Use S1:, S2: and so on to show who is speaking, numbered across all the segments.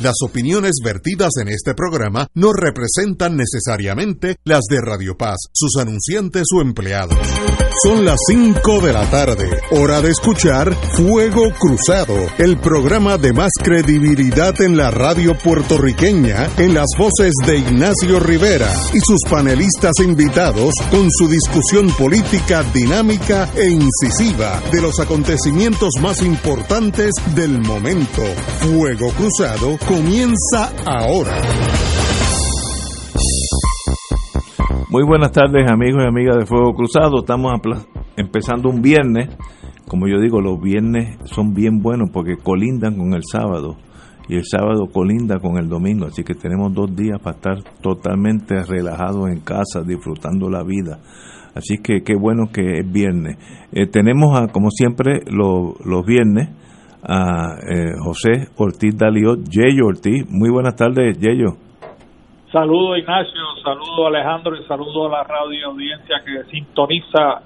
S1: Las opiniones vertidas en este programa no representan necesariamente las de Radio Paz, sus anunciantes o empleados. Son las 5 de la tarde, hora de escuchar Fuego Cruzado, el programa de más credibilidad en la radio puertorriqueña, en las voces de Ignacio Rivera y sus panelistas invitados con su discusión política dinámica e incisiva de los acontecimientos más importantes del momento. Fuego Cruzado comienza ahora.
S2: Muy buenas tardes amigos y amigas de Fuego Cruzado. Estamos empezando un viernes. Como yo digo, los viernes son bien buenos porque colindan con el sábado y el sábado colinda con el domingo. Así que tenemos dos días para estar totalmente relajados en casa, disfrutando la vida. Así que qué bueno que es viernes. Eh, tenemos, a, como siempre, los viernes a eh, José Ortiz Daliot, Yeyo Ortiz. Muy buenas tardes, Yeyo.
S3: Saludo Ignacio, saludo Alejandro y saludo a la radio audiencia que sintoniza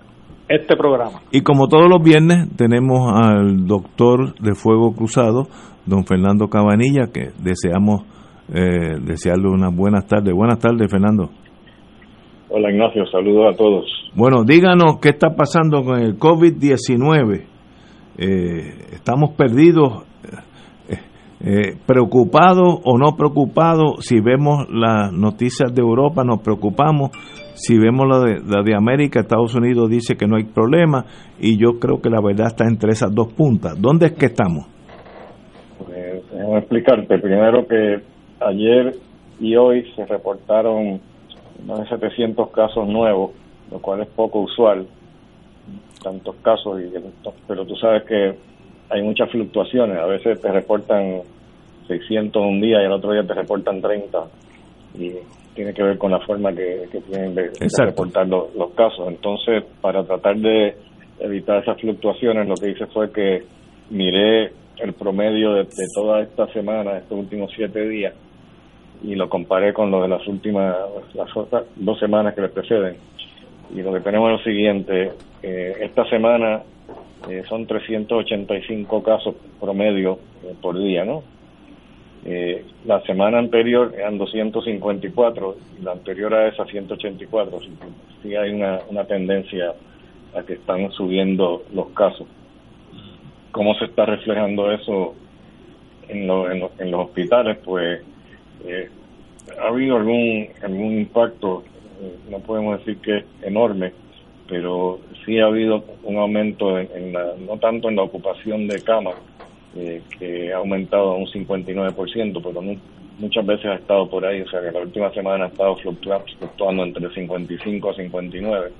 S3: este programa.
S2: Y como todos los viernes tenemos al doctor de Fuego Cruzado, don Fernando Cabanilla, que deseamos eh, desearle unas buenas tardes. Buenas tardes, Fernando.
S4: Hola Ignacio, saludos a todos.
S2: Bueno, díganos qué está pasando con el COVID-19 eh, estamos perdidos, eh, eh, preocupados o no preocupados. Si vemos las noticias de Europa, nos preocupamos. Si vemos la de, la de América, Estados Unidos dice que no hay problema. Y yo creo que la verdad está entre esas dos puntas. ¿Dónde es que estamos?
S4: Pues, déjame explicarte. Primero que ayer y hoy se reportaron más de 700 casos nuevos, lo cual es poco usual tantos casos, y, pero tú sabes que hay muchas fluctuaciones. A veces te reportan 600 un día y el otro día te reportan 30. Y tiene que ver con la forma que, tienen de, reportar los, casos. Entonces, para tratar de evitar esas fluctuaciones, lo que hice fue que miré el promedio de, toda esta semana, estos últimos siete días, y lo comparé con lo de las últimas, las otras dos semanas que le preceden y lo que tenemos es lo siguiente, eh, esta semana eh, son 385 casos promedio eh, por día, ¿no? la semana anterior eran 254 y la anterior a esa 184, así sí hay una, una tendencia a que están subiendo los casos. ¿Cómo se está reflejando eso en, en, en los hospitales? Pues ha habido algún, algún impacto no podemos decir que es enorme, pero sí ha habido un aumento, en, la, no tanto en la ocupación de camas, eh, que ha aumentado a un 59%, pero muchas veces ha estado por ahí, o sea que la última semana ha estado fluctuando, entre 55 a 59,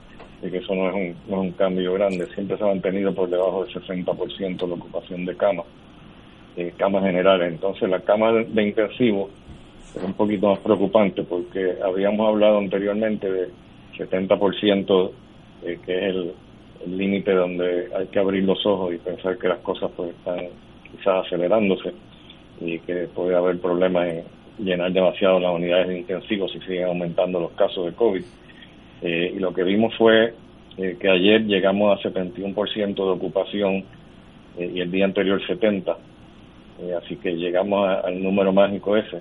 S4: y que eso no es, un, no es un cambio grande, siempre se ha mantenido por debajo del 60% la ocupación de camas, eh, camas generales. Entonces la cama de intensivo es un poquito más preocupante porque habíamos hablado anteriormente de 70% eh, que es el límite donde hay que abrir los ojos y pensar que las cosas pues están quizás acelerándose y que puede haber problemas en llenar demasiado las unidades de intensivos si siguen aumentando los casos de COVID. Eh, y lo que vimos fue eh, que ayer llegamos a 71% de ocupación y el día anterior 70%. así que llegamos al número mágico ese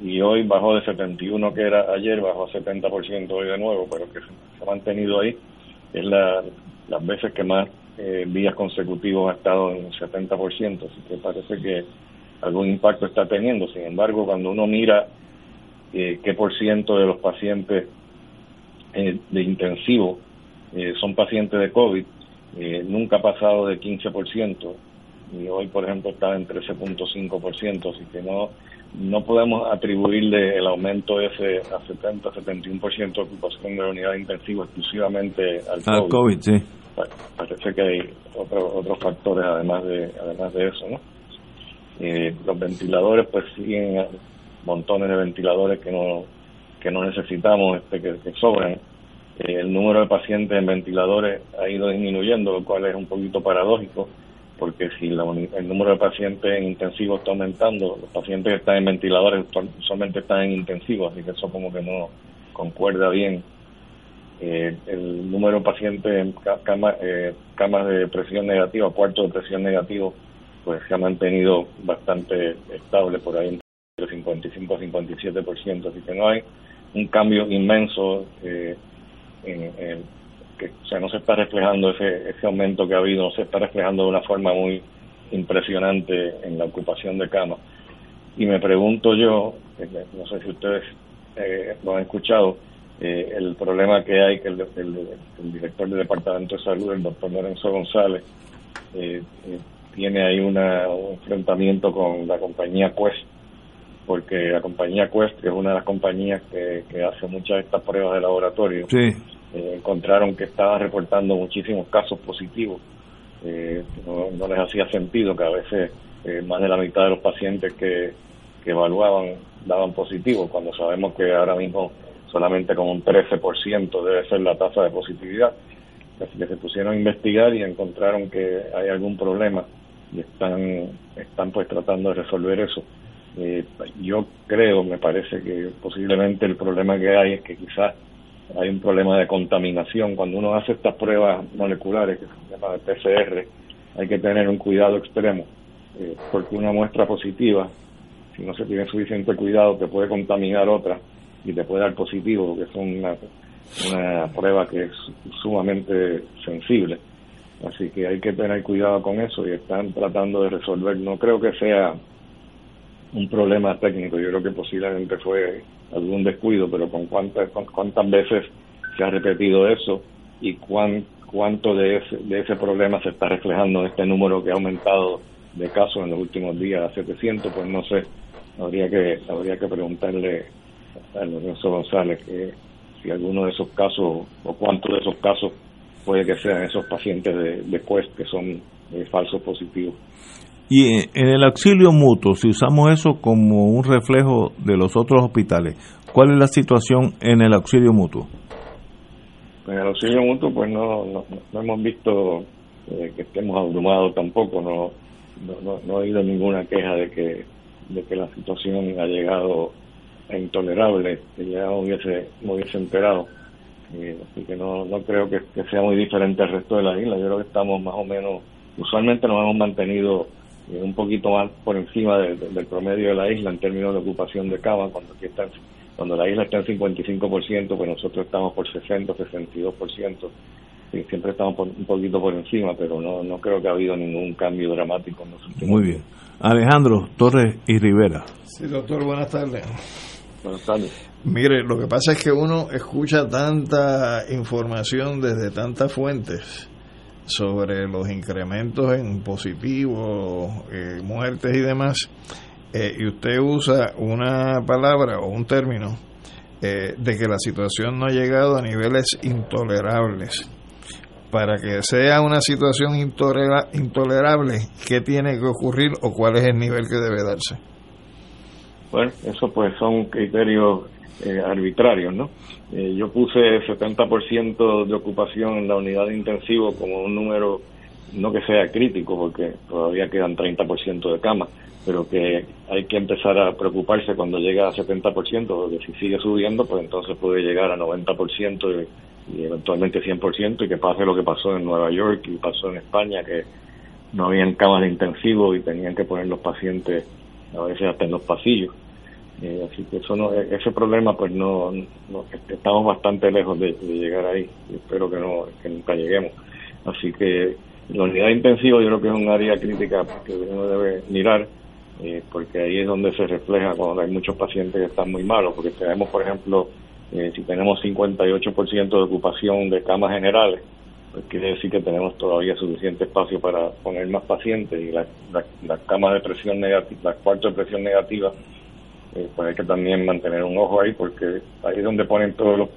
S4: y hoy bajó de 71 que era ayer, bajó a 70% hoy de nuevo, pero que se ha mantenido ahí. Es la, las veces que más eh, días consecutivos ha estado en 70%, así que parece que algún impacto está teniendo. Sin embargo, cuando uno mira eh, qué por ciento de los pacientes eh, de intensivo eh, son pacientes de COVID, nunca ha pasado de 15%, y hoy, por ejemplo, está en 13.5%, así que no no podemos atribuirle el aumento ese a 70, 71% de ocupación de la unidad intensiva exclusivamente al, COVID. sí. Parece que hay otros factores además de además de eso, ¿no? Eh, los ventiladores pues siguen montones de ventiladores que no que no necesitamos este que, sobran el número de pacientes en ventiladores ha ido disminuyendo, lo cual es un poquito paradójico, porque si el número de pacientes en intensivos está aumentando, los pacientes que están en ventiladores solamente están en intensivos, así que eso como que no concuerda bien. Eh, el número de pacientes en eh, camas de presión negativa, cuartos de presión negativo, pues se ha mantenido bastante estable por ahí entre 55 a 57%, así que no hay un cambio inmenso eh, en, que o sea, no se está reflejando ese, ese aumento que ha habido, no se está reflejando de una forma muy impresionante en la ocupación de camas. Y me pregunto yo, eh, no sé si ustedes eh, lo han escuchado, eh, el problema que hay que el, director del Departamento de Salud, el doctor Lorenzo González, tiene ahí una, un enfrentamiento con la compañía Quest, porque la compañía Quest, que es una de las compañías que, que hace muchas de estas pruebas de laboratorio,
S2: sí
S4: eh, encontraron que estaba reportando muchísimos casos positivos. Eh, no, les hacía sentido que a veces eh, más de la mitad de los pacientes que, que evaluaban daban positivo, cuando sabemos que ahora mismo solamente como un 13% debe ser la tasa de positividad. Así que se pusieron a investigar y encontraron que hay algún problema y están, están pues tratando de resolver eso. yo creo, me parece que posiblemente el problema que hay es que quizás hay un problema de contaminación. Cuando uno hace estas pruebas moleculares, que se llama PCR, hay que tener un cuidado extremo, eh, porque una muestra positiva, si no se tiene suficiente cuidado, te puede contaminar otra y te puede dar positivo, porque es una, una prueba que es sumamente sensible. Así que hay que tener cuidado con eso y están tratando de resolver. No creo que sea un problema técnico, yo creo que posiblemente fue algún descuido, pero con cuántas, cuántas veces se ha repetido eso y cuán, cuánto de ese, de ese problema se está reflejando en este número que ha aumentado de casos en los últimos días a 700, pues no sé, habría que habría que preguntarle a Lorenzo González que si alguno de esos casos o cuántos de esos casos puede que sean esos pacientes de, de que son eh, falsos positivos.
S2: Y en el auxilio mutuo, si usamos eso como un reflejo de los otros hospitales, ¿cuál es la situación en el auxilio mutuo?
S4: En el auxilio mutuo, pues no, no, hemos visto eh, que estemos abrumados tampoco, no, no, no, he oído ninguna queja de que, de que la situación ha llegado a intolerable, que ya hubiese, hubiese enterado. Eh, así que no, no creo que, que sea muy diferente al resto de la isla. Yo creo que estamos más o menos, usualmente nos hemos mantenido un poquito más por encima del promedio de la isla en términos de ocupación de cama, cuando aquí está, cuando la isla está en 55%, pues nosotros estamos por 60, 62%, y siempre estamos un poquito por encima, pero no, no creo que ha habido ningún cambio dramático en los últimos
S2: Muy bien. Alejandro Torres y Rivera.
S5: Sí, doctor, buenas tardes.
S4: Buenas tardes.
S5: Mire, lo que pasa es que uno escucha tanta información desde tantas fuentes sobre los incrementos en positivos, eh, muertes y demás, eh, y usted usa una palabra o un término eh, de que la situación no ha llegado a niveles intolerables. Para que sea una situación intolerable, ¿qué tiene que ocurrir o cuál es el nivel que debe darse?
S4: Bueno, eso pues son criterios arbitrarios, ¿no? Eh, yo puse 70% de ocupación en la unidad de intensivo como un número no que sea crítico porque todavía quedan 30% de camas, pero que hay que empezar a preocuparse cuando llega a 70%, porque si sigue subiendo, pues entonces puede llegar a 90% y, y eventualmente 100% y que pase lo que pasó en Nueva York y pasó en España, que no habían camas de intensivo y tenían que poner los pacientes a veces hasta en los pasillos. Eh, así que eso no, e-, ese problema pues no, estamos bastante lejos de, llegar ahí. Espero que no que nunca lleguemos. Así que la unidad intensiva yo creo que es un área crítica que uno debe mirar eh, porque ahí es donde se refleja cuando hay muchos pacientes que están muy malos. Porque tenemos por ejemplo eh, si tenemos 58% de ocupación de camas generales pues quiere decir que tenemos todavía suficiente espacio para poner más pacientes. Y las la, camas de presión negativa las cuartos de presión negativa eh, pues hay que también mantener un ojo ahí porque ahí es donde ponen todos los,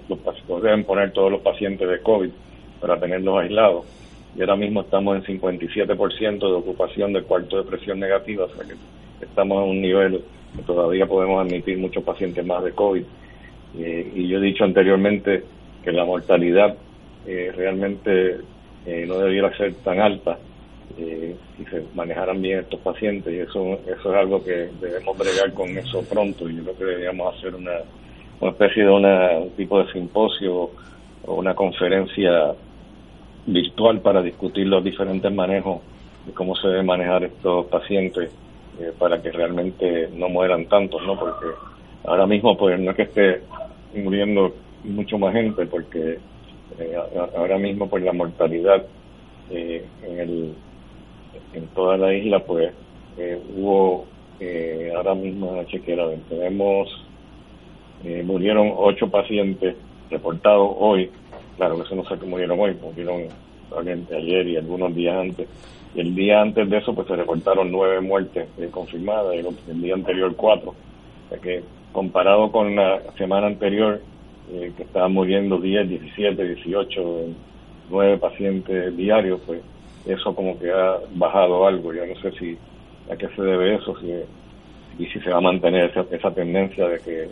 S4: los deben poner todos los pacientes de COVID para tenerlos aislados. Y ahora mismo estamos en 57% de ocupación del cuarto de presión negativa, o sea que estamos en un nivel que todavía podemos admitir muchos pacientes más de COVID. Eh, y yo he dicho anteriormente que la mortalidad eh, realmente eh, no debiera ser tan alta eh, si se manejaran bien estos pacientes y eso eso es algo que debemos bregar con eso pronto y yo creo que deberíamos hacer una, una especie de una, un tipo de simposio o una conferencia virtual para discutir los diferentes manejos de cómo se debe manejar estos pacientes eh, para que realmente no mueran tantos, ¿no? Porque ahora mismo pues no es que esté muriendo mucho más gente porque eh, ahora mismo pues la mortalidad eh, en el en toda la isla pues hubo ahora mismo chequera tenemos murieron ocho pacientes reportados hoy. Claro que eso no sé que murieron hoy murieron ayer y algunos días antes. Y el día antes de eso pues se reportaron nueve muertes confirmadas y el, día anterior cuatro. O sea que comparado con la semana anterior eh, que estaban muriendo 10, 17, 18, 9 pacientes diarios, pues eso como que ha bajado algo. Yo no sé si a qué se debe eso, si, y si se va a mantener esa, esa tendencia de que,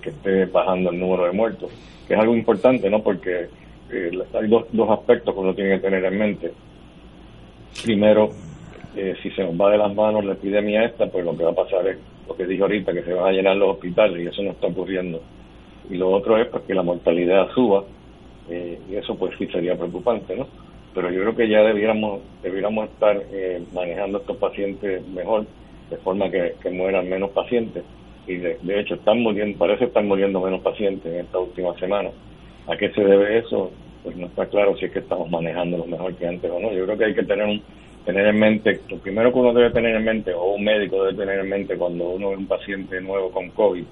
S4: que esté bajando el número de muertos, que es algo importante, ¿no? Porque eh, hay dos, dos aspectos que uno tiene que tener en mente. Primero, eh, si se nos va de las manos la epidemia esta, pues lo que va a pasar es lo que dije ahorita, que se van a llenar los hospitales y eso no está ocurriendo y lo otro es pues, que la mortalidad suba eh, y eso pues sí sería preocupante, ¿no? Pero yo creo que ya debiéramos, debiéramos estar eh, manejando estos pacientes mejor, de forma que, mueran menos pacientes y de, hecho están muriendo, parece estar muriendo menos pacientes en esta última semana. ¿A qué se debe eso? Pues no está claro si es que estamos manejando lo mejor que antes o no. Yo creo que hay que tener un, tener en mente, lo primero que uno debe tener en mente, o un médico debe tener en mente cuando uno es un paciente nuevo con COVID,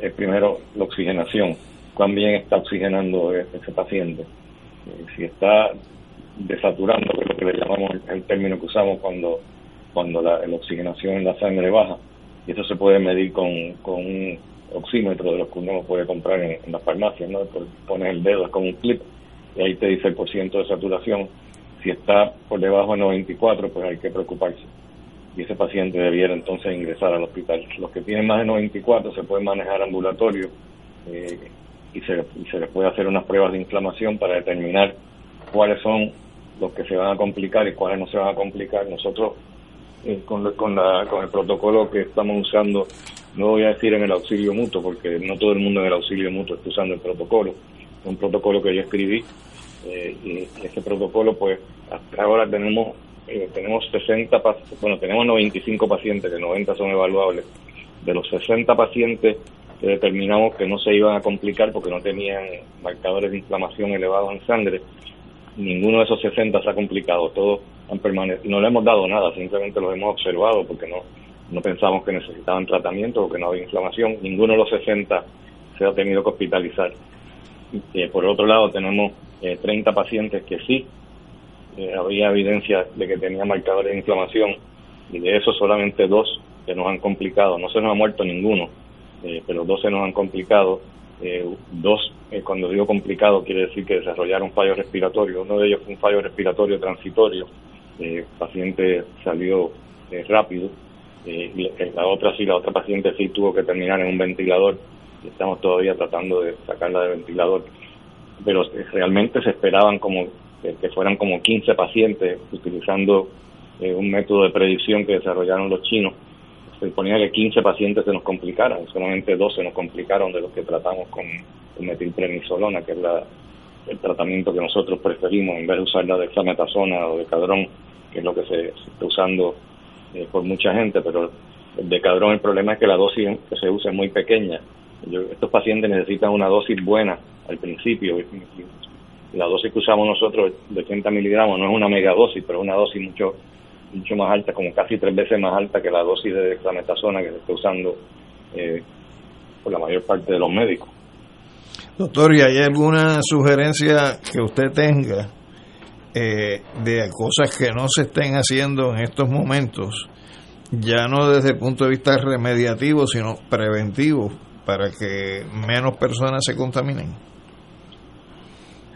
S4: es primero la oxigenación, cuán bien está oxigenando e-, ese paciente. Eh, si está desaturando, que es lo que le llamamos el, término que usamos cuando, cuando la, oxigenación en la sangre baja, y eso se puede medir con, un oxímetro de los que uno puede comprar en, las farmacias, ¿no? pones el dedo, es como un clip, y ahí te dice el porcentaje de saturación. Si está por debajo de 94, pues hay que preocuparse y ese paciente debiera entonces ingresar al hospital. Los que tienen más de 94 se pueden manejar ambulatorio eh, y, se, se les puede hacer unas pruebas de inflamación para determinar cuáles son los que se van a complicar y cuáles no se van a complicar. Nosotros eh, con, con, la, con el protocolo que estamos usando, no voy a decir en el auxilio mutuo, porque no todo el mundo en el auxilio mutuo está usando el protocolo. Un protocolo que yo escribí eh, y ese protocolo, pues, hasta ahora tenemos eh, tenemos 60, bueno, tenemos 95 pacientes, que 90 son evaluables. De los 60 pacientes que determinamos que no se iban a complicar porque no tenían marcadores de inflamación elevados en sangre, ninguno de esos 60 se ha complicado, todos han permanecido, no le hemos dado nada, simplemente los hemos observado porque no, no pensamos que necesitaban tratamiento o que no había inflamación, ninguno de los 60 se ha tenido que hospitalizar. Eh, por otro lado, tenemos 30 eh, pacientes que sí eh, había evidencia de que tenía marcadores de inflamación y de esos solamente dos se nos han complicado. No se nos ha muerto ninguno, eh, pero dos se nos han complicado. Eh, dos, cuando digo complicado, quiere decir que desarrollaron fallo respiratorio. Uno de ellos fue un fallo respiratorio transitorio. el paciente salió rápido. y la otra sí, la otra paciente sí tuvo que terminar en un ventilador. Y estamos todavía tratando de sacarla del ventilador. Pero realmente se esperaban como que, fueran como 15 pacientes utilizando eh, un método de predicción que desarrollaron los chinos. Se suponía que 15 pacientes se nos complicaran, solamente 12 nos complicaron de los que tratamos con, metilprenisolona, que es la, el tratamiento que nosotros preferimos en vez de usar la dexametasona o de cadrón, que es lo que se, está usando eh, por mucha gente, pero el de cadrón el problema es que la dosis que se usa es muy pequeña. estos pacientes necesitan una dosis buena al principio, la dosis que usamos nosotros de 30 miligramos no es una megadosis, pero es una dosis mucho mucho más alta, como casi tres veces más alta que la dosis de dexametasona que se está usando eh, por la mayor parte de los médicos.
S5: Doctor, ¿y hay alguna sugerencia que usted tenga eh, de cosas que no se estén haciendo en estos momentos, ya no desde el punto de vista remediativo, sino preventivo, para que menos personas se contaminen?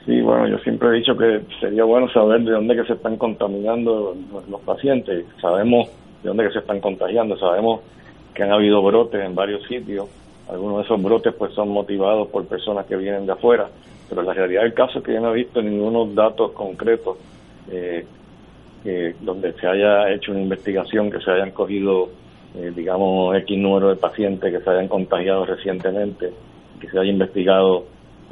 S4: Sí, bueno, yo siempre he dicho que sería bueno saber de dónde que se están contaminando los, pacientes. Sabemos de dónde que se están contagiando, sabemos que han habido brotes en varios sitios. Algunos de esos brotes pues son motivados por personas que vienen de afuera, pero la realidad del caso es que yo no he visto ningunos datos concretos eh, donde se haya hecho una investigación, que se hayan cogido, eh, digamos, X número de pacientes que se hayan contagiado recientemente, que se haya investigado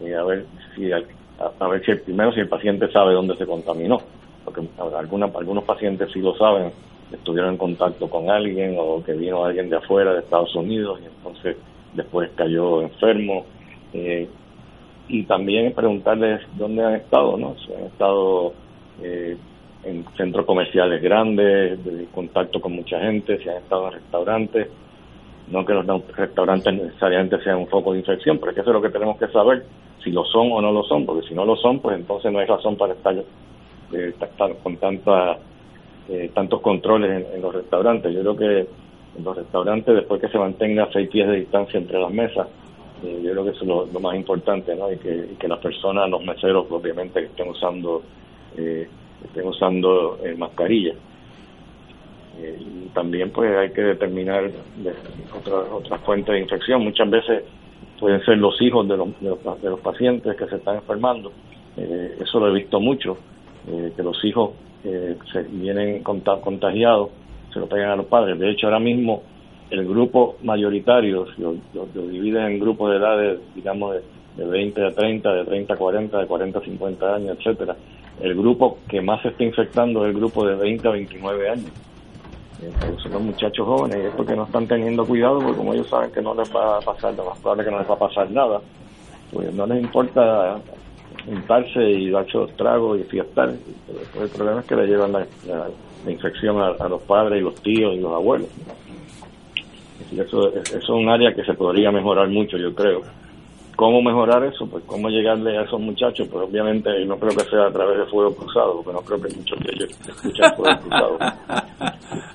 S4: eh, a ver si a, ver si primero si el paciente sabe dónde se contaminó, porque alguna, algunos pacientes sí lo saben, estuvieron en contacto con alguien o que vino alguien de afuera de Estados Unidos y entonces después cayó enfermo. Eh, y también preguntarles dónde han estado, ¿no? Si han estado eh, en centros comerciales grandes, de contacto con mucha gente, si han estado en restaurantes. No que los restaurantes necesariamente sean un foco de infección, pero es que eso es lo que tenemos que saber, si lo son o no lo son, porque si no lo son, pues entonces no hay razón para estar, eh, con tanta, eh, tantos controles en, los restaurantes. Yo creo que en los restaurantes, después que se mantenga seis pies de distancia entre las mesas, eh, yo creo que eso es lo, más importante, ¿no? Y que, las personas, los meseros, obviamente, que estén usando, eh, estén usando mascarilla. Eh, y también, pues, hay que determinar otras otras fuentes de infección. Muchas veces pueden ser los hijos de los, de los, pacientes que se están enfermando. eso lo he visto mucho, que los hijos se vienen contagiados, se lo pegan a los padres. De hecho, ahora mismo el grupo mayoritario, lo, lo, dividen en grupos de edades, digamos, de, 20 a 30, de 30 a 40, de 40 a 50 años, etcétera. El grupo que más se está infectando es el grupo de 20 a 29 años. Son los muchachos jóvenes, y es porque no están teniendo cuidado, porque como ellos saben que no les va a pasar, lo más probable que no les va a pasar nada, pues no les importa juntarse y darse los tragos y fiestar. el problema es que le llevan la, infección a los padres y los tíos y los abuelos eso, eso es un área que se podría mejorar mucho, yo creo. ¿Cómo mejorar eso? Pues cómo llegarle a esos muchachos, pues obviamente no creo que sea a través de fuego cruzado, porque no creo que muchos de ellos escuchen fuego cruzado.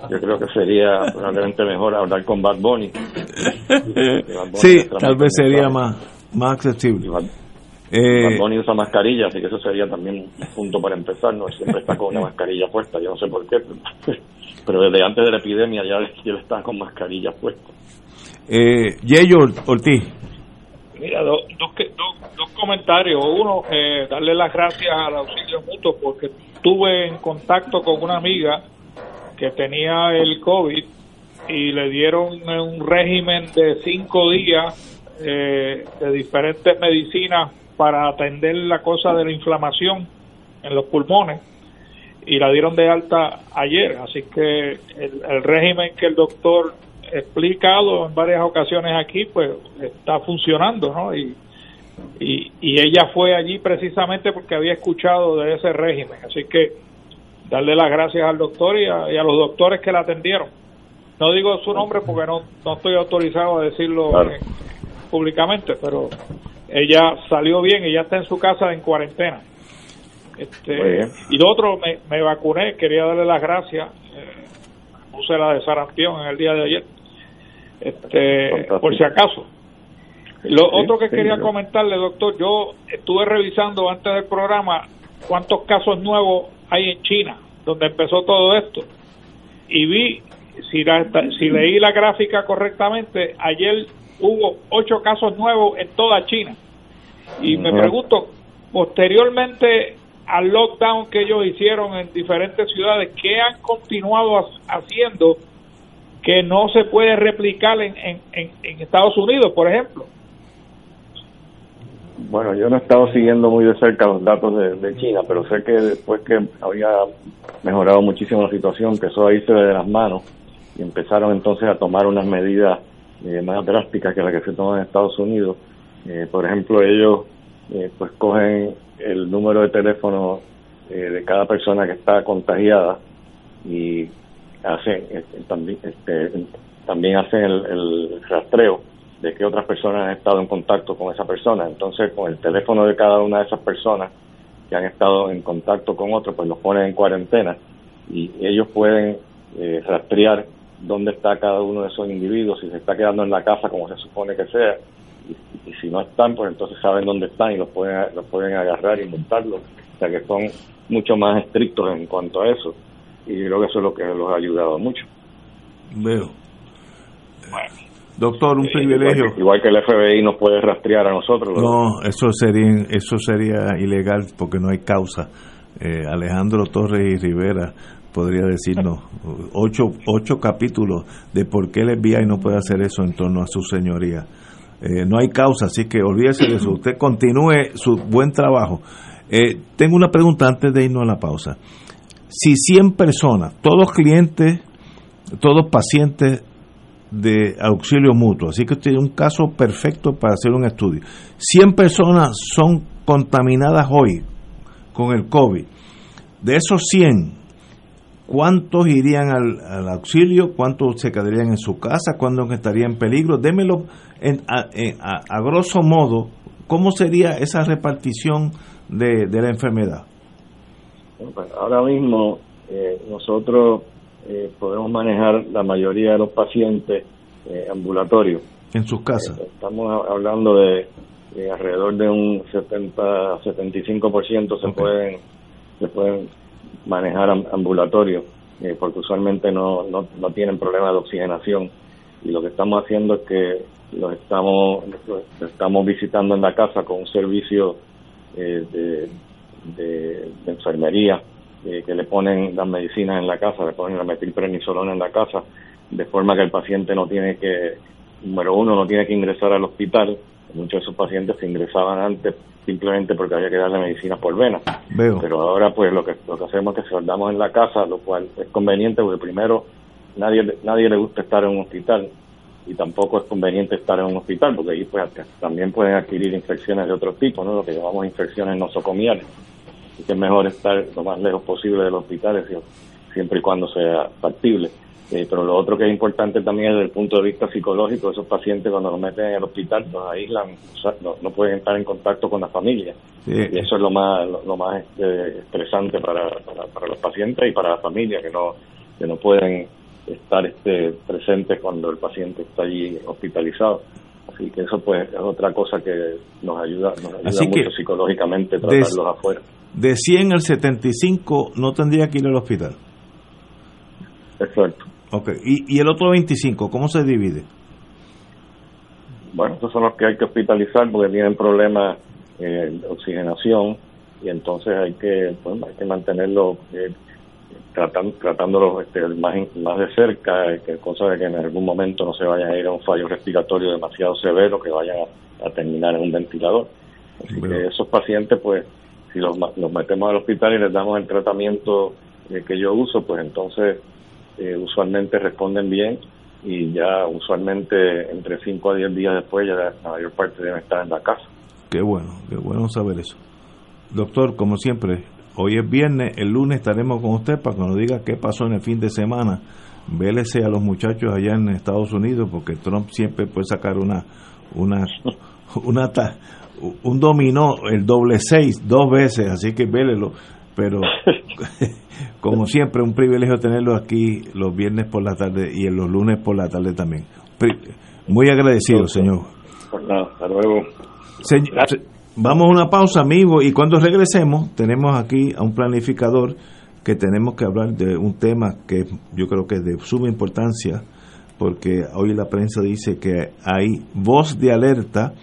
S4: Yo creo que sería probablemente mejor hablar con Bad Bunny.
S2: sí, tal vez sería más, más accesible. Bad,
S4: eh, Bunny usa mascarilla, así que eso sería también un punto para empezar, no siempre está con una mascarilla puesta, yo no sé por qué, pero desde antes de la epidemia ya, él está con mascarilla puesta.
S2: Eh, Yeyo Ortiz.
S3: Mira, dos, dos, comentarios. Uno, eh, darle las gracias al auxilio mutuo porque estuve en contacto con una amiga que tenía el COVID y le dieron un régimen de cinco días eh, de diferentes medicinas para atender la cosa de la inflamación en los pulmones y la dieron de alta ayer. Así que el, régimen que el doctor explicado en varias ocasiones aquí, pues está funcionando, ¿no? Y, y, ella fue allí precisamente porque había escuchado de ese régimen. Así que darle las gracias al doctor y a, los doctores que la atendieron. No digo su nombre porque no, no estoy autorizado a decirlo públicamente, pero ella salió bien y ya está en su casa en cuarentena. Este, y lo otro, me, me, vacuné, quería darle las gracias. Eh, puse la de sarampión en el día de ayer, este, por si acaso. Lo otro que quería comentarle, doctor, yo estuve revisando antes del programa cuántos casos nuevos hay en China, donde empezó todo esto, y vi, si, si leí la gráfica correctamente, ayer hubo ocho casos nuevos en toda China. Y me pregunto, posteriormente al lockdown que ellos hicieron en diferentes ciudades, ¿qué han continuado haciendo que no se puede replicar en, en, Estados Unidos, por ejemplo?
S4: Bueno, yo no he estado siguiendo muy de cerca los datos de, China, pero sé que después que había mejorado muchísimo la situación, que eso ahí se ve de las manos y empezaron entonces a tomar unas medidas eh, más drásticas que las que se toman en Estados Unidos. Eh, por ejemplo, ellos eh, pues cogen el número de teléfono eh, de cada persona que está contagiada y hacen este, también este, también hacen el, rastreo de que otras personas han estado en contacto con esa persona entonces con el teléfono de cada una de esas personas que han estado en contacto con otro pues los ponen en cuarentena y ellos pueden eh, rastrear dónde está cada uno de esos individuos si se está quedando en la casa como se supone que sea y, si no están, pues entonces saben dónde están y los pueden, los pueden agarrar y montarlos. O sea que son mucho más estrictos en cuanto a eso. Y creo que eso es lo que los ha ayudado mucho.
S2: Veo. Doctor, un privilegio.
S4: Igual que, el FBI nos puede rastrear a nosotros.
S2: No, eso sería, eso sería ilegal porque no hay causa. Alejandro Torres y Rivera podría decirnos ocho, ocho capítulos de por qué el FBI no puede hacer eso en torno a su señoría. Eh, no hay causa, así que olvídese de eso. Usted continúe su buen trabajo. Eh, tengo una pregunta antes de irnos a la pausa. Si 100 personas, todos clientes, todos pacientes de auxilio mutuo, así que tiene un caso perfecto para hacer un estudio. 100 personas son contaminadas hoy con el COVID. De esos 100, ¿Cuántos irían al, auxilio? ¿Cuántos se quedarían en su casa? ¿Cuántos estarían en peligro? Démelo a, grosso modo, ¿cómo sería esa repartición de, la enfermedad?
S4: Pues, ahora mismo eh, nosotros eh, podemos manejar la mayoría de los pacientes eh, ambulatorios.
S2: En sus casas.
S4: estamos hablando de alrededor de un 70-75% se pueden se pueden manejar ambulatorio, eh, porque usualmente no, no, no tienen problemas de oxigenación. Y lo que estamos haciendo es que los estamos, estamos visitando en la casa con un servicio eh, de, de, enfermería eh, que le ponen las medicinas en la casa, le ponen la metilprenisolona en la casa, de forma que el paciente no tiene que, número uno, no tiene que ingresar al hospital. Muchos de esos pacientes se ingresaban antes simplemente porque había que darle medicina por vena. Pero ahora pues lo que lo que hacemos es que soldamos en la casa, lo cual es conveniente porque primero nadie nadie le gusta estar en un hospital y tampoco es conveniente estar en un hospital porque ahí pues también pueden adquirir infecciones de otro tipo, ¿no? Lo que llamamos infecciones nosocomiales. Y que es mejor estar lo más lejos posible de los hospitales siempre y cuando sea factible. Eh, pero lo otro que es importante también desde el punto de vista psicológico, esos pacientes cuando los meten en el hospital los aíslan, no, pueden estar en contacto con la familia. Y eso es lo más lo, más este, estresante para, para, los pacientes y para la familia, que no, que no pueden estar este, presentes cuando el paciente está allí hospitalizado. Así que eso pues es otra cosa que nos ayuda, nos ayuda mucho psicológicamente tratarlos afuera.
S2: De 100 al 75 no tendría que ir al hospital.
S4: Exacto.
S2: Ok, ¿Y, el otro 25, cómo se divide?
S4: Bueno, estos son los que hay que hospitalizar porque tienen problemas eh, de oxigenación y entonces hay que, hay que mantenerlo eh, tratando, tratándolos este, más, más de cerca, que cosa de que en algún momento no se vayan a ir a un fallo respiratorio demasiado severo, que vayan a, terminar en un ventilador. Así que esos pacientes, pues, si los, los metemos al hospital y les damos el tratamiento eh, que yo uso, pues entonces eh, usualmente responden bien y ya usualmente entre 5 a 10 días después ya la mayor parte deben estar en la casa.
S2: Qué bueno, qué bueno saber eso. Doctor, como siempre, hoy es viernes, el lunes estaremos con usted para que nos diga qué pasó en el fin de semana. Vélese a los muchachos allá en Estados Unidos porque Trump siempre puede sacar una una una un dominó el doble seis dos veces, así que vélelo pero como siempre, un privilegio tenerlo aquí los viernes por la tarde y en los lunes por la tarde también. Muy agradecido, señor.
S4: Pues hasta luego.
S2: vamos a una pausa, amigo, y cuando regresemos, tenemos aquí a un planificador que tenemos que hablar de un tema que yo creo que es de suma importancia, porque hoy la prensa dice que hay voz de alerta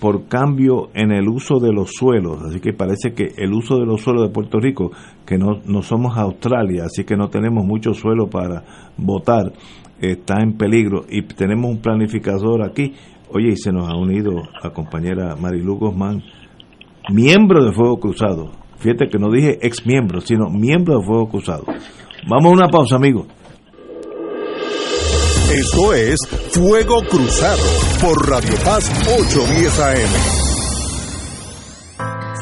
S2: por cambio en el uso de los suelos. Así que parece que el uso de los suelos de Puerto Rico, que no, no somos Australia, así que no tenemos mucho suelo para votar, está en peligro. Y tenemos un planificador aquí. Oye, y se nos ha unido la compañera Marilu Guzmán, miembro de Fuego Cruzado. Fíjate que no dije ex miembro, sino miembro de Fuego Cruzado. Vamos a una pausa, amigos.
S1: Esto es Fuego Cruzado por Radio Paz 810 AM.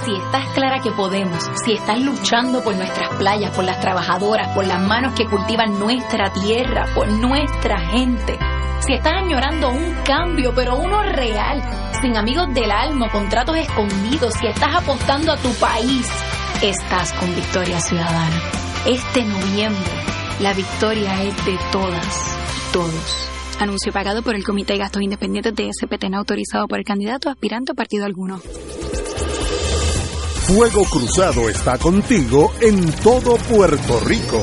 S6: Si estás clara que podemos, si estás luchando por nuestras playas, por las trabajadoras, por las manos que cultivan nuestra tierra, por nuestra gente, si estás añorando un cambio, pero uno real, sin amigos del alma, contratos escondidos, si estás apostando a tu país, estás con Victoria Ciudadana. Este noviembre, la victoria es de todas todos. Anuncio pagado por el Comité de Gastos Independientes de SPT no autorizado por el candidato aspirante a partido alguno.
S1: Fuego Cruzado está contigo en todo Puerto Rico.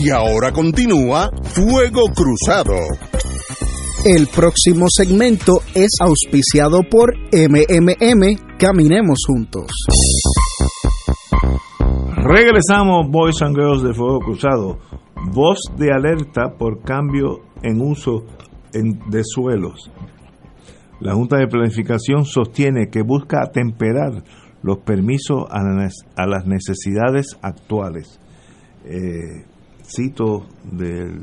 S1: Y ahora continúa Fuego Cruzado.
S7: El próximo segmento es auspiciado por MMM Caminemos Juntos.
S2: Regresamos, Boys and Girls de Fuego Cruzado. Voz de alerta por cambio en uso de suelos. La Junta de Planificación sostiene que busca atemperar los permisos a, las necesidades actuales. Eh, cito del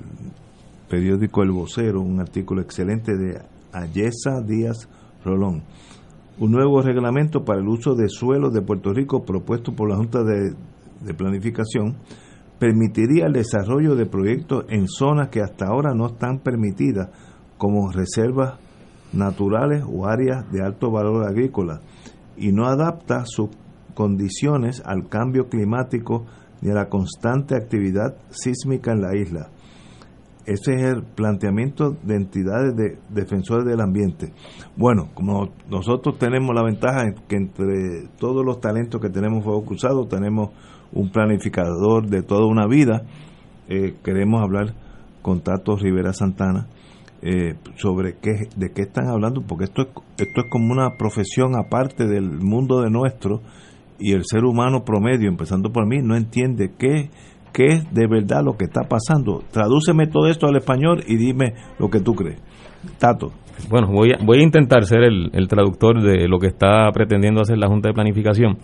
S2: periódico El Vocero un artículo excelente de Ayesa Díaz Rolón. Un nuevo reglamento para el uso de suelos de Puerto Rico propuesto por la Junta de, de Planificación permitiría el desarrollo de proyectos en zonas que hasta ahora no están permitidas como reservas naturales o áreas de alto valor agrícola y no adapta sus condiciones al cambio climático ni a la constante actividad sísmica en la isla. Ese es el planteamiento de entidades de defensores del ambiente. Bueno, como nosotros tenemos la ventaja que entre todos los talentos que tenemos Fuego Cruzado tenemos un planificador de toda una vida, eh, queremos hablar con Tato Rivera Santana eh, sobre qué, de qué están hablando, porque esto es, esto es como una profesión aparte del mundo de nuestro y el ser humano promedio, empezando por mí, no entiende qué, qué es de verdad lo que está pasando. Tradúceme todo esto al español y dime lo que tú crees. Tato.
S8: Bueno, voy a, voy a intentar ser el, traductor de lo que está pretendiendo hacer la Junta de Planificación.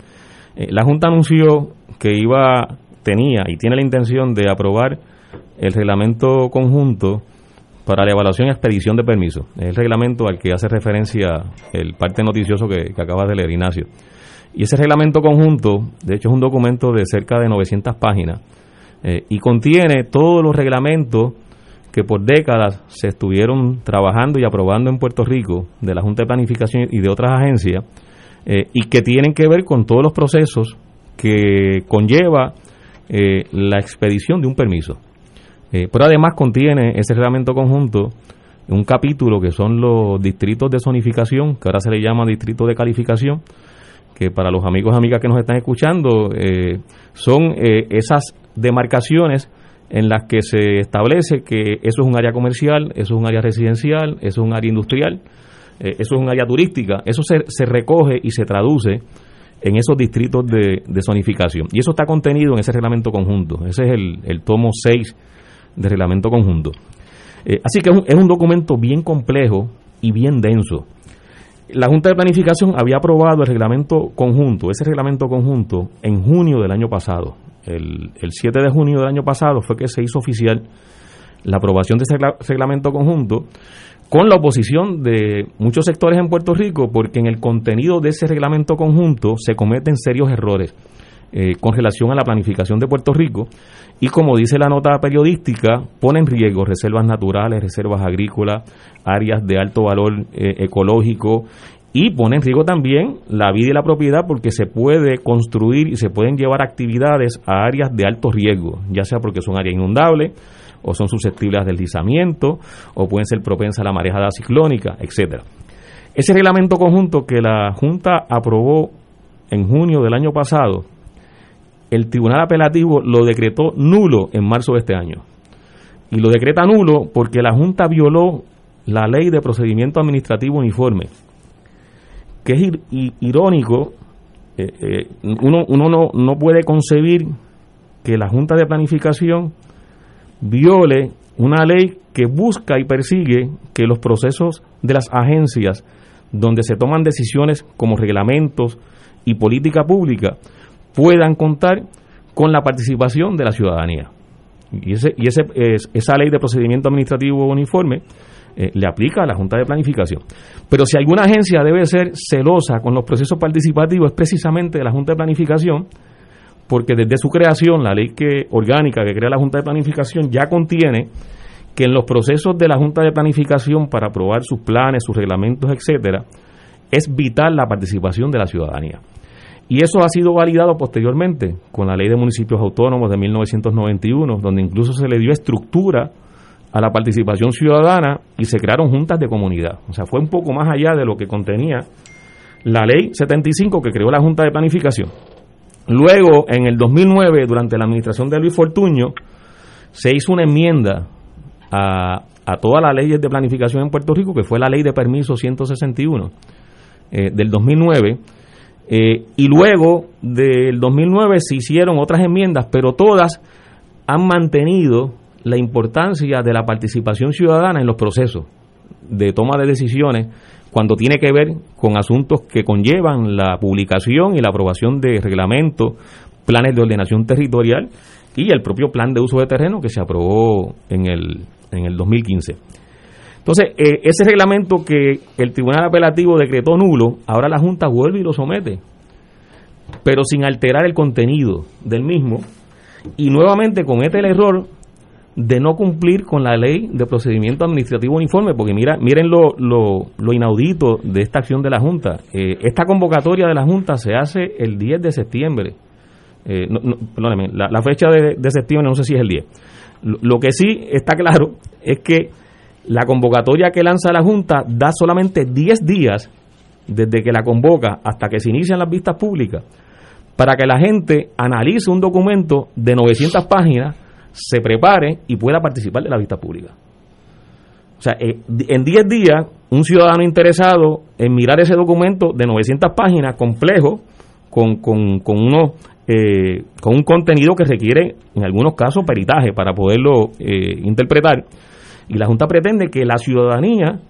S8: Eh, la Junta anunció que iba, tenía y tiene la intención de aprobar el reglamento conjunto para la evaluación y expedición de permisos. Es el reglamento al que hace referencia el parte noticioso que, que acabas de leer, Ignacio. Y ese reglamento conjunto, de hecho, es un documento de cerca de 900 páginas eh, y contiene todos los reglamentos que por décadas se estuvieron trabajando y aprobando en Puerto Rico de la Junta de Planificación y de otras agencias eh, y que tienen que ver con todos los procesos que conlleva eh, la expedición de un permiso. pero además contiene ese reglamento conjunto un capítulo que son los distritos de zonificación, que ahora se le llama distrito de calificación, que para los amigos y amigas que nos están escuchando eh, son eh, esas demarcaciones en las que se establece que eso es un área comercial, eso es un área residencial, eso es un área industrial, eh, eso es un área turística, eso se, se recoge y se traduce en esos distritos de, zonificación. Y eso está contenido en ese reglamento conjunto. Ese es el, tomo 6 del reglamento conjunto. Así que es un, documento bien complejo y bien denso. La Junta de Planificación había aprobado el reglamento conjunto, ese reglamento conjunto, en junio del año pasado. El, el 7 de junio del año pasado fue que se hizo oficial la aprobación de ese reglamento conjunto con la oposición de muchos sectores en Puerto Rico, porque en el contenido de ese reglamento conjunto se cometen serios errores eh, con relación a la planificación de Puerto Rico y como dice la nota periodística, pone en riesgo reservas naturales, reservas agrícolas, áreas de alto valor eh, ecológico y pone en riesgo también la vida y la propiedad porque se puede construir y se pueden llevar actividades a áreas de alto riesgo, ya sea porque son áreas inundables, o son susceptibles a deslizamiento o pueden ser propensas a la marejada ciclónica, etcétera. Ese reglamento conjunto que la Junta aprobó en junio del año pasado, el Tribunal Apelativo lo decretó nulo en marzo de este año. Y lo decreta nulo porque la Junta violó la ley de procedimiento administrativo uniforme, que es irónico, eh, eh, uno, uno no, no puede concebir que la Junta de Planificación viole una ley que busca y persigue que los procesos de las agencias donde se toman decisiones como reglamentos y política pública puedan contar con la participación de la ciudadanía. Y, ese, y ese, esa ley de procedimiento administrativo uniforme eh, le aplica a la Junta de Planificación. Pero si alguna agencia debe ser celosa con los procesos participativos es precisamente la Junta de Planificación, porque desde su creación, la ley que, orgánica que crea la Junta de Planificación ya contiene que en los procesos de la Junta de Planificación para aprobar sus planes, sus reglamentos, etcétera, es vital la participación de la ciudadanía. Y eso ha sido validado posteriormente con la Ley de Municipios Autónomos de 1991, donde incluso se le dio estructura a la participación ciudadana y se crearon juntas de comunidad. O sea, fue un poco más allá de lo que contenía la Ley 75 que creó la Junta de Planificación. Luego, en el 2009, durante la administración de Luis Fortuño, se hizo una enmienda a, todas las leyes de planificación en Puerto Rico, que fue la ley de permiso 161 eh, del 2009. Eh, y luego del 2009 se hicieron otras enmiendas, pero todas han mantenido la importancia de la participación ciudadana en los procesos de toma de decisiones cuando tiene que ver con asuntos que conllevan la publicación y la aprobación de reglamentos, planes de ordenación territorial y el propio plan de uso de terreno que se aprobó en el, en el 2015. Entonces, eh, ese reglamento que el Tribunal Apelativo decretó nulo, ahora la Junta vuelve y lo somete, pero sin alterar el contenido del mismo. Y nuevamente comete el error de no cumplir con la ley de procedimiento administrativo uniforme, porque mira, miren lo, lo, inaudito de esta acción de la Junta. Eh, esta convocatoria de la Junta se hace el 10 de septiembre. Eh, perdóneme, la, fecha de, septiembre no sé si es el 10. Lo, que sí está claro es que la convocatoria que lanza la Junta da solamente 10 días desde que la convoca hasta que se inician las vistas públicas para que la gente analice un documento de 900 páginas se prepare y pueda participar de la vista pública. O sea, eh, en 10 días, un ciudadano interesado en mirar ese documento de 900 páginas, complejo, con, con, con, uno, eh, con un contenido que requiere, en algunos casos, peritaje para poderlo eh, interpretar. Y la Junta pretende que la ciudadanía,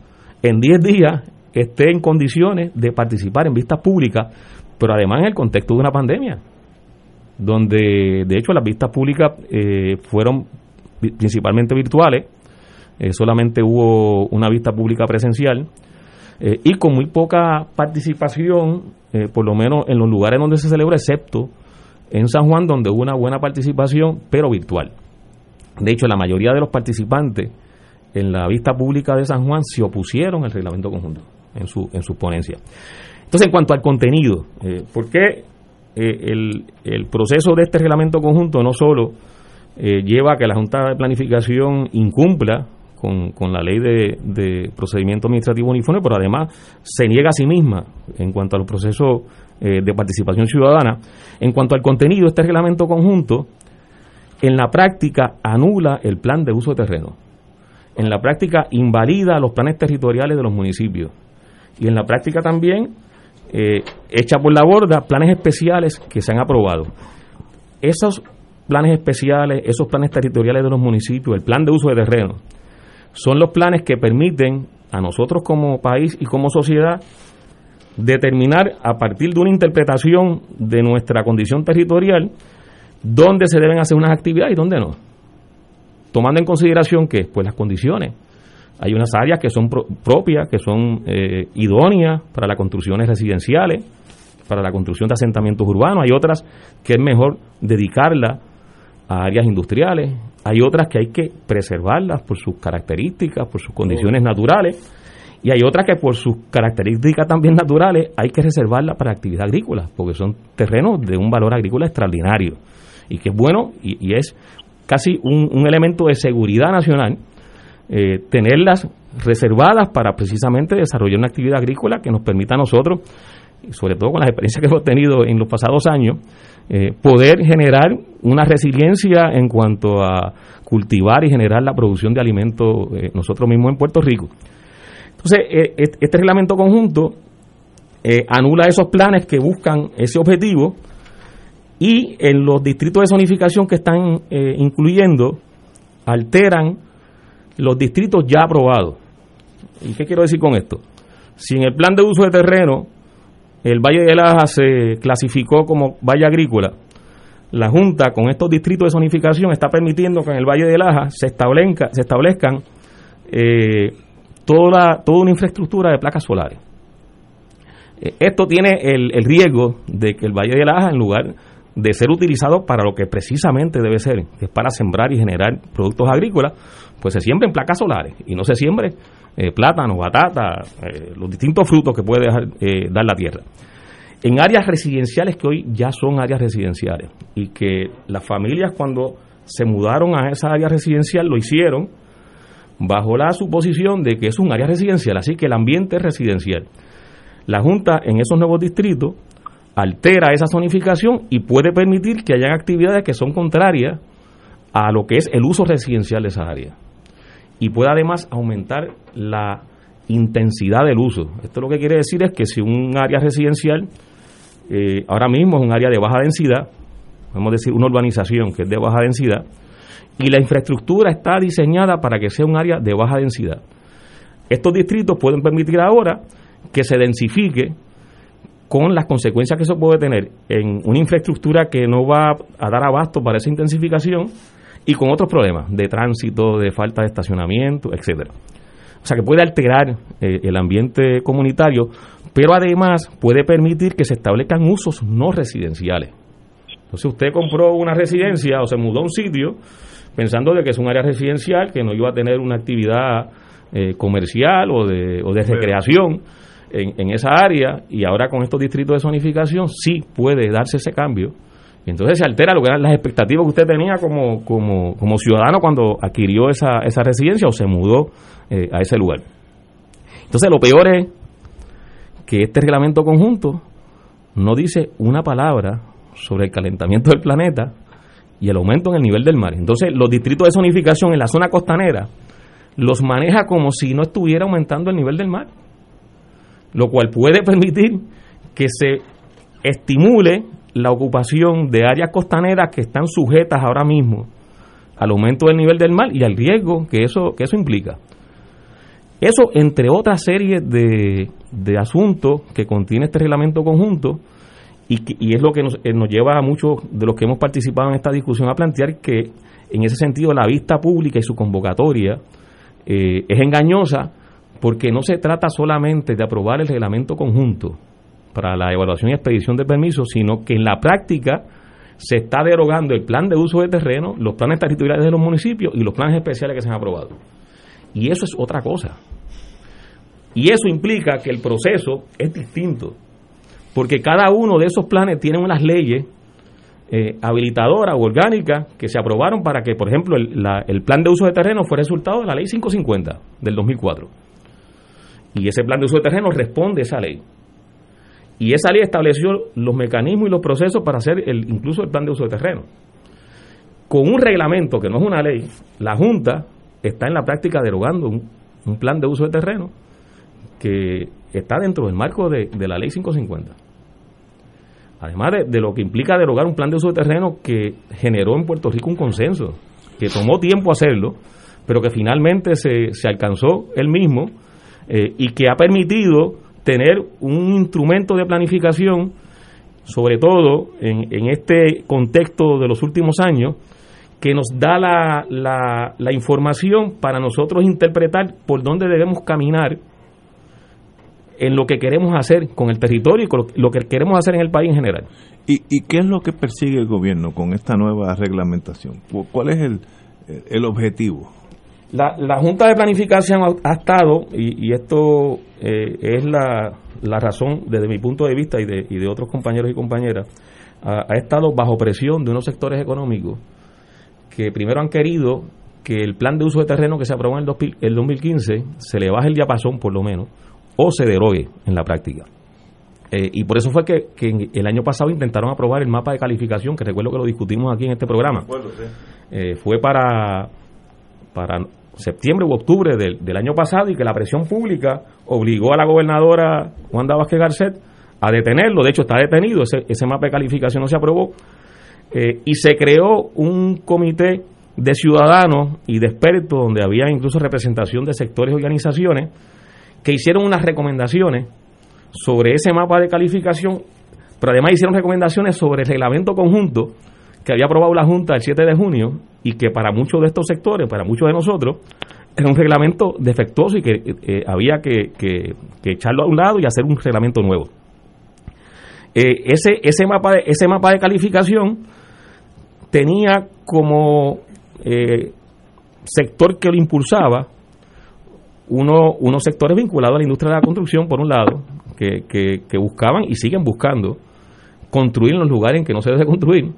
S8: en 10 días, esté en condiciones de participar en vistas públicas, pero además en el contexto de una pandemia donde de hecho las vistas públicas eh, fueron principalmente virtuales, eh, solamente hubo una vista pública presencial eh, y con muy poca participación, por lo menos en los lugares donde se celebra, excepto en San Juan, donde hubo una buena participación, pero virtual. De hecho, la mayoría de los participantes en la vista pública de San Juan se opusieron al reglamento conjunto en su, en su ponencia. Entonces, en cuanto al contenido, ¿por qué eh, el, proceso de este reglamento conjunto no solo eh, lleva a que la Junta de Planificación incumpla con, con la ley de, procedimiento administrativo uniforme, pero además se niega a sí misma en cuanto a los procesos eh, de participación ciudadana. En cuanto al contenido, este reglamento conjunto en la práctica anula el plan de uso de terreno. En la práctica invalida los planes territoriales de los municipios. Y en la práctica también eh, echa por la borda planes especiales que se han aprobado. Esos planes especiales, esos planes territoriales de los municipios, el plan de uso de terreno, son los planes que permiten a nosotros como país y como sociedad determinar a partir de una interpretación de nuestra condición territorial dónde se deben hacer unas actividades y dónde no. Tomando en consideración que pues las condiciones hay unas áreas que son propias, que son eh, idóneas para las construcciones residenciales, para la construcción de asentamientos urbanos. Hay otras que es mejor dedicarlas a áreas industriales. Hay otras que hay que preservarlas por sus características, por sus condiciones naturales. Y hay otras que por sus características también naturales hay que reservarlas para actividad agrícola, porque son terrenos de un valor agrícola extraordinario. Y que es bueno y, es casi un elemento de seguridad nacional eh, tenerlas reservadas para precisamente desarrollar una actividad agrícola que nos permita a nosotros, sobre todo con las experiencias que hemos tenido en los pasados años, eh, poder generar una resiliencia en cuanto a cultivar y generar la producción de alimentos eh, nosotros mismos en Puerto Rico. Entonces, este reglamento conjunto anula esos planes que buscan ese objetivo y en los distritos de zonificación que están incluyendo alteran los distritos ya aprobados. ¿Y qué quiero decir con esto? Si en el plan de uso de terreno el Valle de Laja se clasificó como valle agrícola, la Junta con estos distritos de zonificación está permitiendo que en el Valle de Laja se, establezca, se establezcan eh, toda, toda una infraestructura de placas solares. Eh, esto tiene el, el, riesgo de que el Valle de Laja, en lugar de ser utilizado para lo que precisamente debe ser, que es para sembrar y generar productos agrícolas, pues se siembren placas solares y no se siembre eh, plátano, batata, eh, los distintos frutos que puede eh, dar la tierra. En áreas residenciales que hoy ya son áreas residenciales y que las familias cuando se mudaron a esa área residencial lo hicieron bajo la suposición de que es un área residencial, así que el ambiente es residencial. La Junta en esos nuevos distritos altera esa zonificación y puede permitir que hayan actividades que son contrarias a lo que es el uso residencial de esa área y puede además aumentar la intensidad del uso. Esto lo que quiere decir es que si un área residencial eh, ahora mismo es un área de baja densidad, podemos decir una urbanización que es de baja densidad, y la infraestructura está diseñada para que sea un área de baja densidad. Estos distritos pueden permitir ahora que se densifique con las consecuencias que eso puede tener en una infraestructura que no va a dar abasto para esa intensificación y con otros problemas de tránsito, de falta de estacionamiento, etcétera. O sea que puede alterar eh, el ambiente comunitario, pero además puede permitir que se establezcan usos no residenciales. Entonces usted compró una residencia o se mudó a un sitio pensando de que es un área residencial, que no iba a tener una actividad eh, comercial o de, o de recreación en, esa área, y ahora con estos distritos de zonificación sí puede darse ese cambio y entonces se altera lo que las expectativas que usted tenía como, como, como ciudadano cuando adquirió esa, esa residencia o se mudó eh, a ese lugar. Entonces lo peor es que este reglamento conjunto no dice una palabra sobre el calentamiento del planeta y el aumento en el nivel del mar. Entonces los distritos de zonificación en la zona costanera los maneja como si no estuviera aumentando el nivel del mar, lo cual puede permitir que se estimule la ocupación de áreas costaneras que están sujetas ahora mismo al aumento del nivel del mar y al riesgo que eso, que eso implica. Eso, entre otras series de, de asuntos que contiene este reglamento conjunto, y, y es lo que nos, eh, nos, lleva a muchos de los que hemos participado en esta discusión a plantear que, en ese sentido, la vista pública y su convocatoria eh, es engañosa porque no se trata solamente de aprobar el reglamento conjunto, para la evaluación y expedición de permisos, sino que en la práctica se está derogando el plan de uso de terreno, los planes territoriales de los municipios y los planes especiales que se han aprobado. Y eso es otra cosa. Y eso implica que el proceso es distinto, porque cada uno de esos planes tiene unas leyes eh, habilitadoras o orgánicas que se aprobaron para que, por ejemplo, el, el plan de uso de terreno fue resultado de la ley 550 del 2004. Y ese plan de uso de terreno responde a esa ley. Y esa ley estableció los mecanismos y los procesos para hacer el, incluso el plan de uso de terreno. Con un reglamento que no es una ley, la Junta está en la práctica derogando un, plan de uso de terreno que está dentro del marco de, la ley 550. Además de, lo que implica derogar un plan de uso de terreno que generó en Puerto Rico un consenso, que tomó tiempo hacerlo, pero que finalmente se, se alcanzó el mismo eh, y que ha permitido tener un instrumento de planificación, sobre todo en, en este contexto de los últimos años, que nos da la, la, la, información para nosotros interpretar por dónde debemos caminar en lo que queremos hacer con el territorio y con lo, que queremos hacer en el país en general.
S2: ¿Y, ¿Y, qué es lo que persigue el gobierno con esta nueva reglamentación? ¿Cuál es el, el objetivo?
S8: La, la Junta de Planificación ha, estado, y, y esto eh, es la, la, razón desde mi punto de vista y de, y de otros compañeros y compañeras, ha, estado bajo presión de unos sectores económicos que primero han querido que el plan de uso de terreno que se aprobó en el, el 2015 se le baje el diapasón por lo menos o se derogue en la práctica. Eh, y por eso fue que, que, el año pasado intentaron aprobar el mapa de calificación, que recuerdo que lo discutimos aquí en este programa. Eh, fue para, para septiembre u octubre del, del, año pasado y que la presión pública obligó a la gobernadora Wanda Vázquez Garcet a detenerlo. De hecho, está detenido, ese, ese mapa de calificación no se aprobó. Eh, y se creó un comité de ciudadanos y de expertos donde había incluso representación de sectores y organizaciones que hicieron unas recomendaciones sobre ese mapa de calificación, pero además hicieron recomendaciones sobre el reglamento conjunto que había aprobado la Junta el 7 de junio y que para muchos de estos sectores, para muchos de nosotros, era un reglamento defectuoso y que eh, había que, echarlo a un lado y hacer un reglamento nuevo. Eh, ese, ese, mapa de, ese mapa de calificación tenía como eh, sector que lo impulsaba uno, unos sectores vinculados a la industria de la construcción, por un lado, que, que buscaban y siguen buscando construir en los lugares en que no se debe construir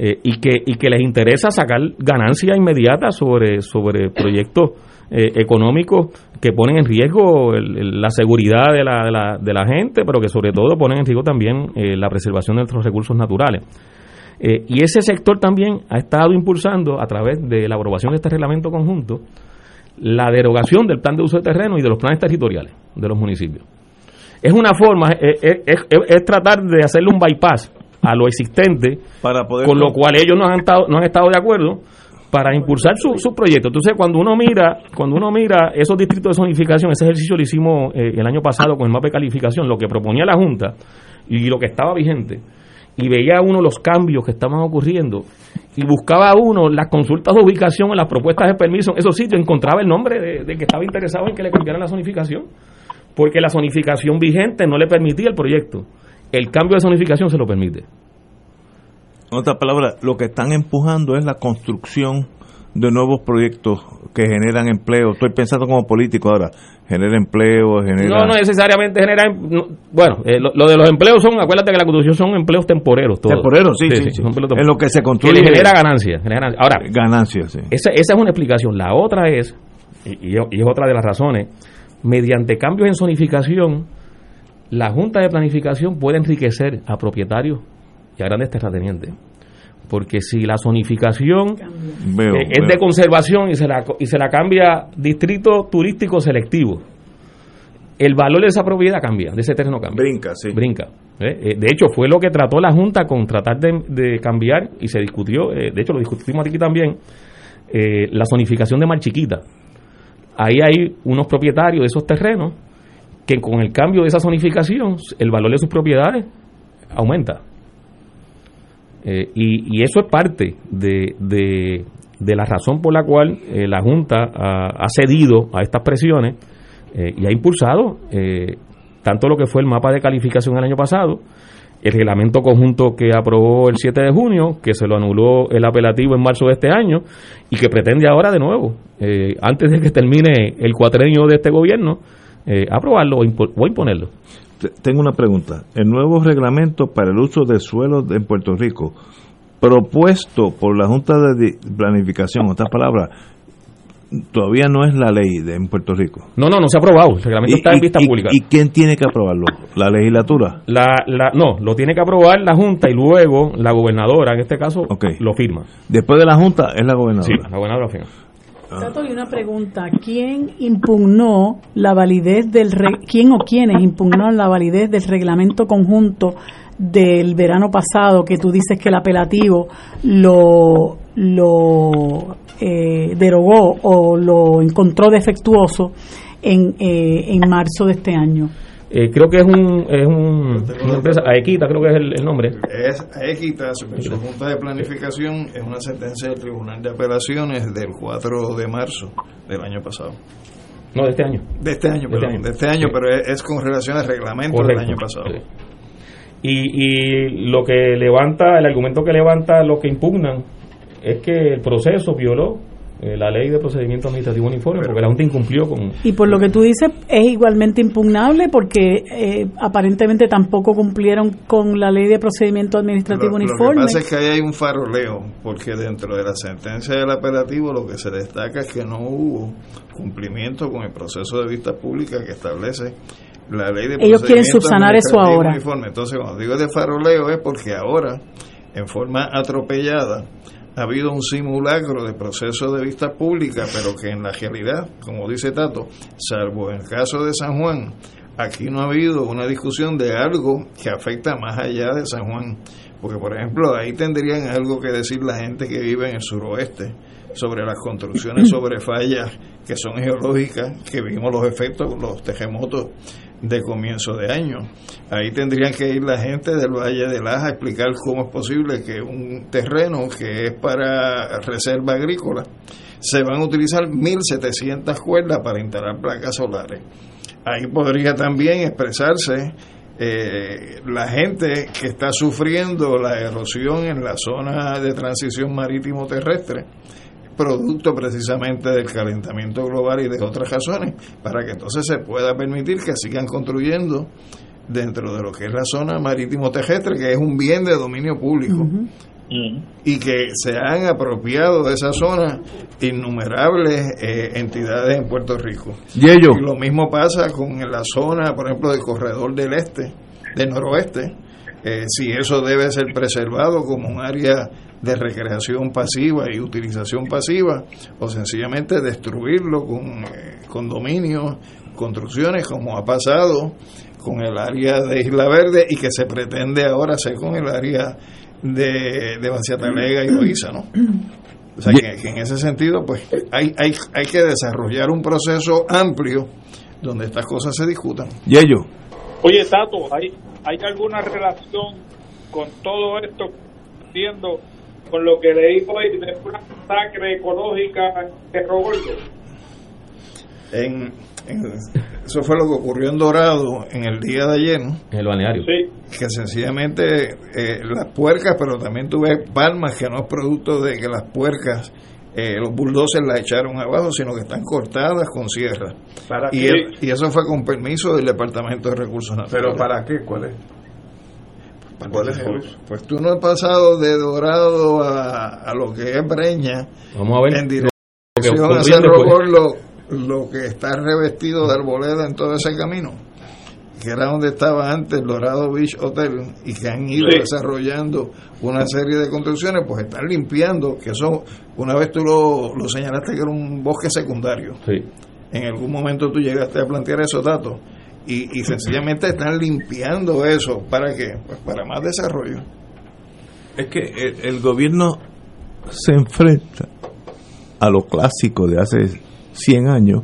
S8: eh, y, que, y que les interesa sacar ganancias inmediatas sobre, sobre proyectos eh, económicos que ponen en riesgo la seguridad de la, de, la, de la, gente, pero que sobre todo ponen en riesgo también eh, la preservación de nuestros recursos naturales. y ese sector también ha estado impulsando, a través de la aprobación de este reglamento conjunto, la derogación del plan de uso de terreno y de los planes territoriales de los municipios. Es una forma, es tratar de hacerle un bypass a lo existente,
S2: para poder
S8: con lo cual ellos no han estado, no han estado de acuerdo para impulsar su, su proyecto. Entonces, cuando uno mira, cuando uno mira esos distritos de zonificación, ese ejercicio lo hicimos eh, el año pasado con el mapa de calificación, lo que proponía la Junta y lo que estaba vigente, y veía uno los cambios que estaban ocurriendo, y buscaba uno las consultas de ubicación en las propuestas de permiso en esos sitios, encontraba el nombre de, de que estaba interesado en que le cambiaran la zonificación, porque la zonificación vigente no le permitía el proyecto el cambio de zonificación se lo permite.
S2: En otras palabras, lo que están empujando es la construcción de nuevos proyectos que generan empleo. Estoy pensando como político ahora, genera empleo, genera...
S8: No, no necesariamente genera... Em, bueno, eh, lo, de los empleos son, acuérdate que la construcción son empleos temporeros. Todos.
S2: Temporeros, sí, sí, sí, En lo que se construye...
S8: Que genera ganancias. Ahora,
S2: ganancias, sí.
S8: Esa, esa es una explicación. La otra es, y, y es otra de las razones, mediante cambios en zonificación la Junta de Planificación puede enriquecer a propietarios y a grandes terratenientes. Porque si la zonificación eh, es de conservación y se, la, y se la cambia distrito turístico selectivo, el valor de esa propiedad cambia, de ese terreno cambia.
S2: Brinca, sí.
S8: Brinca. ¿eh? Eh, de hecho, fue lo que trató la Junta con tratar de, cambiar y se discutió, de hecho lo discutimos aquí también, la zonificación de Mar Chiquita. Ahí hay unos propietarios de esos terrenos que con el cambio de esa zonificación el valor de sus propiedades aumenta. Eh, y, eso es parte de, de, la razón por la cual eh, la Junta ha, cedido a estas presiones eh, y ha impulsado tanto lo que fue el mapa de calificación el año pasado, el reglamento conjunto que aprobó el 7 de junio, que se lo anuló el apelativo en marzo de este año y que pretende ahora de nuevo, antes de que termine el cuatrenio de este gobierno, eh, aprobarlo o, imponerlo.
S2: Tengo una pregunta. El nuevo reglamento para el uso de suelos en Puerto Rico, propuesto por la Junta de Planificación, otras palabras, todavía no es la ley de, en Puerto Rico.
S8: No, no, no se ha aprobado. El reglamento está en vista pública.
S2: ¿Y quién tiene que aprobarlo? ¿La legislatura?
S8: La, la, no, lo tiene que aprobar la Junta y luego la gobernadora, en este caso, lo firma.
S2: Después de la Junta es la gobernadora.
S8: Sí, la gobernadora lo firma.
S9: Tato, y una pregunta. ¿Quién impugnó la validez del... ¿Quién o quiénes impugnaron la validez del reglamento conjunto del verano pasado que tú dices que el apelativo lo, lo eh, derogó o lo encontró defectuoso en, eh, en marzo de este año?
S8: Eh, creo que es, un, es un, una empresa, Aequita creo que es el, nombre.
S5: Es Aequita, su Junta de Planificación, es una sentencia del Tribunal de Apelaciones del 4 de marzo del año pasado.
S8: No, de este año.
S5: De este año, de este año, de este año pero es, con relación al reglamento del año pasado.
S8: Y, y lo que levanta, el argumento que levanta los que impugnan es que el proceso violó eh, la ley de procedimiento administrativo uniforme, porque la Junta incumplió con...
S9: Y por lo que tú dices, es igualmente impugnable porque eh, aparentemente tampoco cumplieron con la ley de procedimiento administrativo uniforme.
S5: Lo que pasa es que ahí hay un faroleo, porque dentro de la sentencia del apelativo lo que se destaca es que no hubo cumplimiento con el proceso de vista pública que establece la ley de
S9: Ellos quieren subsanar eso ahora.
S5: Uniforme. Entonces, cuando digo de faroleo es porque ahora, en forma atropellada, ha habido un simulacro de proceso de vista pública, pero que en la realidad, como dice Tato, salvo en el caso de San Juan, aquí no ha habido una discusión de algo que afecta más allá de San Juan. Porque, por ejemplo, ahí tendrían algo que decir la gente que vive en el suroeste sobre las construcciones sobre fallas que son geológicas, que vimos los efectos, los terremotos de comienzo de año. Ahí tendrían que ir la gente del Valle de Laja a explicar cómo es posible que un terreno que es para reserva agrícola se van a utilizar 1.700 cuerdas para instalar placas solares. Ahí podría también expresarse eh, la gente que está sufriendo la erosión en la zona de transición marítimo terrestre producto precisamente del calentamiento global y de otras razones, para que entonces se pueda permitir que sigan construyendo dentro de lo que es la zona marítimo terrestre, que es un bien de dominio público. Y que se han apropiado de esa zona innumerables eh, entidades en Puerto Rico.
S2: ¿Y, ello?
S5: y lo mismo pasa con la zona, por ejemplo, del corredor del este, del noroeste, eh, si eso debe ser preservado como un área de recreación pasiva y utilización pasiva o sencillamente destruirlo con eh, condominios, construcciones como ha pasado con el área de Isla Verde y que se pretende ahora hacer con el área de, de Banciatalega y Loíza, ¿no? O sea, que, en ese sentido, pues hay, hay, hay que desarrollar un proceso amplio donde estas cosas se discutan.
S2: ¿Y ello?
S3: Oye, Tato, ¿hay, ¿hay alguna relación con todo esto viendo con lo que leí hoy de una masacre ecológica en Cerro
S5: En, eso fue lo que ocurrió en Dorado en el día de ayer.
S8: En el balneario.
S5: Sí. Que sencillamente eh, las puercas, pero también tuve palmas que no es producto de que las puercas, eh, los bulldozers las echaron abajo, sino que están cortadas con sierra.
S3: ¿Para
S5: y, y eso fue con permiso del Departamento de Recursos Naturales.
S3: ¿Pero para qué? ¿Cuál es?
S5: Pues, pues, tú no has pasado de Dorado a, lo que es Breña.
S8: Vamos a ver.
S5: En dirección a Cerro Gordo, lo que está revestido de arboleda en todo ese camino, que era donde estaba antes el Dorado Beach Hotel, y que han ido desarrollando una serie de construcciones, pues están limpiando, que eso, una vez tú lo, lo señalaste que era un bosque secundario.
S8: Sí.
S5: En algún momento tú llegaste a plantear esos datos y, sencillamente están limpiando eso. ¿Para qué? Pues para más desarrollo.
S2: Es que el, gobierno se enfrenta a lo clásico de hace 100 años,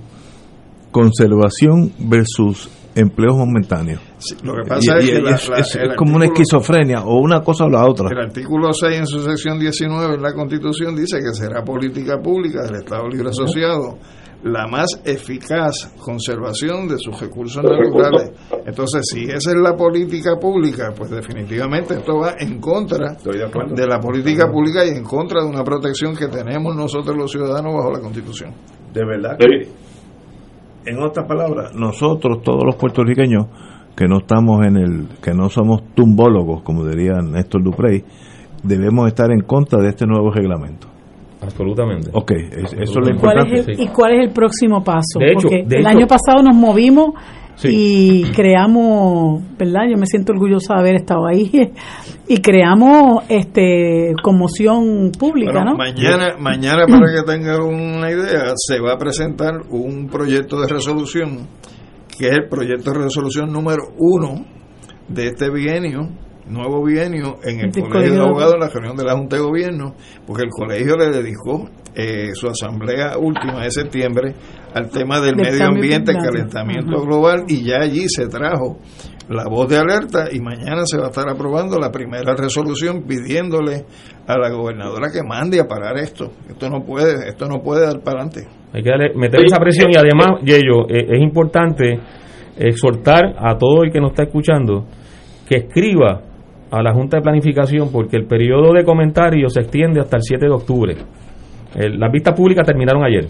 S2: conservación versus empleos momentáneos.
S5: lo que pasa es que
S2: es, como una esquizofrenia o una cosa o la otra.
S5: El artículo 6 en su sección 19 en la Constitución dice que será política pública del Estado Libre Asociado la más eficaz conservación de sus recursos naturales. Entonces, si esa es la política pública, pues definitivamente esto va en contra de, la política pública y en contra de una protección que tenemos nosotros los ciudadanos bajo la Constitución.
S2: De verdad que, en otras palabras, nosotros, todos los puertorriqueños, que no estamos en el, que no somos tumbólogos, como diría Néstor Duprey, debemos estar en contra de este nuevo reglamento.
S8: Absolutamente.
S2: Ok, eso es lo importante.
S9: ¿Y cuál es el próximo paso? Porque el año pasado nos movimos y creamos, ¿verdad? Yo me siento orgullosa de haber estado ahí y creamos este conmoción pública, ¿no?
S5: Mañana, mañana para que tengan una idea, se va a presentar un proyecto de resolución que es el proyecto de resolución número uno de este bienio nuevo bienio en el Colegio de Abogados en la reunión de la Junta de Gobierno, porque el colegio le dedicó eh, su asamblea última de septiembre al tema del, medio ambiente, el calentamiento global, y ya allí se trajo la voz de alerta y mañana se va a estar aprobando la primera resolución pidiéndole a la gobernadora que mande a parar esto. Esto no puede, esto no puede dar para adelante.
S8: Hay que meter esa presión y además, Yello, eh, es importante exhortar a todo el que nos está escuchando que escriba a la Junta de Planificación porque el periodo de comentarios se extiende hasta el 7 de octubre. las vistas públicas terminaron ayer,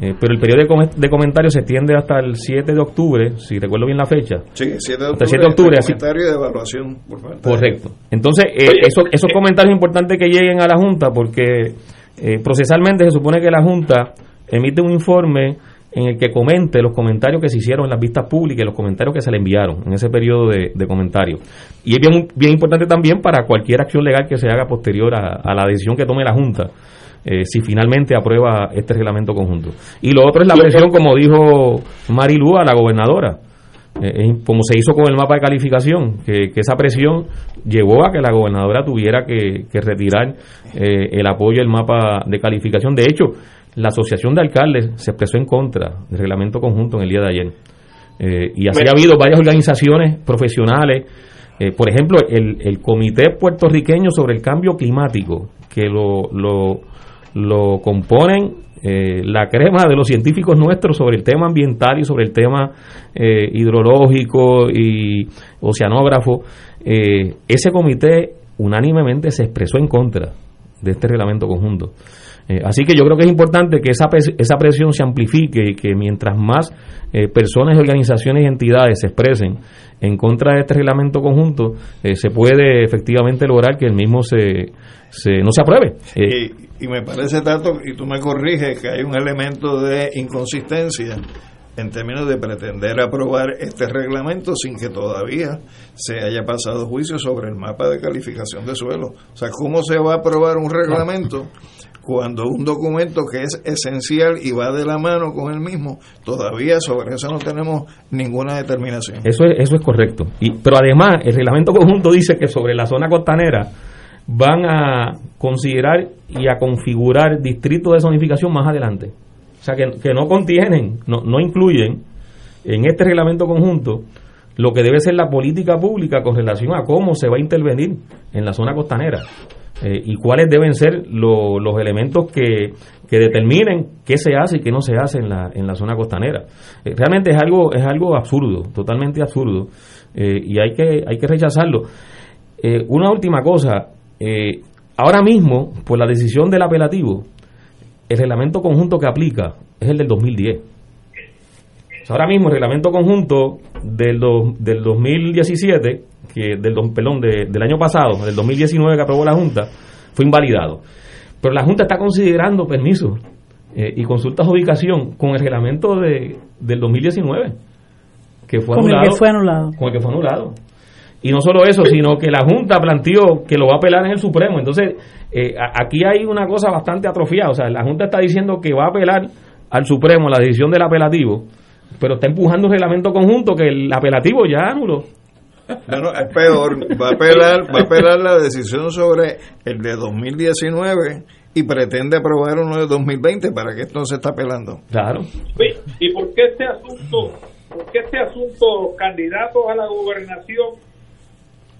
S8: eh, pero el periodo de, comentarios se extiende hasta el 7 de octubre, si recuerdo bien la fecha.
S5: Sí, 7 de octubre. 7 de octubre comentario de evaluación
S8: Correcto. Entonces, eh, esos, esos eh, comentarios es importante que lleguen a la Junta porque procesalmente se supone que la Junta emite un informe en el que comente los comentarios que se hicieron en las vistas públicas y los comentarios que se le enviaron en ese periodo de, comentarios. Y es bien, bien importante también para cualquier acción legal que se haga posterior a, la decisión que tome la Junta. Eh, si finalmente aprueba este reglamento conjunto. Y lo otro es la presión, como dijo Marilu, a la gobernadora. Eh, como se hizo con el mapa de calificación, que, esa presión llevó a que la gobernadora tuviera que, retirar eh, el apoyo al mapa de calificación. De hecho, la Asociación de Alcaldes se expresó en contra del reglamento conjunto en el día de ayer. Eh, y así ha habido varias organizaciones profesionales, eh, por ejemplo, el, el, Comité Puertorriqueño sobre el Cambio Climático, que lo, lo, lo componen eh, la crema de los científicos nuestros sobre el tema ambiental y sobre el tema hidrológico y oceanógrafo. ese comité unánimemente se expresó en contra de este reglamento conjunto. Eh, así que yo creo que es importante que esa, esa presión se amplifique y que mientras más eh, personas, organizaciones y entidades se expresen en contra de este reglamento conjunto, eh, se puede efectivamente lograr que el mismo se, se no se apruebe.
S5: Y, y, me parece tanto, y tú me corriges, que hay un elemento de inconsistencia en términos de pretender aprobar este reglamento sin que todavía se haya pasado juicio sobre el mapa de calificación de suelo. O sea, ¿cómo se va a aprobar un reglamento cuando un documento que es esencial y va de la mano con el mismo, todavía sobre eso no tenemos ninguna determinación.
S8: Eso es, eso es correcto. Y, pero además, el reglamento conjunto dice que sobre la zona costanera van a considerar y a configurar distritos de zonificación más adelante. O sea, que, que no contienen, no, no incluyen en este reglamento conjunto lo que debe ser la política pública con relación a cómo se va a intervenir en la zona costanera. Eh, y cuáles deben ser los elementos que, determinen qué se hace y qué no se hace en la, en la zona costanera. Eh, realmente es algo, es algo absurdo, totalmente absurdo, eh, y hay que, hay que rechazarlo. una última cosa, ahora mismo, por la decisión del apelativo, el reglamento conjunto que aplica es el del 2010. Ahora mismo el reglamento conjunto del, del 2017 que del perdón, del año pasado, del 2019 que aprobó la Junta, fue invalidado. Pero la Junta está considerando permisos eh, y consultas de ubicación con el reglamento de, del 2019, que fue
S9: con
S8: anulado.
S9: el que fue anulado.
S8: Con el que fue anulado. Y no solo eso, sino que la Junta planteó que lo va a apelar en el Supremo. Entonces, eh, aquí hay una cosa bastante atrofiada. O sea, la Junta está diciendo que va a apelar al Supremo la decisión del apelativo, pero está empujando un reglamento conjunto que el apelativo ya anuló.
S5: No, es peor. Va a apelar, va a apelar la decisión sobre el de 2019 y pretende aprobar uno de 2020 para que esto se está apelando.
S8: Claro.
S3: ¿Y por qué este asunto, por qué este asunto candidatos a la gobernación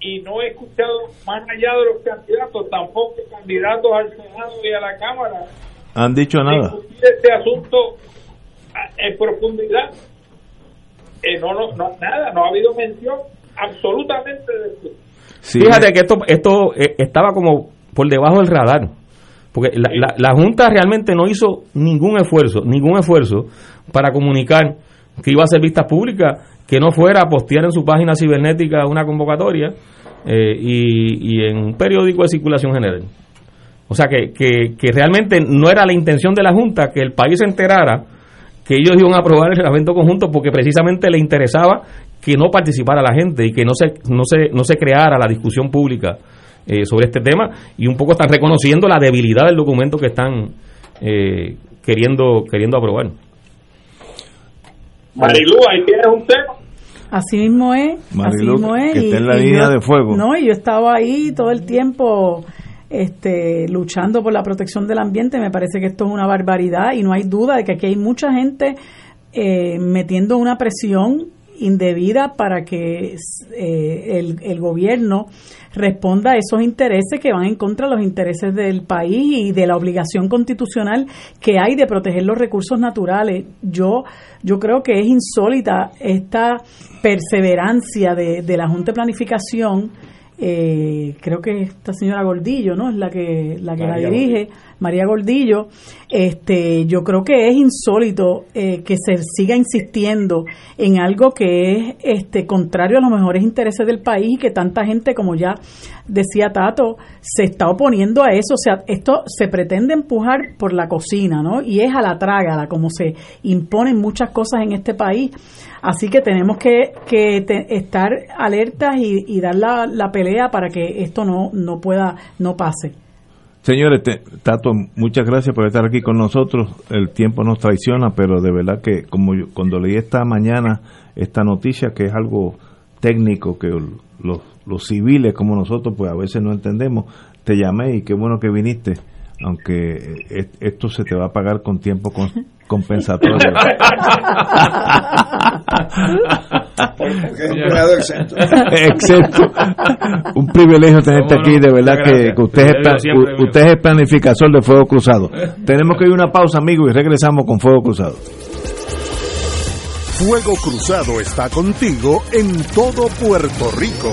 S3: y no he escuchado más allá de los candidatos, tampoco candidatos al Senado y a la Cámara?
S2: Han dicho nada.
S3: Este asunto en profundidad. Eh, no, no, no, nada, no ha habido mención absolutamente
S8: Fíjate que esto, esto eh, estaba como por debajo del radar, porque la, la, Junta realmente no hizo ningún esfuerzo, ningún esfuerzo para comunicar que iba a ser vista pública, que no fuera a postear en su página cibernética una convocatoria eh, y, y, en un periódico de circulación general. O sea que, que, que realmente no era la intención de la Junta que el país se enterara que ellos iban a aprobar el reglamento conjunto porque precisamente le interesaba que no participara la gente y que no se, no se, no se creara la discusión pública eh, sobre este tema y un poco están reconociendo la debilidad del documento que están eh, queriendo, queriendo aprobar.
S3: Marilu, ahí tienes un tema.
S9: Así mismo es, así mismo es.
S2: que está en la línea de fuego.
S9: No, y yo estaba ahí todo el tiempo este, luchando por la protección del ambiente. Me parece que esto es una barbaridad y no hay duda de que aquí hay mucha gente eh, metiendo una presión indebida para que eh, el, el gobierno responda a esos intereses que van en contra de los intereses del país y de la obligación constitucional que hay de proteger los recursos naturales. Yo, yo creo que es insólita esta perseverancia de, de la Junta de Planificación eh, creo que esta señora Gordillo, ¿no? Es la que la que la dirige, María Gordillo. Este, yo creo que es insólito eh, que se siga insistiendo en algo que es este contrario a los mejores intereses del país y que tanta gente, como ya decía Tato, se está oponiendo a eso. O sea, esto se pretende empujar por la cocina, ¿no? Y es a la trágala, como se imponen muchas cosas en este país. Así que tenemos que, que estar alertas y, dar la, la, pelea para que esto no, no pueda, no pase.
S2: Señores, Tato, muchas gracias por estar aquí con nosotros. El tiempo nos traiciona, pero de verdad que como yo, cuando leí esta mañana esta noticia, que es algo técnico, que los, los civiles como nosotros, pues a veces no entendemos, te llamé y qué bueno que viniste aunque esto se te va a pagar con tiempo compensatorio. Exacto. Un privilegio tenerte aquí, de verdad que, usted, es, usted es planificador de Fuego Cruzado. Tenemos que ir a una pausa, amigo, y regresamos con Fuego Cruzado.
S1: Fuego Cruzado está contigo en todo Puerto Rico.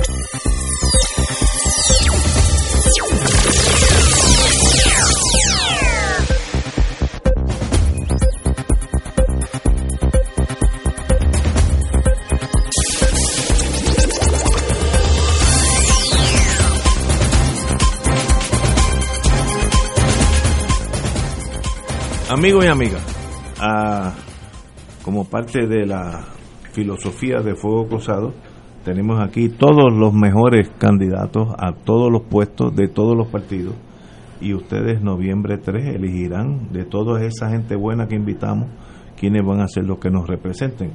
S2: Amigos y amigas, como parte de la filosofía de Fuego Cruzado, tenemos aquí todos los mejores candidatos a todos los puestos de todos los partidos y ustedes noviembre 3 elegirán de toda esa gente buena que invitamos quienes van a ser los que nos representen.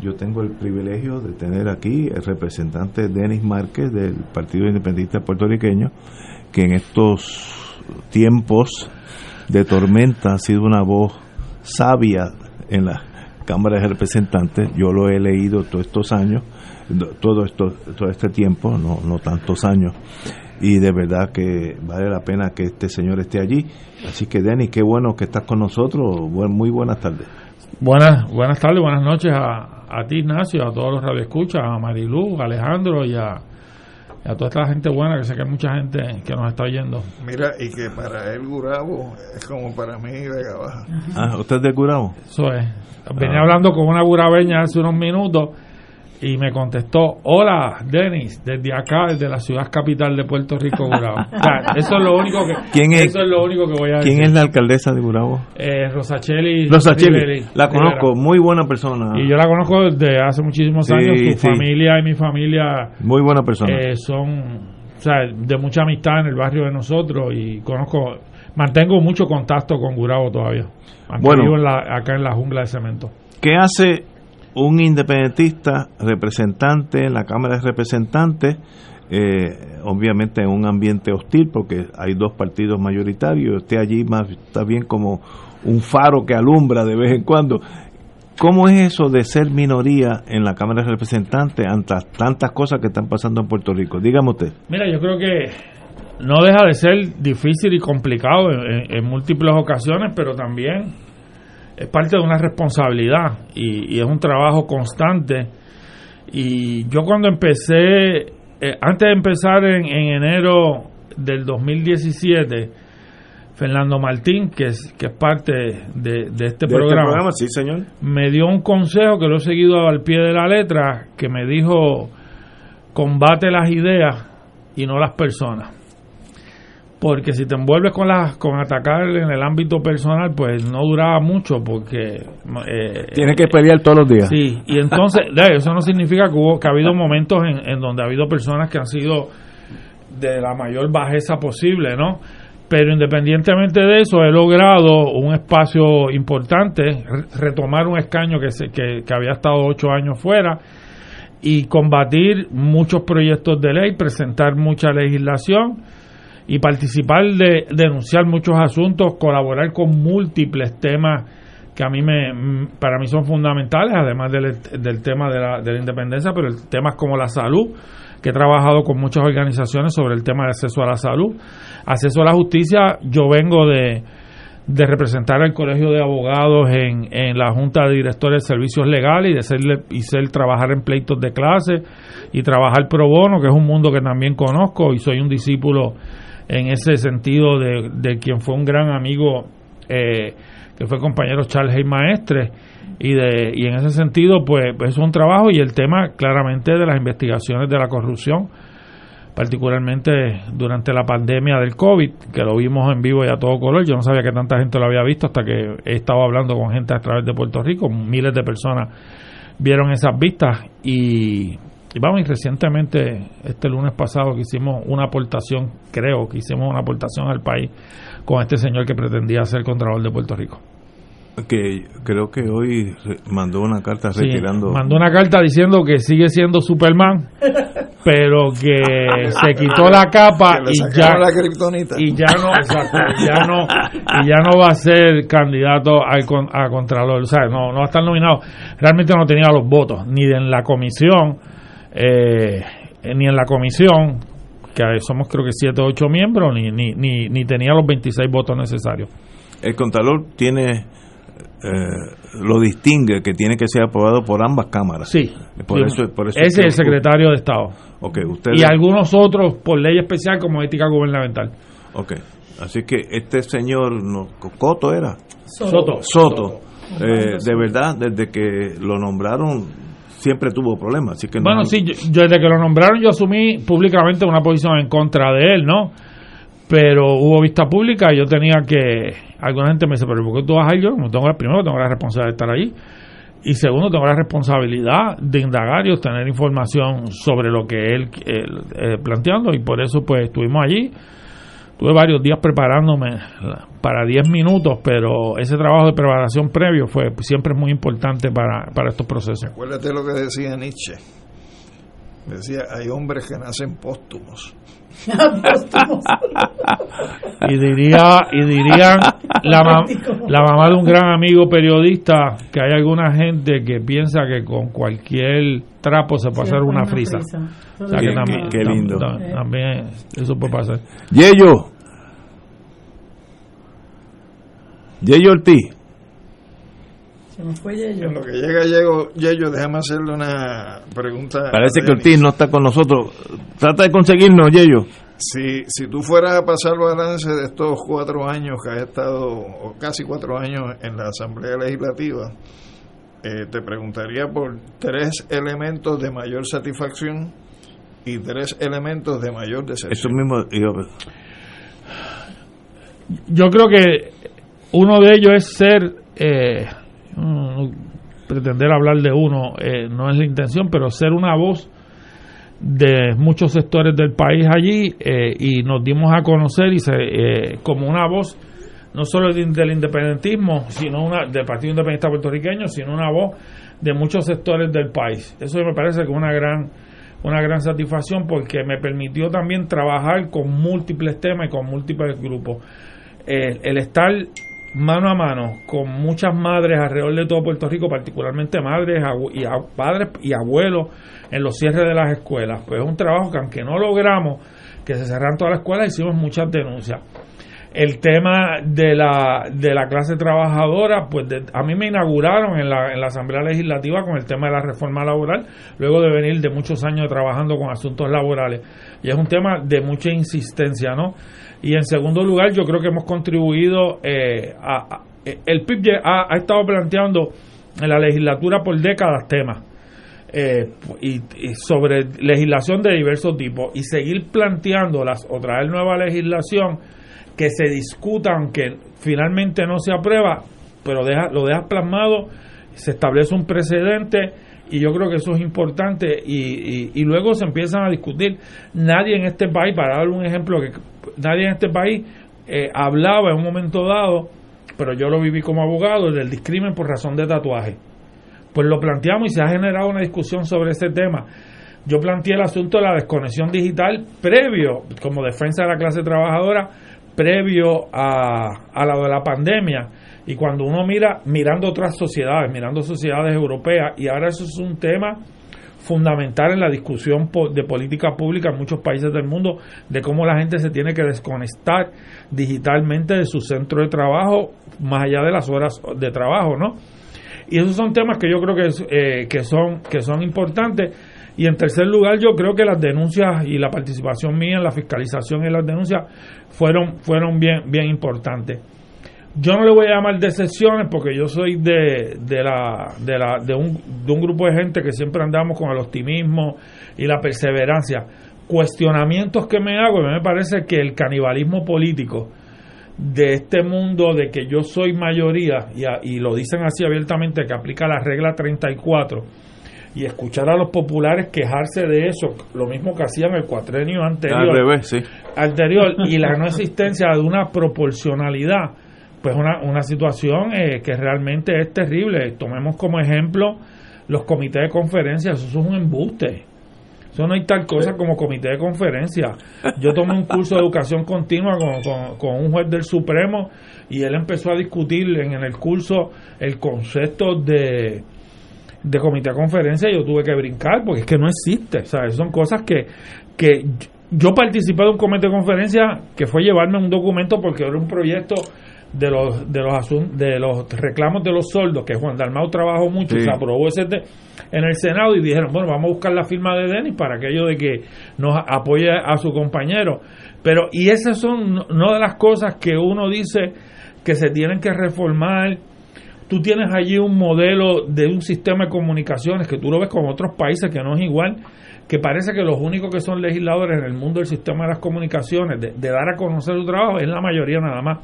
S2: Yo tengo el privilegio de tener aquí el representante Denis Márquez del Partido Independiente Puertorriqueño, que en estos tiempos de tormenta ha sido una voz sabia en la Cámara de Representantes. Yo lo he leído todos estos años, todo esto, todo este tiempo, no, no tantos años, y de verdad que vale la pena que este señor esté allí. Así que, Denis, qué bueno que estás con nosotros. muy buenas tardes.
S10: Buenas, buenas tardes, buenas noches a, a ti, Ignacio, a todos los radioescuchas, a Marilu, a Alejandro y a, a toda esta gente buena, que sé que hay mucha gente que nos está oyendo.
S5: Mira, y que para él Gurabo es como para mí Vega Baja.
S2: Ah, ¿usted es de Gurabo?
S10: Eso es. Venía hablando con una gurabeña hace unos minutos y me contestó, hola Denis, desde acá, desde la ciudad capital de Puerto Rico, Gurabo. O sea, eso es lo único que
S2: ¿Quién es,
S10: eso es lo único que voy a decir.
S2: ¿Quién es la alcaldesa de Gurabo?
S10: Eh, Rosacheli.
S2: Rosacheli,
S10: Riveri
S2: la
S10: Rivera.
S2: conozco, muy buena persona.
S10: Y yo la conozco desde hace muchísimos
S2: Sí,
S10: años. Tu
S2: sí.
S10: familia y mi familia
S2: Muy buena persona.
S10: eh, son o sea, de mucha amistad en el barrio de nosotros y conozco, mantengo mucho contacto con Gurabo todavía. Aunque
S2: Bueno.
S10: vivo en la- acá en la jungla de cemento.
S2: ¿Qué hace un independentista representante en la Cámara de Representantes? Eh, obviamente en un ambiente hostil porque hay dos partidos mayoritarios, esté allí más está bien como un faro que alumbra de vez en cuando. ¿Cómo es eso de ser minoría en la Cámara de Representantes ante tantas cosas que están pasando en Puerto Rico? Dígame usted.
S10: Mira, yo creo que no deja de ser difícil y complicado en, en- en múltiples ocasiones, pero también es parte de una responsabilidad y, y es un trabajo constante. Y yo cuando empecé, eh, antes de empezar en, en enero del 2017, Fernando Martín, que es, que es parte de, de este
S2: De
S10: programa,
S2: sí, señor.
S10: me dio un consejo que lo he seguido al pie de la letra, que me dijo, combate las ideas y no las personas. Porque si te envuelves con las con atacar en el ámbito personal, pues no duraba mucho porque... eh,
S2: Tiene que pelear todos los días.
S10: Sí, y entonces, eso no significa que, hubo, que ha habido momentos en, en donde ha habido personas que han sido de la mayor bajeza posible, ¿no? Pero independientemente de eso, he logrado un espacio importante, re- retomar un escaño que, se, que, que había estado ocho años fuera y combatir muchos proyectos de ley, presentar mucha legislación y participar de denunciar muchos asuntos, colaborar con múltiples temas que a mí me para mí son fundamentales, además del, del tema de la, de la independencia, pero temas como la salud, que he trabajado con muchas organizaciones sobre el tema de acceso a la salud, acceso a la justicia. Yo vengo de, de representar al Colegio de Abogados en, en la Junta de Directores de Servicios Legales y de ser, y ser trabajar en pleitos de clase y trabajar pro bono, que es un mundo que también conozco y soy un discípulo en ese sentido de, de quien fue un gran amigo eh, que fue compañero Charles Hay Maestre y de y en ese sentido pues, pues, es un trabajo y el tema claramente de las investigaciones de la corrupción particularmente durante la pandemia del COVID, que lo vimos en vivo y a todo color. Yo no sabía que tanta gente lo había visto hasta que he estado hablando con gente a través de Puerto Rico. Miles de personas vieron esas vistas y, y vamos, y recientemente, este lunes pasado, que hicimos una aportación, creo que hicimos una aportación al país con este señor que pretendía ser Contralor de Puerto Rico
S2: que creo que hoy mandó una carta retirando.
S10: mandó una carta diciendo que sigue siendo Superman, pero que se quitó la capa y ya y ya no, ya no y ya no va a ser candidato al a contralor, o sea, no no va a estar nominado. Realmente no tenía los votos ni en la comisión eh, ni en la comisión que somos creo que 7 o 8 miembros ni, ni, ni, ni tenía los 26 votos necesarios.
S2: El contralor tiene eh, lo distingue que tiene que ser aprobado por ambas cámaras.
S10: Sí.
S2: Por eso, por eso
S10: Ese es el secretario de Estado.
S2: Okay,
S10: y algunos otros por ley especial como ética gubernamental.
S2: Ok. Así que este señor, no, Coto era.
S10: Soto.
S2: Soto. Eh, de verdad, desde que lo nombraron, siempre tuvo problemas. Así que
S10: bueno, sí, yo, desde que lo nombraron yo asumí públicamente una posición en contra de él, ¿no? Pero hubo vista pública y yo tenía que alguna gente me dice, pero ¿por qué tú vas ahí yo? tengo, primero, tengo la responsabilidad de estar allí. Y segundo, tengo la responsabilidad de indagar y obtener información sobre lo que él, eh, planteando. Y por eso, pues, estuvimos allí. Tuve varios días preparándome para 10 minutos, pero ese trabajo de preparación previo fue siempre muy importante para, para estos procesos.
S5: Acuérdate lo que decía Nietzsche. Decía, hay hombres que nacen póstumos.
S10: y diría y dirían la, la mamá de un gran amigo periodista que hay alguna gente que piensa que con cualquier trapo se puede hacer una frisa.
S2: Qué, lindo.
S10: También, eso puede pasar.
S2: Yello. Yello Ortiz.
S9: Se me fue Yello.
S5: En lo que llega Yello, Yello, déjame hacerle una pregunta.
S2: Parece que Ortiz no está con nosotros. Trata de conseguirnos, Yello.
S5: Si, si tú fueras a pasar balance de estos cuatro años que has estado, o casi cuatro años en la Asamblea Legislativa, eh, te preguntaría por tres elementos de mayor satisfacción y tres elementos de mayor decepción.
S2: Eso mismo. Yo,
S10: yo creo que uno de ellos es ser. Eh, pretender hablar de uno eh, no es la intención, pero ser una voz de muchos sectores del país allí eh, y nos dimos a conocer y se, eh, como una voz no solo del independentismo, sino una del Partido Independiente Puertorriqueño, sino una voz de muchos sectores del país. Eso me parece que una gran una gran satisfacción porque me permitió también trabajar con múltiples temas y con múltiples grupos. el estar mano a mano con muchas madres alrededor de todo Puerto Rico, particularmente madres y padres y abuelos en los cierres de las escuelas. Pues es un trabajo que aunque no logramos que se cerraran todas las escuelas, hicimos muchas denuncias. El tema de la, de la clase trabajadora, pues a mí me inauguraron en la, en la Asamblea Legislativa con el tema de la reforma laboral, luego de venir de muchos años trabajando con asuntos laborales. Y es un tema de mucha insistencia, ¿no? Y en segundo lugar, yo creo que hemos contribuido, eh, a, el PIB ha, estado planteando en la legislatura por décadas temas eh, y, sobre legislación de diversos tipos y seguir planteándolas o traer nueva legislación que se discuta aunque finalmente no se aprueba, pero deja, lo dejas plasmado, se establece un precedente y yo creo que eso es importante y, y, luego se empiezan a discutir. Nadie en este país, para dar un ejemplo, que nadie en este país eh, hablaba en un momento dado, pero yo lo viví como abogado, del discrimen por razón de tatuaje. pues lo planteamos y se ha generado una discusión sobre ese tema. Yo planteé el asunto de la desconexión digital previo, como defensa de la clase trabajadora, previo a, a la de la pandemia. Y cuando uno mira, mirando otras sociedades, mirando sociedades europeas, y ahora eso es un tema fundamental en la discusión de política pública en muchos países del mundo, de cómo la gente se tiene que desconectar digitalmente de su centro de trabajo, más allá de las horas de trabajo, ¿no? Y esos son temas que yo creo que, eh, que, son, que son importantes. Y en tercer lugar, yo creo que las denuncias y la participación mía en la fiscalización y las denuncias fueron, fueron bien, bien importantes. Yo no le voy a llamar decepciones porque yo soy de, de, la, de, la, de, un, de un grupo de gente que siempre andamos con el optimismo y la perseverancia. Cuestionamientos que me hago, me parece que el canibalismo político de este mundo de que yo soy mayoría, y, y lo dicen así abiertamente, que aplica la regla 34, y escuchar a los populares quejarse de eso, lo mismo que hacían el cuatrenio anterior,
S2: Al revés, sí.
S10: anterior y la no existencia de una proporcionalidad pues una, una situación eh, que realmente es terrible. Tomemos como ejemplo los comités de conferencia, eso es un embuste. Eso no hay tal cosa como comité de conferencia. Yo tomé un curso de educación continua con, con, un juez del Supremo y él empezó a discutir en, el curso el concepto de, de comité de conferencia yo tuve que brincar porque es que no existe. ¿sabes? Son cosas que, que yo participé de un comité de conferencia que fue llevarme un documento porque era un proyecto de los de los de los reclamos de los soldos que Juan Dalmau trabajó mucho y se aprobó ese en el Senado y dijeron bueno vamos a buscar la firma de Denis para aquello de que nos apoye a su compañero pero y esas son no de las cosas que uno dice que se tienen que reformar tú tienes allí un modelo de un sistema de comunicaciones que tú lo ves con otros países que no es igual que parece que los únicos que son legisladores en el mundo del sistema de las comunicaciones de, de dar a conocer su trabajo es la mayoría nada más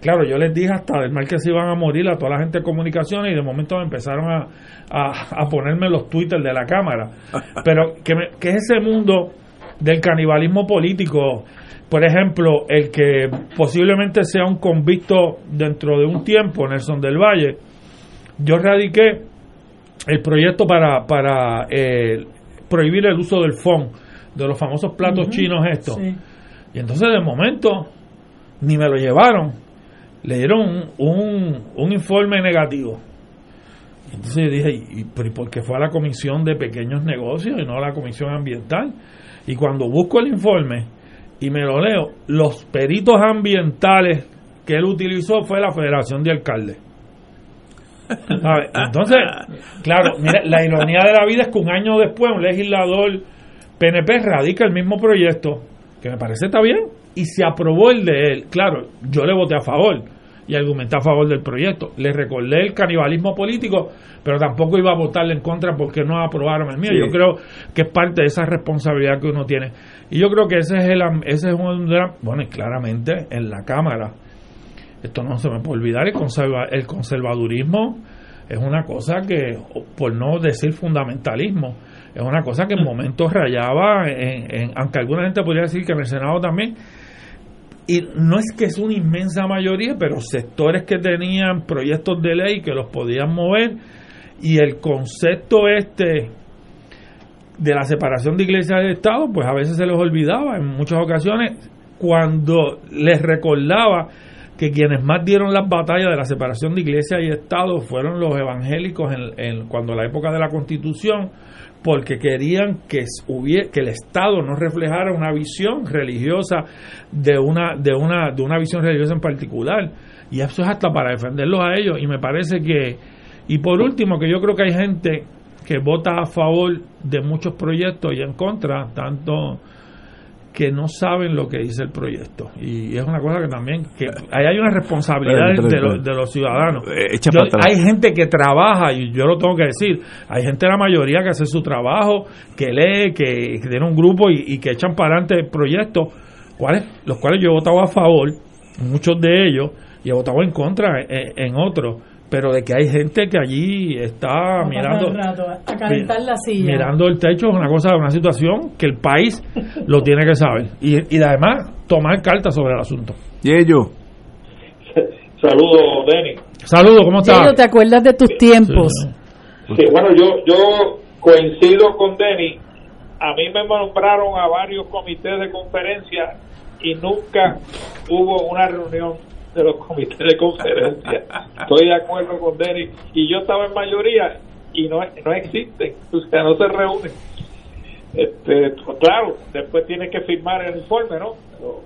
S10: Claro, yo les dije hasta del mal que se iban a morir a toda la gente de comunicaciones y de momento me empezaron a, a, ponerme los twitters de la Cámara. Pero que, que es ese mundo del canibalismo político, por ejemplo, el que posiblemente sea un convicto dentro de un tiempo, Nelson del Valle, yo radiqué el proyecto para, para eh, prohibir el uso del FON, de los famosos platos chinos estos. Y entonces de momento ni me lo llevaron le dieron un, un, informe negativo. Entonces yo dije, ¿y, por qué fue a la Comisión de Pequeños Negocios y no a la Comisión Ambiental? Y cuando busco el informe y me lo leo, los peritos ambientales que él utilizó fue la Federación de Alcaldes. Entonces, claro, mira, la ironía de la vida es que un año después un legislador PNP radica el mismo proyecto, que me parece está bien, y se aprobó el de él. Claro, yo le voté a favor y argumenté a favor del proyecto. Le recordé el canibalismo político, pero tampoco iba a votarle en contra porque no aprobaron el mío. Yo creo que es parte de esa responsabilidad que uno tiene. Y yo creo que ese es el ese es un bueno, y claramente en la Cámara esto no se me puede olvidar el, conserva, el conservadurismo es una cosa que por no decir fundamentalismo es una cosa que en momentos rayaba en, en, aunque alguna gente podría decir que en el Senado también y no es que es una inmensa mayoría, pero sectores que tenían proyectos de ley que los podían mover. Y el concepto este de la separación de iglesia y de Estado, pues a veces se les olvidaba en muchas ocasiones cuando les recordaba que quienes más dieron las batallas de la separación de iglesia y Estado fueron los evangélicos en, cuando la época de la Constitución porque querían que, hubiera, que el Estado no reflejara una visión religiosa de una, de, una, de una visión religiosa en particular. Y eso es hasta para defenderlos a ellos. Y me parece que, y por último, que yo creo que hay gente que vota a favor de muchos proyectos y en contra, tanto que no saben lo que dice el proyecto. Y es una cosa que también que ahí hay una responsabilidad de, los ciudadanos.
S2: Eh,
S10: hay gente que trabaja y yo lo tengo que decir hay gente la mayoría que hace su trabajo que lee que, tiene un grupo y, que echan para adelante proyectos cuales los cuales yo he votado a favor muchos de ellos y he votado en contra en, en otros pero de que hay gente que allí está mirando mirando el techo es una cosa una situación que el país lo tiene que saber. Y, y además tomar cartas sobre el asunto.
S2: Y ellos
S3: saludos Denny.
S10: Saludos cómo estás
S9: te acuerdas de tus tiempos
S3: Sí, bueno, yo, yo coincido con Denny. A mí me nombraron a varios comités de conferencia y nunca hubo una reunión de los comités de conferencia. Estoy de acuerdo con Denny. Y yo estaba en mayoría y no, no existen, o sea, no se reúnen. Este, claro, después tiene que firmar el informe, ¿no? Pero,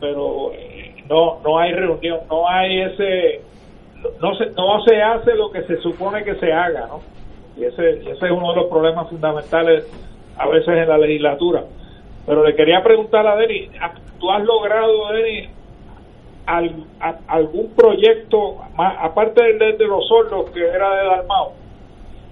S3: pero eh, no no hay reunión, no hay ese no se no se hace lo que se supone que se haga, ¿no? Y ese ese es uno de los problemas fundamentales a veces en la legislatura. Pero le quería preguntar a Deni, ¿tú has logrado, Deni, algún proyecto, aparte del de los sordos que era de Dalmao,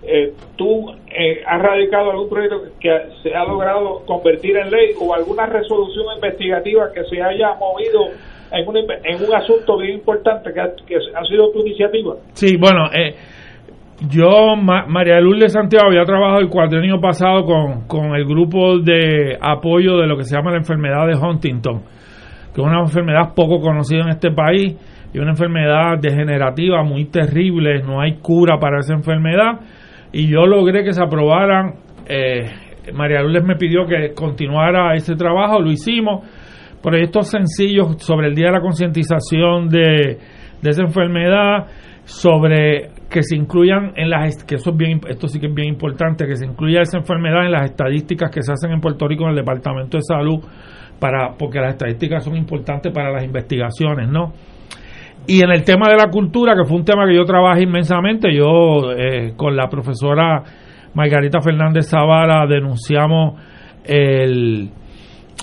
S3: eh, tú eh, has radicado algún proyecto que se ha logrado convertir en ley o alguna resolución investigativa que se haya movido en un, en un asunto bien importante que ha, que ha sido tu iniciativa?
S10: Sí, bueno, eh, yo, María Luz de Santiago, había trabajado el cuatrienio pasado con, con el grupo de apoyo de lo que se llama la enfermedad de Huntington, que es una enfermedad poco conocida en este país y una enfermedad degenerativa muy terrible, no hay cura para esa enfermedad y yo logré que se aprobaran. Eh, María Lourdes me pidió que continuara ese trabajo, lo hicimos. Proyectos sencillos sobre el Día de la Concientización de, esa enfermedad, sobre que se incluyan en las que eso es bien esto sí que es bien importante que se incluya esa enfermedad en las estadísticas que se hacen en Puerto Rico en el Departamento de Salud para porque las estadísticas son importantes para las investigaciones, ¿no? Y en el tema de la cultura, que fue un tema que yo trabajé inmensamente, yo eh, con la profesora Margarita Fernández Zavala denunciamos el,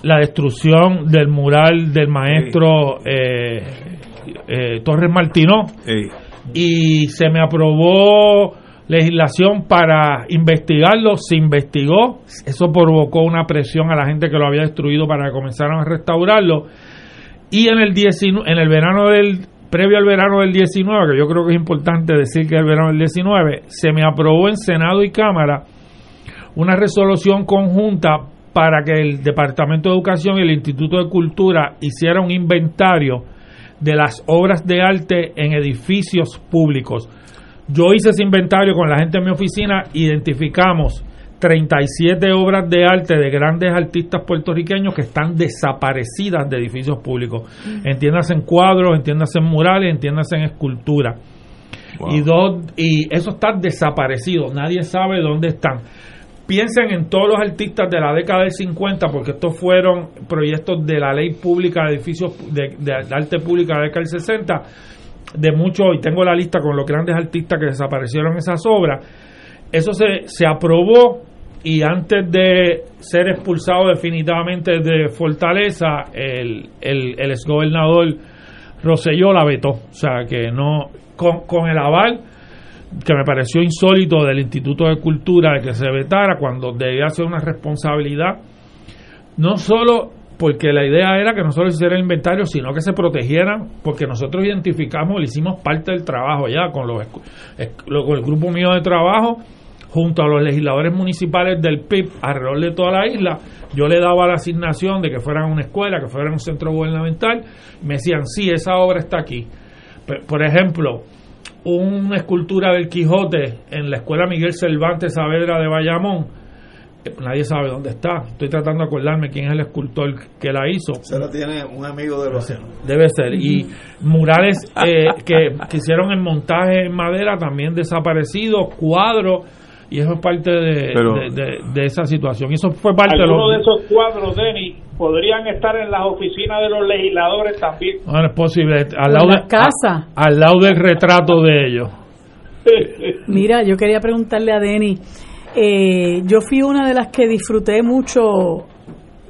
S10: la destrucción del mural del maestro eh, eh, Torres Martino. Y se me aprobó legislación para investigarlo, se investigó, eso provocó una presión a la gente que lo había destruido para que comenzaran a restaurarlo y en el, en el verano del previo al verano del 19, que yo creo que es importante decir que es el verano del 19, se me aprobó en Senado y Cámara una resolución conjunta para que el Departamento de Educación y el Instituto de Cultura hicieran un inventario de las obras de arte en edificios públicos. Yo hice ese inventario con la gente en mi oficina, identificamos 37 obras de arte de grandes artistas puertorriqueños que están desaparecidas de edificios públicos. Mm. Entiéndase en cuadros, entiéndase en murales, entiéndase en escultura. Y, dos, y eso está desaparecido, nadie sabe dónde están. Piensen en todos los artistas de la década del 50, porque estos fueron proyectos de la ley pública de edificios de, de arte pública de la década del 60, de muchos, y tengo la lista con los grandes artistas que desaparecieron esas obras eso se, se aprobó y antes de ser expulsado definitivamente de Fortaleza, el, el, el exgobernador Roselló la vetó. O sea, que no, con, con el aval que me pareció insólito del Instituto de Cultura de que se vetara cuando debía ser una responsabilidad, no solo porque la idea era que no solo se hiciera el inventario, sino que se protegieran, porque nosotros identificamos, le hicimos parte del trabajo ya con, los, con el grupo mío de trabajo, junto a los legisladores municipales del PIB alrededor de toda la isla, yo le daba la asignación de que fueran una escuela, que fueran un centro gubernamental, me decían, sí, esa obra está aquí. Por ejemplo, una escultura del Quijote en la escuela Miguel Cervantes Saavedra de Bayamón, nadie sabe dónde está. Estoy tratando de acordarme quién es el escultor que la hizo.
S5: Se la tiene un amigo de los
S10: Debe ser. Y murales eh, que, que hicieron en montaje en madera también desaparecidos, cuadros y eso es parte de, de, esa situación. Y eso fue parte
S3: de, los... de esos cuadros, Denny, podrían estar en las oficinas de los legisladores también.
S10: Bueno, es posible. Al lado, de, casa. al lado del retrato de ellos.
S9: Mira, yo quería preguntarle a Denny. Eh, yo fui una de las que disfruté mucho,